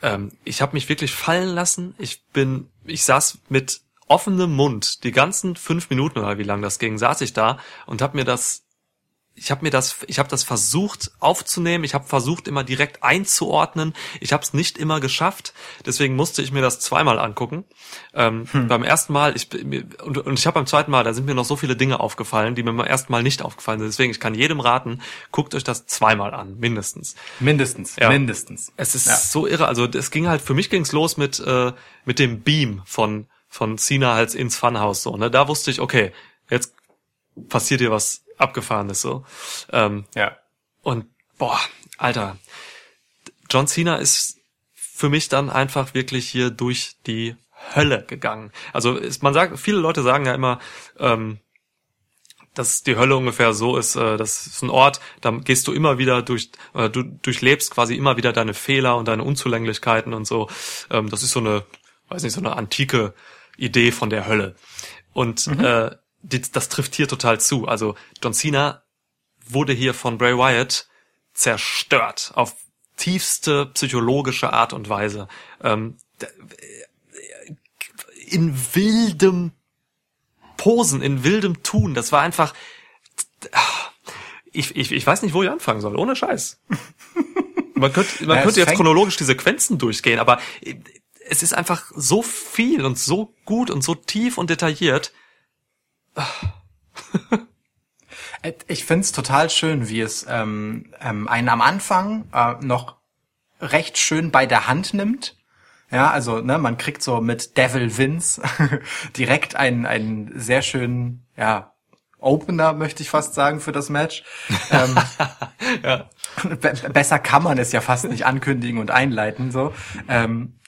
Ähm, ich habe mich wirklich fallen lassen. Ich bin, ich saß mit offenem Mund die ganzen fünf Minuten oder wie lang das ging, saß ich da und habe mir das ich habe mir das, ich habe das versucht aufzunehmen. Ich habe versucht immer direkt einzuordnen. Ich habe es nicht immer geschafft. Deswegen musste ich mir das zweimal angucken. Ähm, Beim ersten Mal, ich und, und ich habe beim zweiten Mal, da sind mir noch so viele Dinge aufgefallen, die mir beim ersten Mal nicht aufgefallen sind. Deswegen, ich kann jedem raten, guckt euch das zweimal an, mindestens. Mindestens, Ja. mindestens. Es ist Ja. so irre. Also es ging halt, für mich ging's los mit, äh, mit dem Beam von, von Cena halt ins Funhouse so. Ne? Da wusste ich, okay, jetzt passiert hier was Abgefahrenes so. Ähm, Ja. und boah, Alter, John Cena ist für mich dann einfach wirklich hier durch die Hölle gegangen. Also ist, man sagt, viele Leute sagen ja immer, ähm, dass die Hölle ungefähr so ist, äh, das ist ein Ort, da gehst du immer wieder durch, äh, du durchlebst quasi immer wieder deine Fehler und deine Unzulänglichkeiten und so. Ähm, das ist so eine, weiß nicht, so eine antike Idee von der Hölle. Und äh, die, das trifft hier total zu. Also John Cena wurde hier von Bray Wyatt zerstört auf tiefste psychologische Art und Weise. Ähm, d- in wildem Posen, in wildem Tun. Das war einfach. Ich, ich, ich weiß nicht, wo ich anfangen soll. Ohne Scheiß. Man könnte, man Ja, könnte jetzt chronologisch die Sequenzen durchgehen, aber es ist einfach so viel und so gut und so tief und detailliert. Äh, Ich find's total schön, wie es ähm, ähm, einen am Anfang äh, noch recht schön bei der Hand nimmt. Ja, also ne, man kriegt so mit Devil Vince direkt einen, einen sehr schönen, ja, Opener, möchte ich fast sagen, für das Match. ähm, Ja. Be besser kann man es ja fast nicht ankündigen und einleiten, so. Ähm,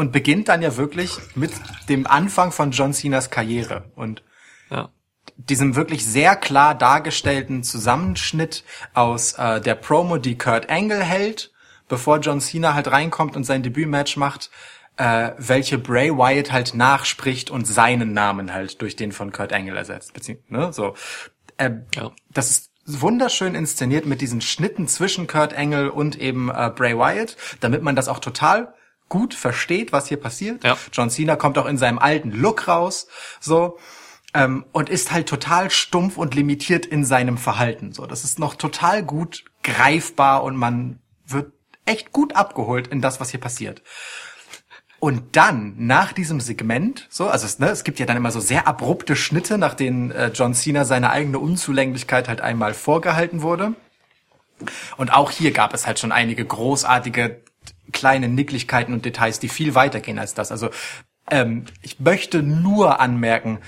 und beginnt dann ja wirklich mit dem Anfang von John Cenas Karriere. Und Ja. diesem wirklich sehr klar dargestellten Zusammenschnitt aus äh, der Promo, die Kurt Angle hält, bevor John Cena halt reinkommt und sein Debütmatch macht, äh, welche Bray Wyatt halt nachspricht und seinen Namen halt durch den von Kurt Angle ersetzt. Bezieh ne? so. Ähm, Ja. Das ist wunderschön inszeniert mit diesen Schnitten zwischen Kurt Angle und eben äh, Bray Wyatt, damit man das auch total gut versteht, was hier passiert. Ja. John Cena kommt auch in seinem alten Look raus, so ähm, und ist halt total stumpf und limitiert in seinem Verhalten. So, das ist noch total gut greifbar und man wird echt gut abgeholt in das, was hier passiert. Und dann, nach diesem Segment, so, also es, ne, es gibt ja dann immer so sehr abrupte Schnitte, nach denen äh, John Cena seine eigene Unzulänglichkeit halt einmal vorgehalten wurde. Und auch hier gab es halt schon einige großartige kleine Nicklichkeiten und Details, die viel weitergehen als das. Also ähm, ich möchte nur anmerken,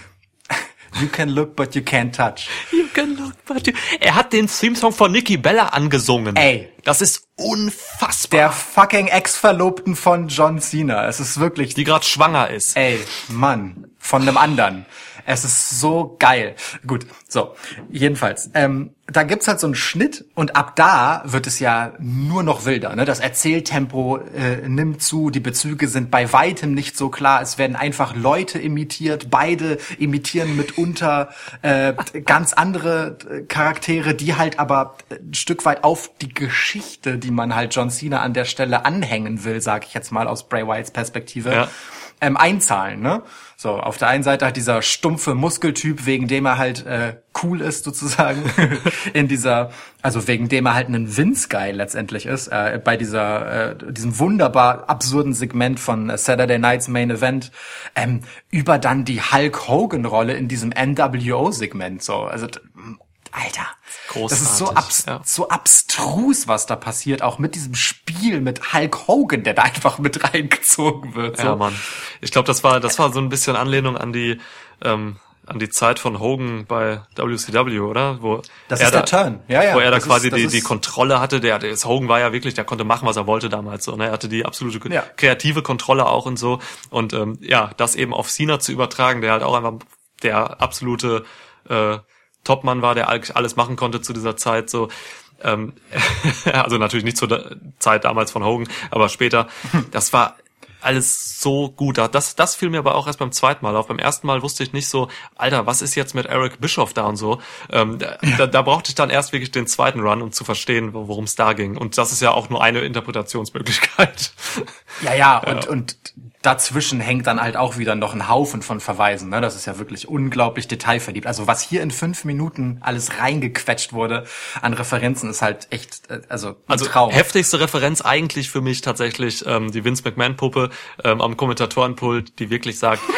you can look but you can't touch. You can look but you- Er hat den Theme-Song von Nikki Bella angesungen. Ey. Das ist unfassbar. Der fucking Ex-Verlobten von John Cena. Es ist wirklich die gerade schwanger ist. Ey, Mann, von einem anderen. Es ist so geil. Gut, so, jedenfalls. Ähm, da gibt's halt so einen Schnitt und ab da wird es ja nur noch wilder. Ne? Das Erzähltempo äh, nimmt zu, die Bezüge sind bei weitem nicht so klar. Es werden einfach Leute imitiert, beide imitieren mitunter äh, ganz andere äh, Charaktere, die halt aber ein Stück weit auf die Geschichte, die man halt John Cena an der Stelle anhängen will, sag ich jetzt mal aus Bray Wyatts Perspektive, Ja. ähm, einzahlen, ne? So, auf der einen Seite hat dieser stumpfe Muskeltyp, wegen dem er halt äh, cool ist sozusagen, in dieser, also wegen dem er halt ein Vince-Guy letztendlich ist, äh, bei dieser, äh, diesem wunderbar absurden Segment von äh, Saturday Night's Main Event, ähm, über dann die Hulk Hogan-Rolle in diesem NWO-Segment, so, also, Alter, das ist so, Großartig, abs ja. so abstrus, was da passiert, auch mit diesem Spiel mit Hulk Hogan, der da einfach mit reingezogen wird. So. Ja, Mann. Ich glaube, das war, das war so ein bisschen Anlehnung an die, ähm, an die Zeit von Hogan bei WCW, oder? Wo Das er ist der da, Turn. Ja, ja. Wo er da Das ist- quasi das die, ist- die Kontrolle hatte. Der, der Hogan war ja wirklich, der konnte machen, was er wollte damals. So, ne? Er hatte die absolute Ja. kreative Kontrolle auch und so. Und ähm, ja, das eben auf Cena zu übertragen, der halt auch einfach der absolute äh, Topmann war, der eigentlich alles machen konnte zu dieser Zeit. So, ähm, also natürlich nicht zur Zeit damals von Hogan, aber später. Das war alles so gut. Das, das fiel mir aber auch erst beim zweiten Mal auf. Beim ersten Mal wusste ich nicht so, Alter, was ist jetzt mit Eric Bischoff da und so. Ähm, da, da brauchte ich dann erst wirklich den zweiten Run, um zu verstehen, worum es da ging. Und das ist ja auch nur eine Interpretationsmöglichkeit. Ja, ja, und, ja. und dazwischen hängt dann halt auch wieder noch ein Haufen von Verweisen. Ne? Das ist ja wirklich unglaublich detailverliebt. Also was hier in fünf Minuten alles reingequetscht wurde an Referenzen, ist halt echt, äh, also ein also Traum. heftigste Referenz eigentlich für mich tatsächlich ähm, die Vince McMahon-Puppe ähm, am Kommentatorenpult, die wirklich sagt,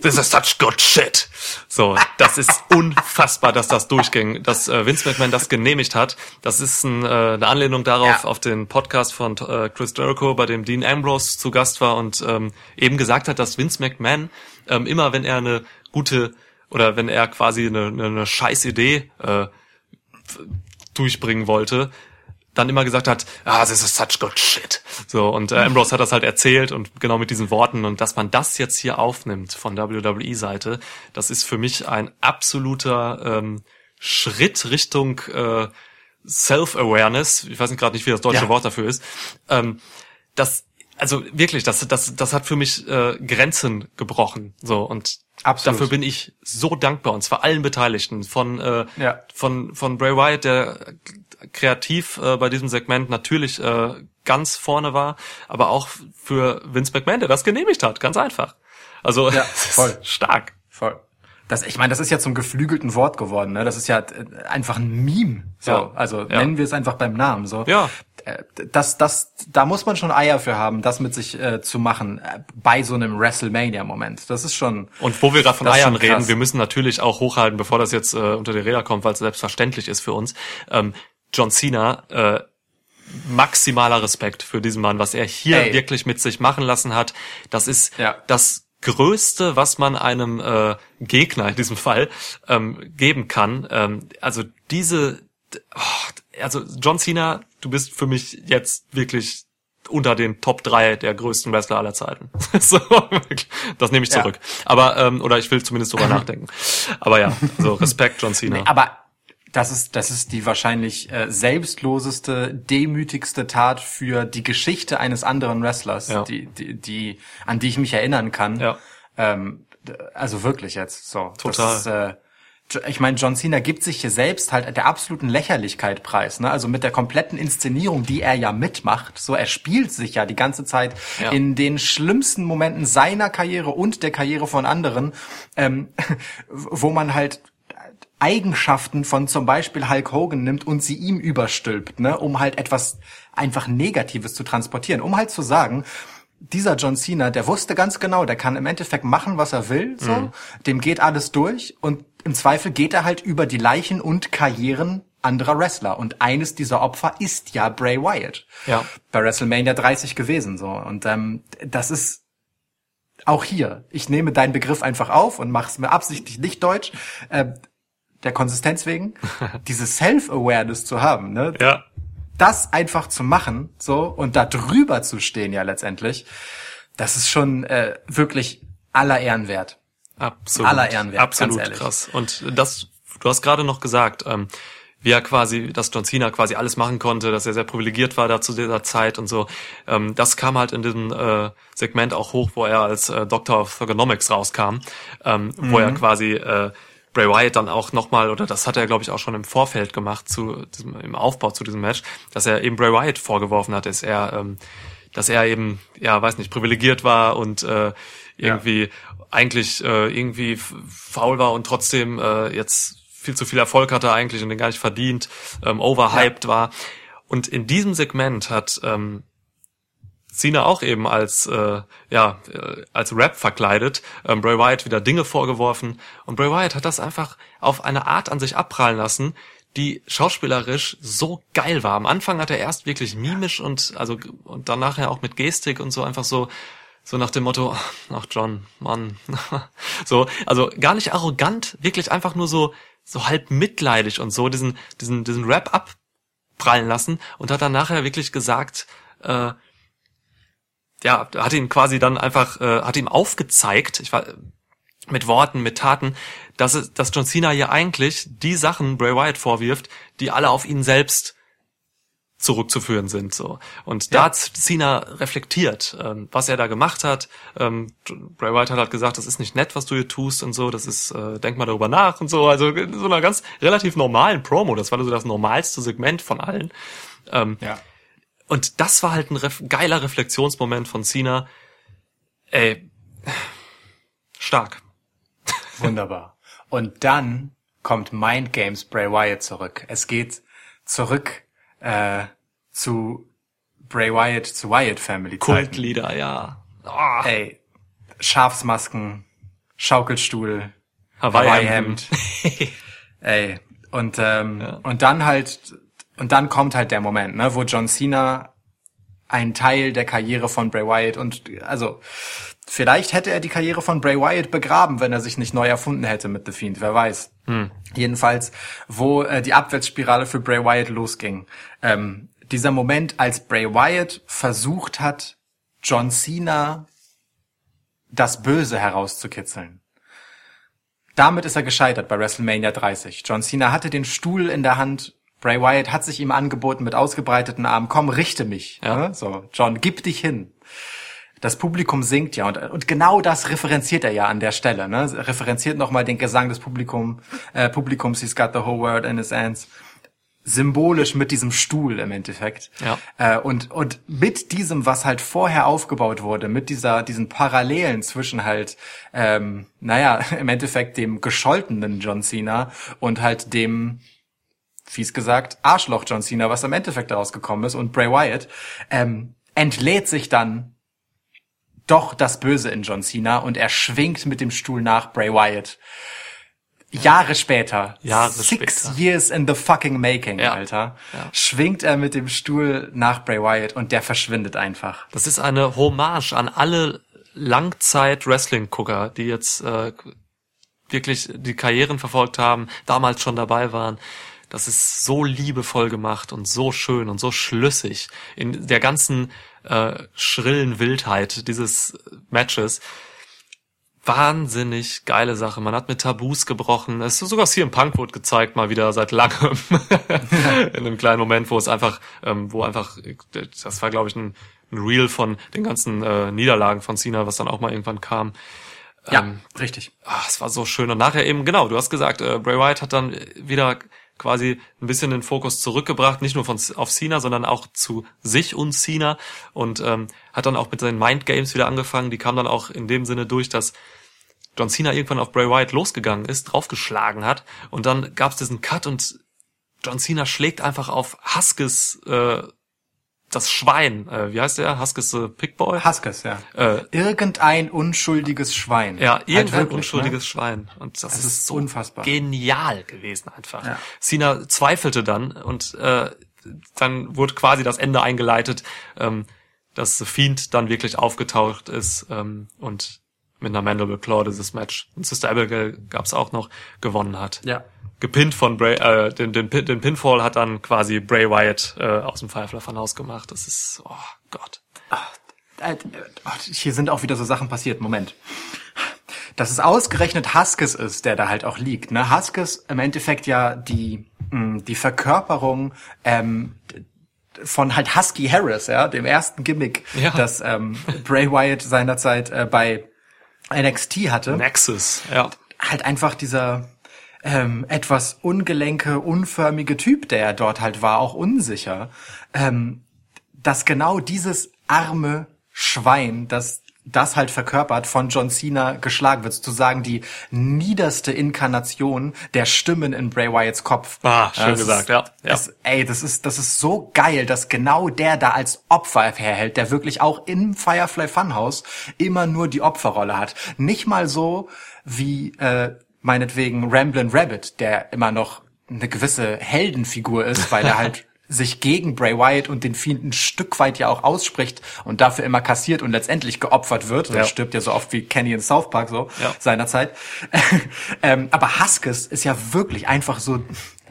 This is such good shit. So, das ist unfassbar, dass das durchging, dass äh, Vince McMahon das genehmigt hat. Das ist ein, äh, eine Anlehnung darauf, ja. auf den Podcast von äh, Chris Jericho, bei dem Dean Ambrose zu Gast war und ähm, eben gesagt hat, dass Vince McMahon ähm, immer, wenn er eine gute oder wenn er quasi eine, eine, eine scheiß Idee äh, durchbringen wollte, dann immer gesagt hat, ah, this is such good shit. So, und äh, Ambrose hat das halt erzählt und genau mit diesen Worten und dass man das jetzt hier aufnimmt von WWE-Seite, das ist für mich ein absoluter ähm, Schritt Richtung äh, Self-Awareness. Ich weiß gerade nicht, wie das deutsche ja. Wort dafür ist. Ähm, das, also wirklich, das, das, das hat für mich äh, Grenzen gebrochen. So und Absolut. Dafür bin ich so dankbar und zwar allen Beteiligten von äh, ja. von von Bray Wyatt, der kreativ äh, bei diesem Segment natürlich äh, ganz vorne war, aber auch für Vince McMahon, der das genehmigt hat, ganz einfach. Also ja, voll stark. Voll. Das, ich meine, das ist ja zum geflügelten Wort geworden. Ne? Das ist ja äh, einfach ein Meme. So, ja. also ja. nennen wir es einfach beim Namen. So. Ja. Äh, das, das, da muss man schon Eier für haben, das mit sich äh, zu machen äh, bei so einem WrestleMania-Moment. Das ist schon. Und wo wir gerade von Eiern reden, wir müssen natürlich auch hochhalten, bevor das jetzt äh, unter die Räder kommt, weil es selbstverständlich ist für uns. Ähm, John Cena, äh, maximaler Respekt für diesen Mann, was er hier Ey. wirklich mit sich machen lassen hat. Das ist ja. das Größte, was man einem äh, Gegner in diesem Fall ähm, geben kann. Ähm, also diese, oh, also John Cena, du bist für mich jetzt wirklich unter den Top 3 der größten Wrestler aller Zeiten. so, das nehme ich zurück. Ja. Aber, ähm, oder ich will zumindest drüber nachdenken. Aber ja, also Respekt, John Cena. Nee, aber das ist, das ist die wahrscheinlich äh, selbstloseste, demütigste Tat für die Geschichte eines anderen Wrestlers, ja. die, die, die, an die ich mich erinnern kann. Ja. Ähm, also wirklich jetzt so. Total. Ist, äh, ich meine, John Cena gibt sich hier selbst halt der absoluten Lächerlichkeit preis, ne? Also mit der kompletten Inszenierung, die er ja mitmacht. So, er spielt sich ja die ganze Zeit ja. in den schlimmsten Momenten seiner Karriere und der Karriere von anderen, ähm, wo man halt Eigenschaften von zum Beispiel Hulk Hogan nimmt und sie ihm überstülpt, ne, um halt etwas einfach Negatives zu transportieren, um halt zu sagen, dieser John Cena, der wusste ganz genau, der kann im Endeffekt machen, was er will, so, mhm. dem geht alles durch und im Zweifel geht er halt über die Leichen und Karrieren anderer Wrestler und eines dieser Opfer ist ja Bray Wyatt. Ja. Bei WrestleMania 30 gewesen, so und ähm, das ist auch hier, ich nehme deinen Begriff einfach auf und mache es mir absichtlich nicht deutsch. Äh, der Konsistenz wegen, diese Self-Awareness zu haben, ne? Ja. Das einfach zu machen, so, und da drüber zu stehen, ja, letztendlich, das ist schon äh, wirklich aller Ehren wert. Absolut. Aller Ehren wert, Absolut krass. Und das, du hast gerade noch gesagt, ähm, wie er quasi, dass John Cena quasi alles machen konnte, dass er sehr privilegiert war da zu dieser Zeit und so. Ähm, das kam halt in diesem äh, Segment auch hoch, wo er als äh, Doctor of Ergonomics rauskam, ähm, mhm. wo er quasi äh, Bray Wyatt dann auch nochmal, oder das hat er, glaube ich, auch schon im Vorfeld gemacht, zu diesem, im Aufbau zu diesem Match, dass er eben Bray Wyatt vorgeworfen hat, dass er, ähm, dass er eben, ja, weiß nicht, privilegiert war und äh, irgendwie ja. Eigentlich äh, irgendwie faul war und trotzdem äh, jetzt viel zu viel Erfolg hatte eigentlich und den gar nicht verdient, ähm, overhyped ja. war. Und in diesem Segment hat ähm, Cena auch eben als äh, ja äh, als Rap verkleidet, ähm, Bray Wyatt wieder Dinge vorgeworfen und Bray Wyatt hat das einfach auf eine Art an sich abprallen lassen, die schauspielerisch so geil war. Am Anfang hat er erst wirklich mimisch und also und dann nachher auch mit Gestik und so einfach so so nach dem Motto, ach John, Mann, so also gar nicht arrogant, wirklich einfach nur so so halb mitleidig und so diesen diesen diesen Rap abprallen lassen und hat dann nachher wirklich gesagt äh, ja, hat ihn quasi dann einfach, äh, hat ihm aufgezeigt, ich war mit Worten, mit Taten, dass, dass John Cena hier eigentlich die Sachen Bray Wyatt vorwirft, die alle auf ihn selbst zurückzuführen sind so und da Ja. hat Cena reflektiert ähm, was er da gemacht hat ähm, Bray Wyatt hat halt gesagt das ist nicht nett was du hier tust und so das ist äh, denk mal darüber nach und so also in so einer ganz relativ normalen Promo das war so das normalste Segment von allen ähm, Ja. und das war halt ein ref geiler Reflexionsmoment von Cena ey stark Wunderbar. Und dann kommt Mind Games Bray Wyatt zurück. Es geht zurück äh, zu Bray Wyatt, zu Wyatt Family. Kultlieder ja Ah, Ey, Schafsmasken, Schaukelstuhl, Hawaii-Hemd. Ey, und, ähm, und dann halt, und dann kommt halt der Moment, ne, wo John Cena ein Teil der Karriere von Bray Wyatt und, also, vielleicht hätte er die Karriere von Bray Wyatt begraben, wenn er sich nicht neu erfunden hätte mit The Fiend, wer weiß. Jedenfalls, wo äh, die Abwärtsspirale für Bray Wyatt losging. Ähm, dieser Moment, als Bray Wyatt versucht hat, John Cena das Böse herauszukitzeln. Damit ist er gescheitert bei WrestleMania 30. John Cena hatte den Stuhl in der Hand. Bray Wyatt hat sich ihm angeboten mit ausgebreiteten Armen. Komm, richte mich. Ja. Ne? So, John, gib dich hin. Das Publikum singt ja und, und genau das referenziert er ja an der Stelle. Ne? Er referenziert nochmal den Gesang des Publikum, äh, Publikums. He's got the whole world in his hands. Symbolisch mit diesem Stuhl im Endeffekt. Ja. Äh, und, und mit diesem, was halt vorher aufgebaut wurde, mit dieser, diesen Parallelen zwischen halt, ähm, naja, im Endeffekt dem gescholtenen John Cena und halt dem, fies gesagt, Arschloch John Cena, was im Endeffekt daraus gekommen ist und Bray Wyatt, ähm, entlädt sich dann doch das Böse in John Cena und er schwingt mit dem Stuhl nach Bray Wyatt. Jahre später, Jahre six später. years in the fucking making, Ja. Alter, Ja. schwingt er mit dem Stuhl nach Bray Wyatt und der verschwindet einfach. Das ist eine Hommage an alle Langzeit-Wrestling-Gucker, die jetzt äh, wirklich die Karrieren verfolgt haben, damals schon dabei waren. Das ist so liebevoll gemacht und so schön und so schlüssig in der ganzen äh, schrillen Wildheit dieses Matches. Wahnsinnig geile Sache. Man hat mit Tabus gebrochen. Es ist sogar CM Punk wurde gezeigt, mal wieder seit langem. In einem kleinen Moment, wo es einfach, ähm, wo einfach, das war glaube ich ein, ein Reel von den ganzen äh, Niederlagen von Cena, was dann auch mal irgendwann kam. Ja, Ähm, richtig. Ah, es war so schön. Und nachher eben, genau, du hast gesagt, äh, Bray Wyatt hat dann wieder quasi ein bisschen den Fokus zurückgebracht, nicht nur von auf Cena, sondern auch zu sich und Cena und ähm, hat dann auch mit seinen Mind Games wieder angefangen. Die kamen dann auch in dem Sinne durch, dass John Cena irgendwann auf Bray Wyatt losgegangen ist, draufgeschlagen hat und dann gab es diesen Cut und John Cena schlägt einfach auf Huskes äh, das Schwein. Äh, wie heißt der? Huskes äh, Pickboy? Huskers, ja. Äh, Irgendein unschuldiges Schwein. Ja, Halt irgendein wirklich, unschuldiges Ne? Schwein. Und das, Das ist, ist so unfassbar. genial gewesen einfach. Ja. Cena zweifelte dann und äh, dann wurde quasi das Ende eingeleitet, ähm, dass The Fiend dann wirklich aufgetaucht ist ähm, und mit einer Mandible Claw dieses Match. Und Sister Abigail gab's auch noch, gewonnen hat. Ja. Gepinnt von Bray, äh, den, den, den Pinfall hat dann quasi Bray Wyatt äh, aus dem Firefly Funhouse gemacht. Das ist, oh Gott. Äh, äh, oh, Hier sind auch wieder so Sachen passiert. Moment. Dass es ausgerechnet Huskes ist, der da halt auch liegt. Ne? Huskes im Endeffekt ja die, mh, die Verkörperung ähm, von halt Husky Harris, ja, dem ersten Gimmick, Ja. das ähm, Bray Wyatt seinerzeit äh, bei NXT hatte. Nexus, ja. halt einfach dieser ähm, etwas ungelenke, unförmige Typ, der er dort halt war, auch unsicher, ähm, dass genau dieses arme Schwein, das das halt verkörpert, von John Cena geschlagen wird, sozusagen die niederste Inkarnation der Stimmen in Bray Wyatts Kopf. Ah, schön das gesagt, ist, ja, ja. Das, ey, das ist, das ist so geil, dass genau der da als Opfer herhält, der wirklich auch im Firefly Funhouse immer nur die Opferrolle hat. Nicht mal so wie äh, meinetwegen Ramblin' Rabbit, der immer noch eine gewisse Heldenfigur ist, weil er halt sich gegen Bray Wyatt und den Fiend ein Stück weit ja auch ausspricht und dafür immer kassiert und letztendlich geopfert wird. Ja. Er stirbt ja so oft wie Kenny in South Park so Ja. seinerzeit. ähm, aber Huskes ist ja wirklich einfach so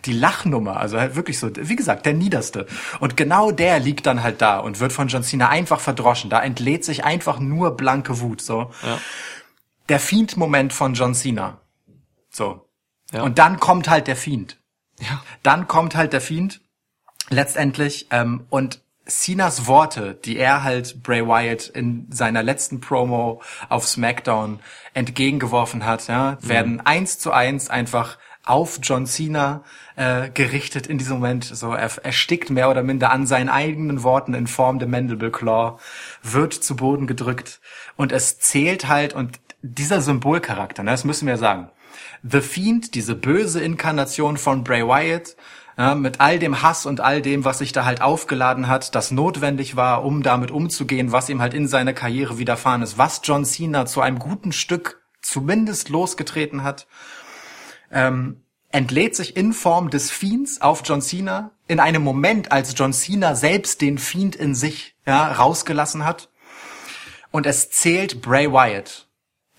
die Lachnummer, also halt wirklich so, wie gesagt, der Niederste. Und genau der liegt dann halt da und wird von John Cena einfach verdroschen. Da entlädt sich einfach nur blanke Wut, so. Ja. Der Fiend-Moment von John Cena. So. Ja. Und dann kommt halt der Fiend. Ja. Dann kommt halt der Fiend letztendlich ähm, und Cenas Worte, die er halt Bray Wyatt in seiner letzten Promo auf SmackDown entgegengeworfen hat, ja, werden eins zu eins einfach auf John Cena äh, gerichtet in diesem Moment. So, er erstickt mehr oder minder an seinen eigenen Worten in Form der Mandible Claw, wird zu Boden gedrückt und es zählt halt und dieser Symbolcharakter, ne, das müssen wir sagen. The Fiend, diese böse Inkarnation von Bray Wyatt, ja, mit all dem Hass und all dem, was sich da halt aufgeladen hat, das notwendig war, um damit umzugehen, was ihm halt in seiner Karriere widerfahren ist, was John Cena zu einem guten Stück zumindest losgetreten hat, ähm, entlädt sich in Form des Fiends auf John Cena in einem Moment, als John Cena selbst den Fiend in sich ja, rausgelassen hat. Und es zählt Bray Wyatt,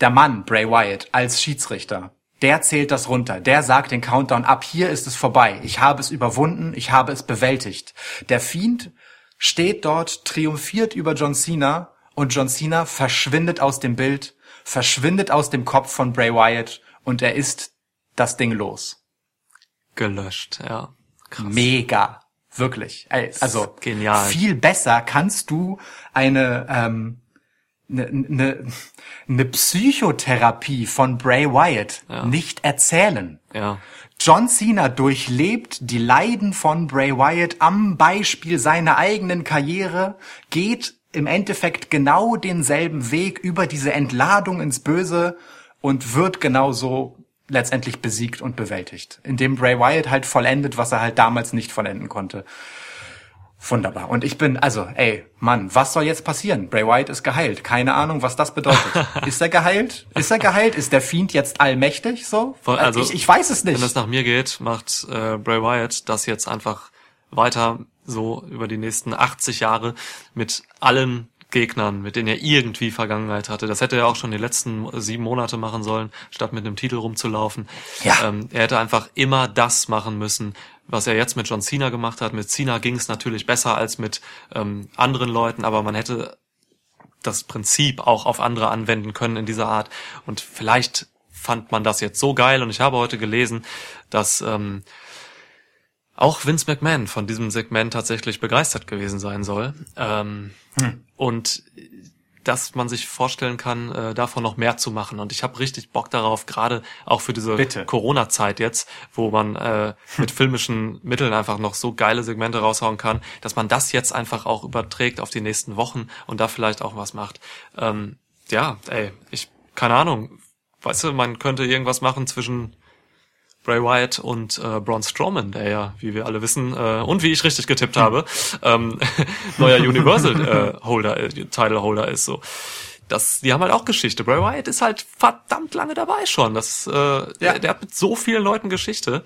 der Mann Bray Wyatt, als Schiedsrichter. Der zählt das runter. Der sagt den Countdown ab. Hier ist es vorbei. Ich habe es überwunden. Ich habe es bewältigt. Der Fiend steht dort, triumphiert über John Cena und John Cena verschwindet aus dem Bild, verschwindet aus dem Kopf von Bray Wyatt und er ist das Ding los. Gelöscht, ja. Krass. Mega. Wirklich. Also Genial. viel besser kannst du eine ähm, eine, eine, eine Psychotherapie von Bray Wyatt Ja. nicht erzählen. Ja. John Cena durchlebt die Leiden von Bray Wyatt am Beispiel seiner eigenen Karriere, geht im Endeffekt genau denselben Weg über diese Entladung ins Böse und wird genauso letztendlich besiegt und bewältigt, indem Bray Wyatt halt vollendet, was er halt damals nicht vollenden konnte. Wunderbar. Und ich bin, also, ey, Mann, was soll jetzt passieren? Bray Wyatt ist geheilt. Keine Ahnung, was das bedeutet. ist er geheilt? Ist er geheilt? Ist der Fiend jetzt allmächtig? So? Voll, also, ich, ich weiß es nicht. Wenn das nach mir geht, macht äh, Bray Wyatt das jetzt einfach weiter so über die nächsten 80 Jahre mit allen Gegnern, mit denen er irgendwie Vergangenheit hatte. Das hätte er auch schon die letzten sieben Monate machen sollen, statt mit einem Titel rumzulaufen. Ja. Ähm, er hätte einfach immer das machen müssen, was er jetzt mit John Cena gemacht hat. Mit Cena ging es natürlich besser als mit ähm, anderen Leuten, aber man hätte das Prinzip auch auf andere anwenden können in dieser Art. Und vielleicht fand man das jetzt so geil. Und ich habe heute gelesen, dass ähm, auch Vince McMahon von diesem Segment tatsächlich begeistert gewesen sein soll. Ähm, Und dass man sich vorstellen kann, äh, davon noch mehr zu machen. Und ich habe richtig Bock darauf, gerade auch für diese. Corona-Zeit jetzt, wo man äh, mit filmischen Mitteln einfach noch so geile Segmente raushauen kann, dass man das jetzt einfach auch überträgt auf die nächsten Wochen und da vielleicht auch was macht. Ähm, ja, ey, ich, keine Ahnung, weißt du, man könnte irgendwas machen zwischen Bray Wyatt und äh, Braun Strowman, der ja, wie wir alle wissen, äh, und wie ich richtig getippt habe, ähm, neuer Universal äh, Holder, äh, Title Holder ist so. Das, die haben halt auch Geschichte. Bray Wyatt ist halt verdammt lange dabei schon. Das, äh, der, der hat mit so vielen Leuten Geschichte.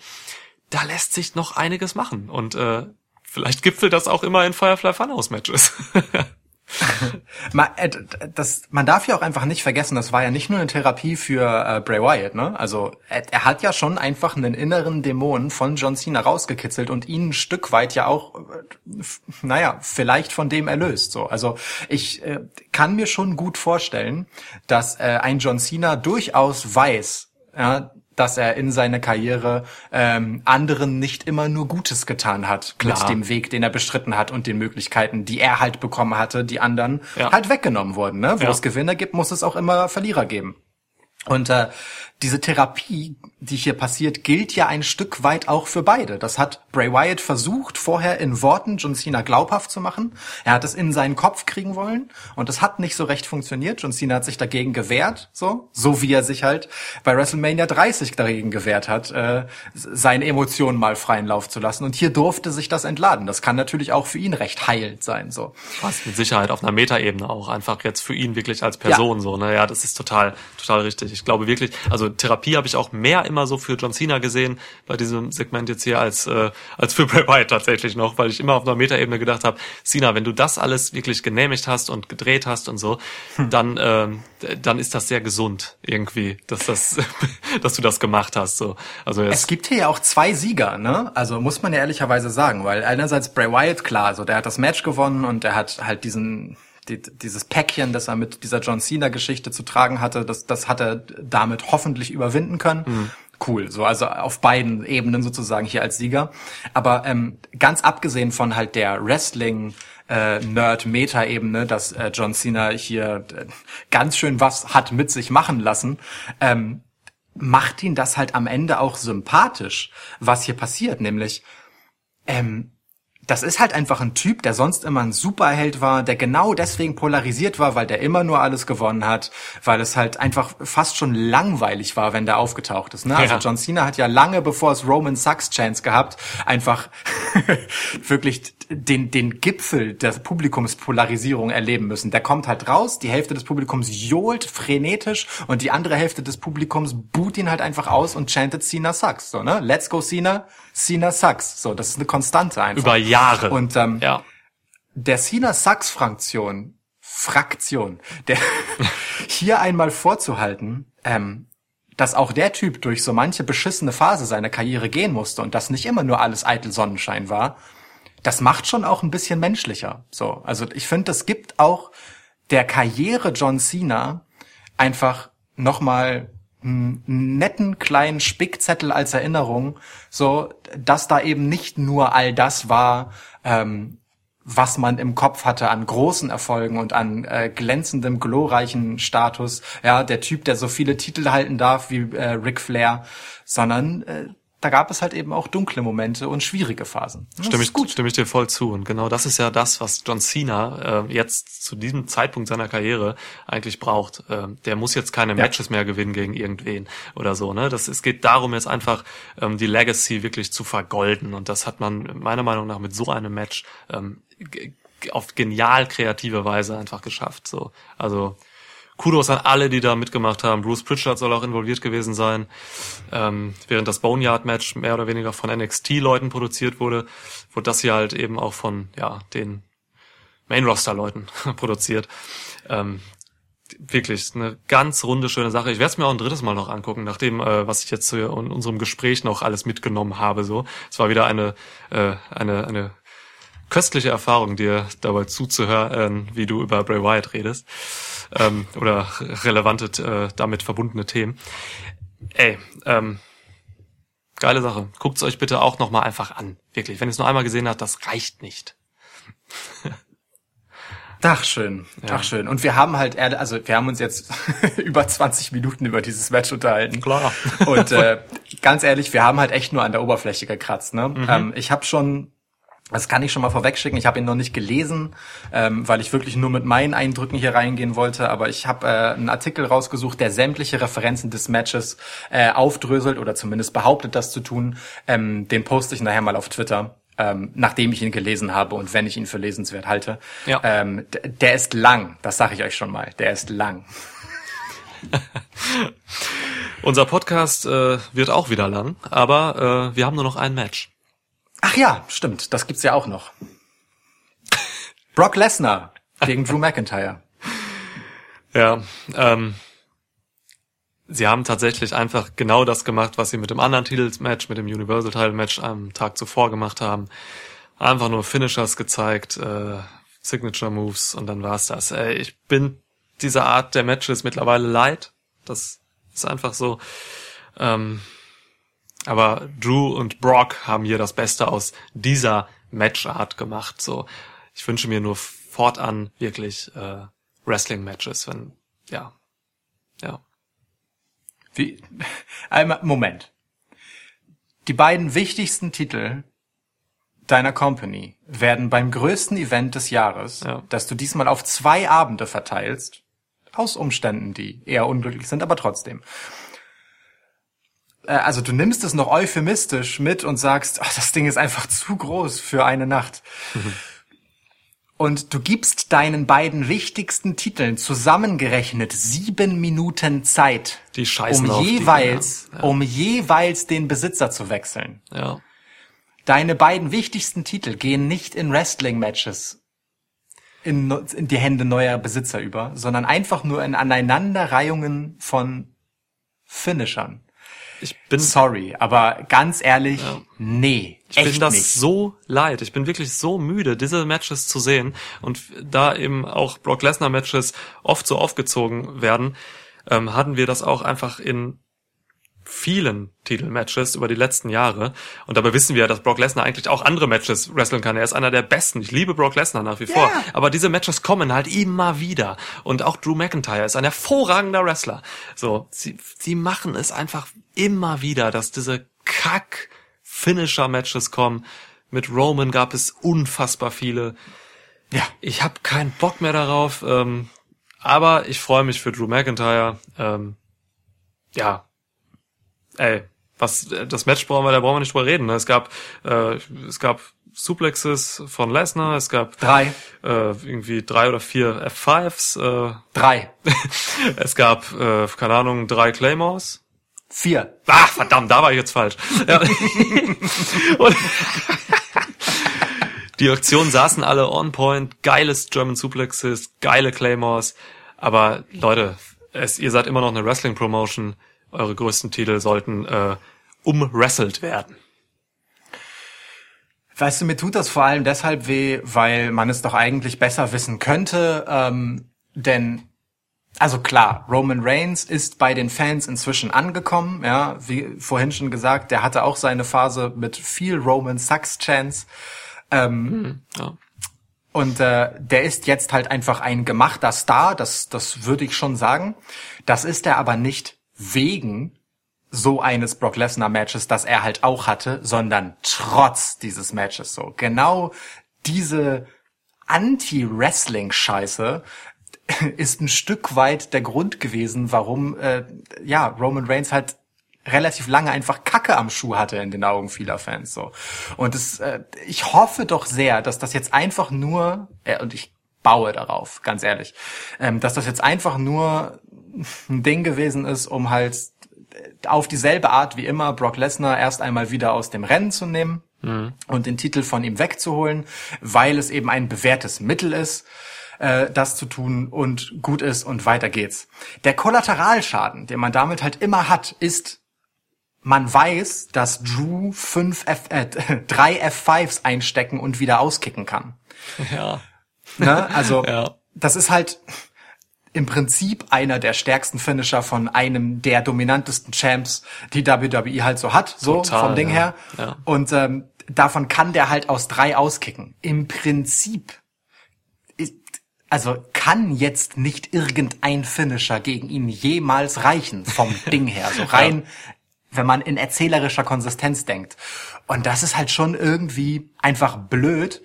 Da lässt sich noch einiges machen. Und äh, vielleicht gipfelt das auch immer in Firefly Funhouse Matches. Man, äh, das, man darf ja auch einfach nicht vergessen, das war ja nicht nur eine Therapie für äh, Bray Wyatt, ne? Also er, er hat ja schon einfach einen inneren Dämon von John Cena rausgekitzelt und ihn ein Stück weit ja auch, äh, naja, vielleicht von dem erlöst. So, also ich äh, kann mir schon gut vorstellen, dass äh, ein John Cena durchaus weiß, ja, dass er in seiner Karriere ähm, anderen nicht immer nur Gutes getan hat Klar. mit dem Weg, den er bestritten hat und den Möglichkeiten, die er halt bekommen hatte, die anderen Ja. halt weggenommen wurden. Ne? Wo Ja. es Gewinner gibt, muss es auch immer Verlierer geben. Und äh, diese Therapie, die hier passiert, gilt ja ein Stück weit auch für beide. Das hat Bray Wyatt versucht, vorher in Worten John Cena glaubhaft zu machen. Er hat es in seinen Kopf kriegen wollen und es hat nicht so recht funktioniert. John Cena hat sich dagegen gewehrt, so so wie er sich halt bei WrestleMania 30 dagegen gewehrt hat, äh, seine Emotionen mal freien Lauf zu lassen. Und hier durfte sich das entladen. Das kann natürlich auch für ihn recht heilend sein. So Was mit Sicherheit auf einer Metaebene auch einfach jetzt für ihn wirklich als Person so, ne? Ja, das ist total, total richtig. Ich glaube wirklich, also Therapie habe ich auch mehr immer so für John Cena gesehen bei diesem Segment jetzt hier als äh, als für Bray Wyatt tatsächlich noch, weil ich immer auf einer Metaebene gedacht habe, Cena, wenn du das alles wirklich genehmigt hast und gedreht hast und so, dann ähm, dann ist das sehr gesund irgendwie, dass das dass du das gemacht hast so. Also Es gibt hier ja auch zwei Sieger, ne? Also muss man ja ehrlicherweise sagen, weil einerseits Bray Wyatt, klar, also der hat das Match gewonnen und er hat halt diesen die, dieses Päckchen, das er mit dieser John Cena Geschichte zu tragen hatte, das, das hat er damit hoffentlich überwinden können. cool. So, also auf beiden Ebenen sozusagen hier als Sieger. Aber ähm, ganz abgesehen von halt der Wrestling äh, Nerd-Meta-Ebene, dass äh, John Cena hier äh, ganz schön was hat mit sich machen lassen, ähm, macht ihn das halt am Ende auch sympathisch, was hier passiert, nämlich ähm, das ist halt einfach ein Typ, der sonst immer ein Superheld war, der genau deswegen polarisiert war, weil der immer nur alles gewonnen hat, weil es halt einfach fast schon langweilig war, wenn der aufgetaucht ist. Ne? Also Ja. John Cena hat ja lange bevor es Roman Sucks Chance gehabt, einfach wirklich den, den Gipfel der Publikumspolarisierung erleben müssen. Der kommt halt raus, die Hälfte des Publikums johlt frenetisch und die andere Hälfte des Publikums boot ihn halt einfach aus und chantet Cena sucks. So, ne? Let's go Cena, Cena sucks. So, das ist eine Konstante einfach. Über Jahre. Und ähm, ja. der Cena Sucks Fraktion, Fraktion, der hier einmal vorzuhalten, ähm, dass auch der Typ durch so manche beschissene Phase seiner Karriere gehen musste und dass nicht immer nur alles eitel Sonnenschein war, das macht schon auch ein bisschen menschlicher. So, also ich finde, das gibt auch der Karriere John Cena einfach nochmal einen netten kleinen Spickzettel als Erinnerung, so dass da eben nicht nur all das war, ähm, was man im Kopf hatte an großen Erfolgen und an äh, glänzendem, glorreichen Status. Ja, der Typ, der so viele Titel halten darf wie äh, Ric Flair, sondern äh, da gab es halt eben auch dunkle Momente und schwierige Phasen. Das Stimme ich, stimme ich dir voll zu. Und genau das ist ja das, was John Cena äh, jetzt zu diesem Zeitpunkt seiner Karriere eigentlich braucht. Ähm, der muss jetzt keine Matches mehr gewinnen gegen irgendwen oder so. Ne? Das, es geht darum, jetzt einfach ähm, die Legacy wirklich zu vergolden. Und das hat man meiner Meinung nach mit so einem Match ähm, auf genial kreative Weise einfach geschafft. So, also Kudos an alle, die da mitgemacht haben. Bruce Pritchard soll auch involviert gewesen sein. Ähm, während das Boneyard-Match mehr oder weniger von NXT-Leuten produziert wurde, wurde das hier halt eben auch von ja den Main-Roster-Leuten produziert. Ähm, wirklich eine ganz runde, schöne Sache. Ich werde es mir auch ein drittes Mal noch angucken, nachdem, äh, was ich jetzt in unserem Gespräch noch alles mitgenommen habe. So, es war wieder eine äh, eine eine köstliche Erfahrung, dir dabei zuzuhören, wie du über Bray Wyatt redest ähm, oder relevante äh, damit verbundene Themen. Ey, ähm, geile Sache. Guckt's euch bitte auch noch mal einfach an. Wirklich, wenn ihr es nur einmal gesehen habt, das reicht nicht. Ach schön, Ja. ach schön. Und wir haben halt, also wir haben uns jetzt über 20 Minuten über dieses Match unterhalten. Klar. Und äh, ganz ehrlich, wir haben halt echt nur an der Oberfläche gekratzt. Ne? Ähm, ich habe schon, das kann ich schon mal vorwegschicken, ich habe ihn noch nicht gelesen, ähm, weil ich wirklich nur mit meinen Eindrücken hier reingehen wollte. Aber ich habe äh, einen Artikel rausgesucht, der sämtliche Referenzen des Matches äh, aufdröselt oder zumindest behauptet, das zu tun. Ähm, den poste ich nachher mal auf Twitter. Ähm, nachdem ich ihn gelesen habe und wenn ich ihn für lesenswert halte. Ja. Ähm, der ist lang, das sage ich euch schon mal. Der ist lang. Unser Podcast äh, wird auch wieder lang, aber äh, wir haben nur noch ein Match. Ach ja, stimmt, das gibt's ja auch noch. Brock Lesnar gegen Drew McIntyre. Ja, ähm, sie haben tatsächlich einfach genau das gemacht, was sie mit dem anderen Titelsmatch, mit dem Universal Title Match am Tag zuvor gemacht haben. Einfach nur Finishers gezeigt, äh, Signature Moves und dann war's das. Ey, ich bin dieser Art der Matches mittlerweile leid. Das ist einfach so. Ähm, aber Drew und Brock haben hier das Beste aus dieser Matchart gemacht. So, ich wünsche mir nur fortan wirklich äh, Wrestling-Matches, wenn ja, ja. Wie, einmal, Moment. Die beiden wichtigsten Titel deiner Company werden beim größten Event des Jahres, Ja. das du diesmal auf zwei Abende verteilst, aus Umständen, die eher unglücklich sind, aber trotzdem. Äh, Also du nimmst es noch euphemistisch mit und sagst, ach, das Ding ist einfach zu groß für eine Nacht. Und du gibst deinen beiden wichtigsten Titeln zusammengerechnet sieben Minuten Zeit, Die scheißen um auf die jeweils, Dinger. Ja. um jeweils den Besitzer zu wechseln. Ja, Deine beiden wichtigsten Titel gehen nicht in Wrestling-Matches in, in die Hände neuer Besitzer über, sondern einfach nur in Aneinanderreihungen von Finishern. Ich bin Sorry, aber ganz ehrlich, nee, Ich echt bin das nicht. so leid. Ich bin wirklich so müde, diese Matches zu sehen. Und da eben auch Brock Lesnar Matches oft so aufgezogen werden, ähm, hatten wir das auch einfach in vielen Titelmatches über die letzten Jahre. Und dabei wissen wir, dass Brock Lesnar eigentlich auch andere Matches wresteln kann. Er ist einer der besten. Ich liebe Brock Lesnar nach wie vor. Aber diese Matches kommen halt immer wieder. Und auch Drew McIntyre ist ein hervorragender Wrestler. So, sie, sie machen es einfach immer wieder, dass diese Kack Finisher-Matches kommen. Mit Roman gab es unfassbar viele. Ja. Ich habe keinen Bock mehr darauf. Ähm, aber ich freue mich für Drew McIntyre. Ähm, ja, ey, was das Match brauchen wir, da brauchen wir nicht drüber reden. Ne? Es gab äh, es gab Suplexes von Lesnar, es gab Drei. äh, irgendwie drei oder vier F5s, äh, Drei. es gab äh, keine Ahnung drei Claymores. Vier. Ah, verdammt, da war ich jetzt falsch. Ja. Und die Aktionen saßen alle on point, geiles German Suplexes, geile Claymores, aber Leute, es, ihr seid immer noch eine Wrestling Promotion, eure größten Titel sollten äh, umwrestelt werden. Weißt du, mir tut das vor allem deshalb weh, weil man es doch eigentlich besser wissen könnte. Ähm, denn, also klar, Roman Reigns ist bei den Fans inzwischen angekommen. Ja, wie vorhin schon gesagt, der hatte auch seine Phase mit viel Roman Sucks Chance. Ähm, Ja. Und äh, der ist jetzt halt einfach ein gemachter Star, das, das würde ich schon sagen. Das ist er aber nicht wegen so eines Brock Lesnar Matches, das er halt auch hatte, sondern trotz dieses Matches so. Genau diese Anti-Wrestling-Scheiße ist ein Stück weit der Grund gewesen, warum äh, ja Roman Reigns halt relativ lange einfach Kacke am Schuh hatte in den Augen vieler Fans so. Und es, äh, ich hoffe doch sehr, dass das jetzt einfach nur äh, und ich baue darauf, ganz ehrlich, ähm, dass das jetzt einfach nur ein Ding gewesen ist, um halt auf dieselbe Art wie immer Brock Lesnar erst einmal wieder aus dem Rennen zu nehmen und den Titel von ihm wegzuholen, weil es eben ein bewährtes Mittel ist, äh, das zu tun und gut ist und weiter geht's. Der Kollateralschaden, den man damit halt immer hat, ist man weiß, dass Drew fünf F äh, drei F5s einstecken und wieder auskicken kann. Ja. Ne? Also Ja. das ist halt im Prinzip einer der stärksten Finisher von einem der dominantesten Champs, die WWE halt so hat, so Total, vom Ding ja. her. Ja. Und ähm, davon kann der halt aus drei auskicken. Im Prinzip ist, also kann jetzt nicht irgendein Finisher gegen ihn jemals reichen vom Ding her, so rein, wenn man in erzählerischer Konsistenz denkt. Und das ist halt schon irgendwie einfach blöd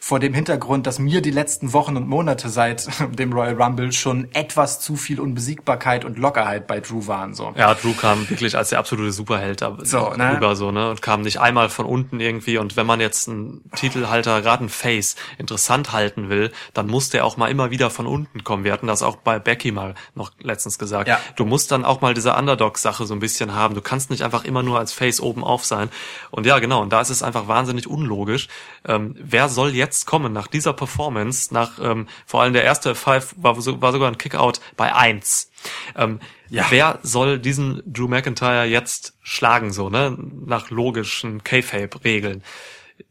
vor dem Hintergrund, dass mir die letzten Wochen und Monate seit dem Royal Rumble schon etwas zu viel Unbesiegbarkeit und Lockerheit bei Drew waren, so. Ja, Drew kam wirklich als der absolute Superheld So, ne? rüber so, ne? Und kam nicht einmal von unten irgendwie. Und wenn man jetzt einen Titelhalter, gerade einen Face, interessant halten will, dann muss der auch mal immer wieder von unten kommen. Wir hatten das auch bei Becky mal noch letztens gesagt. Ja. Du musst dann auch mal diese Underdog-Sache so ein bisschen haben. Du kannst nicht einfach immer nur als Face oben auf sein. Und ja, genau. Und da ist es einfach wahnsinnig unlogisch. Ähm, wer soll jetzt kommen nach dieser Performance, nach ähm, vor allem der erste Five war, so, war sogar ein Kickout bei eins. Ähm, Ja. Wer soll diesen Drew McIntyre jetzt schlagen, so, ne? Nach logischen K-Fape-Regeln.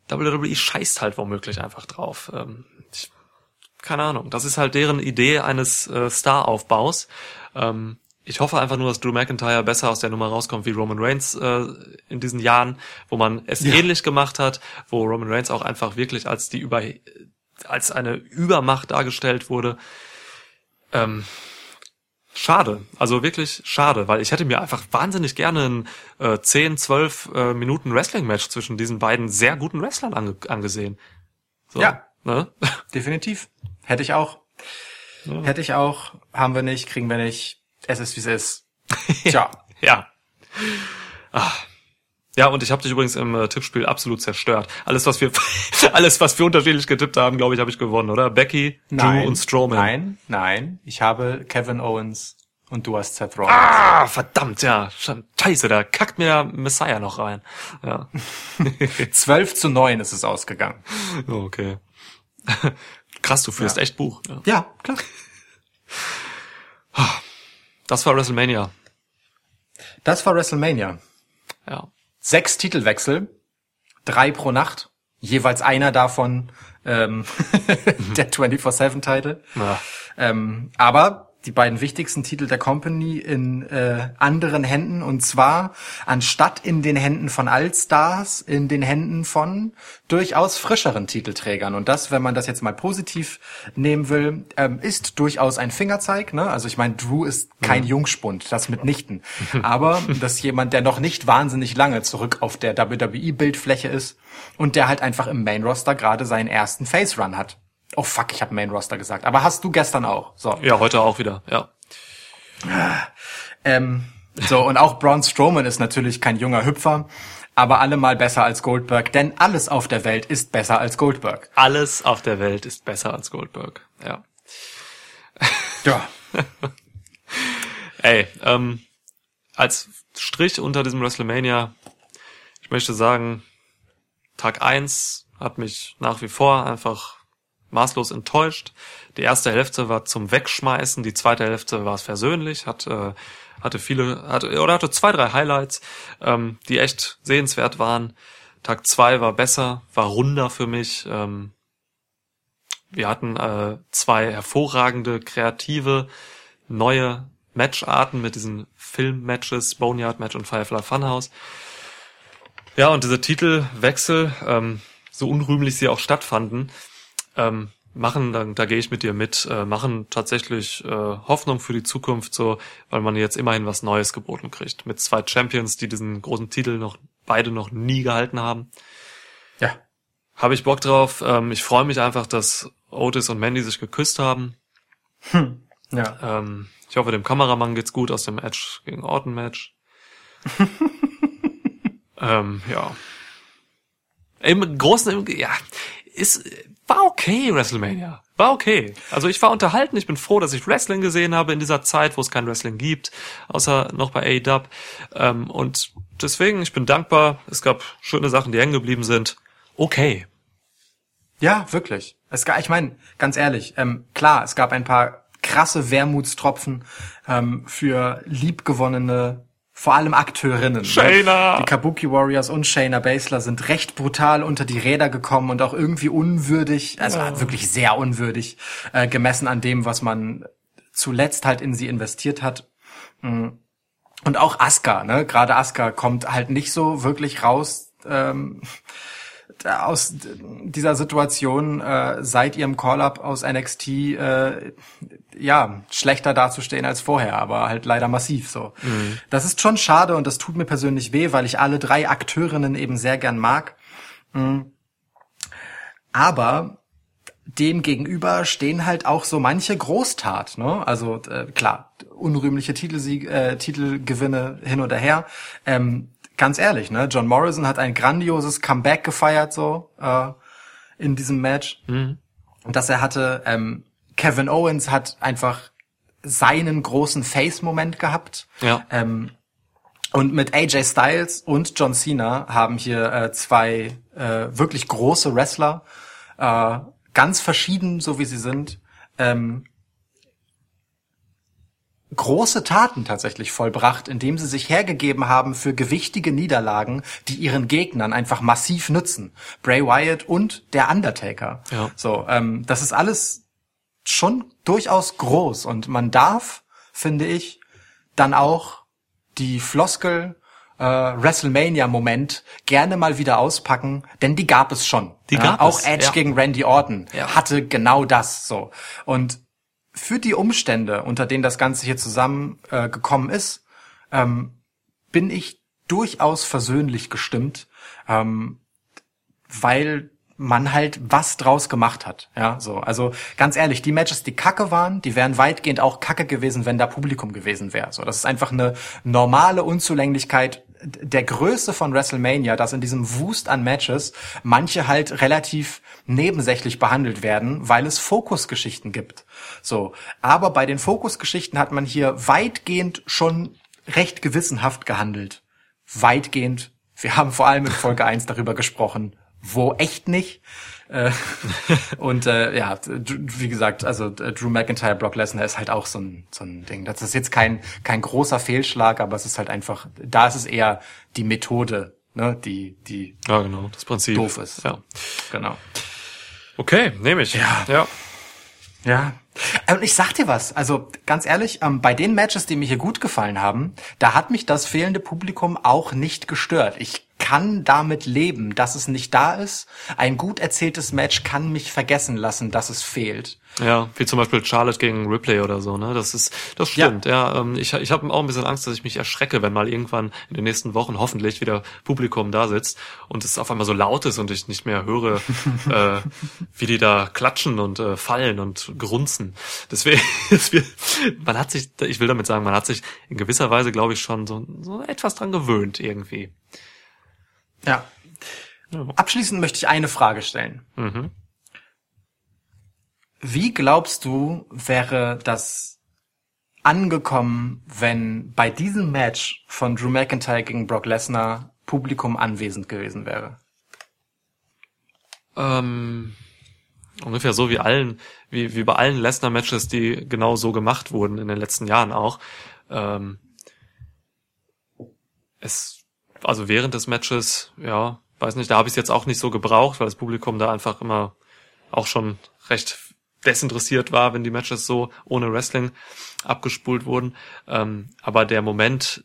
WWE scheißt halt womöglich einfach drauf. Ähm, ich, keine Ahnung. Das ist halt deren Idee eines äh, Star-Aufbaus. Ähm, ich hoffe einfach nur, dass Drew McIntyre besser aus der Nummer rauskommt wie Roman Reigns äh, in diesen Jahren, wo man es ähnlich gemacht hat, wo Roman Reigns auch einfach wirklich als die über als eine Übermacht dargestellt wurde. Ähm, schade, also wirklich schade, weil ich hätte mir einfach wahnsinnig gerne ein äh, 10, 12 äh, Minuten Wrestling-Match zwischen diesen beiden sehr guten Wrestlern ange angesehen. So, Ja. Ne? Definitiv. Hätte ich auch. Hätte ich auch. Haben wir nicht, kriegen wir nicht. Es ist, wie es ist. Tja. Ja. Ah. Ja, und ich habe dich übrigens im äh, Tippspiel absolut zerstört. Alles, was wir, alles, was wir unterschiedlich getippt haben, glaube ich, habe ich gewonnen, oder? Becky, Drew und Strowman. Nein, nein. Ich habe Kevin Owens und du hast Seth Rollins. Ah, verdammt, ja. Scheiße, da kackt mir der Messiah noch rein. Ja. 12 zu 9 ist es ausgegangen. Oh, okay. Krass, du führst Ja. echt Buch. Ja. Ja, klar. Das war WrestleMania. Das war WrestleMania. Ja. Sechs Titelwechsel, drei pro Nacht, jeweils einer davon ähm, der 24-7-Titel. Ja. Ähm, aber die beiden wichtigsten Titel der Company in äh, anderen Händen und zwar anstatt in den Händen von Allstars, in den Händen von durchaus frischeren Titelträgern. Und das, wenn man das jetzt mal positiv nehmen will, ähm, ist durchaus ein Fingerzeig. Ne? Also ich meine, Drew ist kein Mhm. Jungspund, das mitnichten. Aber das ist jemand, der noch nicht wahnsinnig lange zurück auf der WWE-Bildfläche ist und der halt einfach im Main-Roster gerade seinen ersten Face-Run hat. Oh fuck, ich habe Main-Roster gesagt. Aber hast du gestern auch. So. Ja, heute auch wieder, ja. Ähm, so, und auch Braun Strowman ist natürlich kein junger Hüpfer, aber allemal besser als Goldberg, denn alles auf der Welt ist besser als Goldberg. Alles auf der Welt ist besser als Goldberg, ja. Ja. Ey, ähm, als Strich unter diesem WrestleMania, ich möchte sagen, Tag eins hat mich nach wie vor einfach maßlos enttäuscht. Die erste Hälfte war zum Wegschmeißen, die zweite Hälfte war es versöhnlich, hat, äh, hatte viele, hatte, oder hatte zwei, drei Highlights, ähm, die echt sehenswert waren. Tag zwei war besser, war runder für mich. Ähm, wir hatten äh, zwei hervorragende, kreative, neue Matcharten mit diesen Filmmatches, Boneyard Match und Firefly Funhouse. Ja, und diese Titelwechsel, ähm, so unrühmlich sie auch stattfanden, ähm, machen, da, da gehe ich mit dir mit, äh, machen tatsächlich äh, Hoffnung für die Zukunft so, weil man jetzt immerhin was Neues geboten kriegt. Mit zwei Champions, die diesen großen Titel noch beide noch nie gehalten haben. Ja. Habe ich Bock drauf. Ähm, ich freue mich einfach, dass Otis und Mandy sich geküsst haben. Ja. Ähm, ich hoffe, dem Kameramann geht's gut aus dem Edge gegen Orton Match. ähm, ja. Im Großen, im, ja, ist, war okay, WrestleMania. War okay. Also ich war unterhalten. Ich bin froh, dass ich Wrestling gesehen habe in dieser Zeit, wo es kein Wrestling gibt, außer noch bei AEW. Ähm, und deswegen, ich bin dankbar. Es gab schöne Sachen, die hängen geblieben sind. Okay. Ja, wirklich. Es, ga- ich meine, ganz ehrlich, ähm, klar, es gab ein paar krasse Wermutstropfen ähm, für liebgewonnene, vor allem Akteurinnen. Shayna! Ne? Die Kabuki Warriors und Shayna Baszler sind recht brutal unter die Räder gekommen und auch irgendwie unwürdig, also wirklich sehr unwürdig, äh, gemessen an dem, was man zuletzt halt in sie investiert hat. Mm. Und auch Asuka, ne? Gerade Asuka kommt halt nicht so wirklich raus. Ähm, aus dieser Situation äh, seit ihrem Call-up aus NXT äh, ja schlechter dazustehen als vorher, aber halt leider massiv so. Das ist schon schade und das tut mir persönlich weh, weil ich alle drei Akteurinnen eben sehr gern mag. Mm. Aber dem gegenüber stehen halt auch so manche Großtat, ne? Also äh, klar, unrühmliche Titelsieg, äh, Titelgewinne hin oder her. Ähm, ganz ehrlich, ne? John Morrison hat ein grandioses Comeback gefeiert so äh, in diesem Match, und das er hatte. Ähm, Kevin Owens hat einfach seinen großen Face-Moment gehabt. Ja. Ähm, und mit AJ Styles und John Cena haben hier äh, zwei äh, wirklich große Wrestler, äh, ganz verschieden, so wie sie sind, ähm, große Taten tatsächlich vollbracht, indem sie sich hergegeben haben für gewichtige Niederlagen, die ihren Gegnern einfach massiv nützen. Bray Wyatt und der Undertaker. Ja. So, ähm, das ist alles schon durchaus groß und man darf, finde ich, dann auch die Floskel äh, WrestleMania-Moment gerne mal wieder auspacken, denn die gab es schon. Die ja, gab auch es, Edge ja. gegen Randy Orton Ja. hatte genau das so. Und für die Umstände, unter denen das Ganze hier zusammen äh, ist, ähm, bin ich durchaus versöhnlich gestimmt, ähm, weil man halt was draus gemacht hat. Ja, so. Also ganz ehrlich, die Matches, die kacke waren, die wären weitgehend auch kacke gewesen, wenn da Publikum gewesen wäre. So, das ist einfach eine normale Unzulänglichkeit der Größe von WrestleMania, dass in diesem Wust an Matches manche halt relativ nebensächlich behandelt werden, weil es Fokusgeschichten gibt. So. Aber bei den Fokusgeschichten hat man hier weitgehend schon recht gewissenhaft gehandelt. Weitgehend. Wir haben vor allem in Folge 1 darüber gesprochen, wo echt nicht. Äh, und äh, ja, wie gesagt, also äh, Drew McIntyre, Brock Lesnar ist halt auch so ein, so ein Ding. Das ist jetzt kein, kein großer Fehlschlag, aber es ist halt einfach, da ist es eher die Methode, ne, die, die Ja, genau, das Prinzip. doof ist. Ja. Genau. Okay, nehme ich. Ja. ja. Ja, Äh, Und ich sag dir was, also ganz ehrlich, ähm, bei den Matches, die mir hier gut gefallen haben, da hat mich das fehlende Publikum auch nicht gestört. Ich kann damit leben, dass es nicht da ist. Ein gut erzähltes Match kann mich vergessen lassen, dass es fehlt. Ja, wie zum Beispiel Charlotte gegen Ripley oder so, ne? Das ist, das stimmt, ja. ähm, ich ich habe auch ein bisschen Angst, dass ich mich erschrecke, wenn mal irgendwann in den nächsten Wochen hoffentlich wieder Publikum da sitzt und es auf einmal so laut ist und ich nicht mehr höre, äh, wie die da klatschen und äh, fallen und grunzen. Deswegen, deswegen, man hat sich, ich will damit sagen, man hat sich in gewisser Weise, glaube ich, schon so, so etwas dran gewöhnt irgendwie. Ja. Abschließend möchte ich eine Frage stellen. Mhm. Wie glaubst du, wäre das angekommen, wenn bei diesem Match von Drew McIntyre gegen Brock Lesnar Publikum anwesend gewesen wäre? Ähm, ungefähr so wie allen, wie, wie bei allen Lesnar-Matches, die genau so gemacht wurden in den letzten Jahren auch. Ähm, es, also während des Matches, ja, weiß nicht, da habe ich es jetzt auch nicht so gebraucht, weil das Publikum da einfach immer auch schon recht desinteressiert war, wenn die Matches so ohne Wrestling abgespult wurden. Ähm, aber der Moment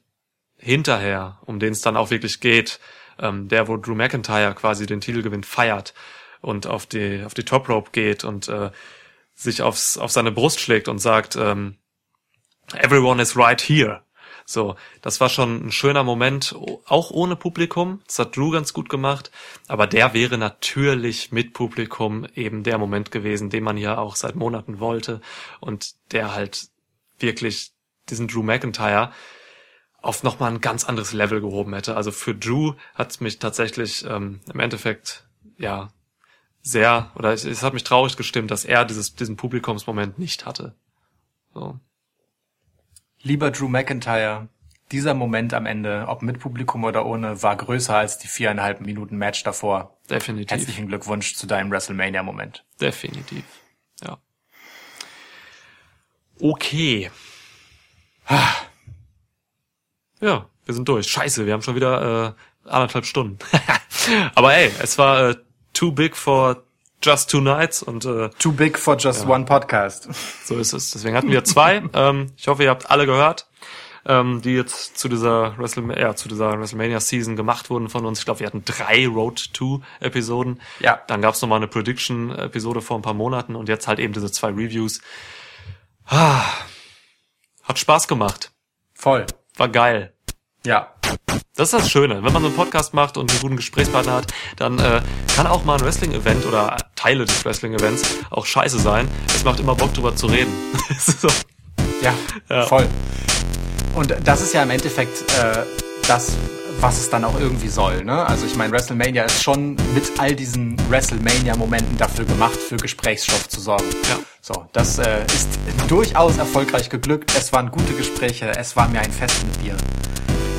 hinterher, um den es dann auch wirklich geht, ähm, der, wo Drew McIntyre quasi den Titelgewinn feiert und auf die, auf die Top Rope geht und äh, sich aufs, auf seine Brust schlägt und sagt, ähm, everyone is right here. So, das war schon ein schöner Moment, auch ohne Publikum. Das hat Drew ganz gut gemacht. Aber der wäre natürlich mit Publikum eben der Moment gewesen, den man ja auch seit Monaten wollte. Und der halt wirklich diesen Drew McIntyre auf nochmal ein ganz anderes Level gehoben hätte. Also für Drew hat mich tatsächlich ähm, im Endeffekt, ja, sehr, oder es, es hat mich traurig gestimmt, dass er dieses, diesen Publikumsmoment nicht hatte. So. Lieber Drew McIntyre, dieser Moment am Ende, ob mit Publikum oder ohne, war größer als die viereinhalb Minuten Match davor. Definitiv. Herzlichen Glückwunsch zu deinem WrestleMania-Moment. Definitiv. Ja. Okay. Ja, wir sind durch. Scheiße, wir haben schon wieder äh, anderthalb Stunden. Aber ey, es war äh, too big for just two nights und äh, Too big for just one podcast. so ist es. Deswegen hatten wir zwei. ähm, ich hoffe, ihr habt alle gehört, ähm, die jetzt zu dieser WrestleMania, ja, zu dieser WrestleMania Season gemacht wurden von uns. Ich glaube, wir hatten drei Road to Episoden. Ja. Dann gab's noch mal eine Prediction Episode vor ein paar Monaten und jetzt halt eben diese zwei Reviews. Ah, hat Spaß gemacht. Voll. War geil. Ja. Das ist das Schöne. Wenn man so einen Podcast macht und einen guten Gesprächspartner hat, dann äh, kann auch mal ein Wrestling-Event oder Teile des Wrestling-Events auch scheiße sein. Es macht immer Bock drüber zu reden. so. Ja, Ja. voll. Und das ist ja im Endeffekt äh, das, was es dann auch irgendwie soll. Ne? Also ich meine, WrestleMania ist schon mit all diesen WrestleMania-Momenten dafür gemacht, für Gesprächsstoff zu sorgen. Ja. So, das äh, ist durchaus erfolgreich geglückt. Es waren gute Gespräche. Es war mir ein Fest mit dir.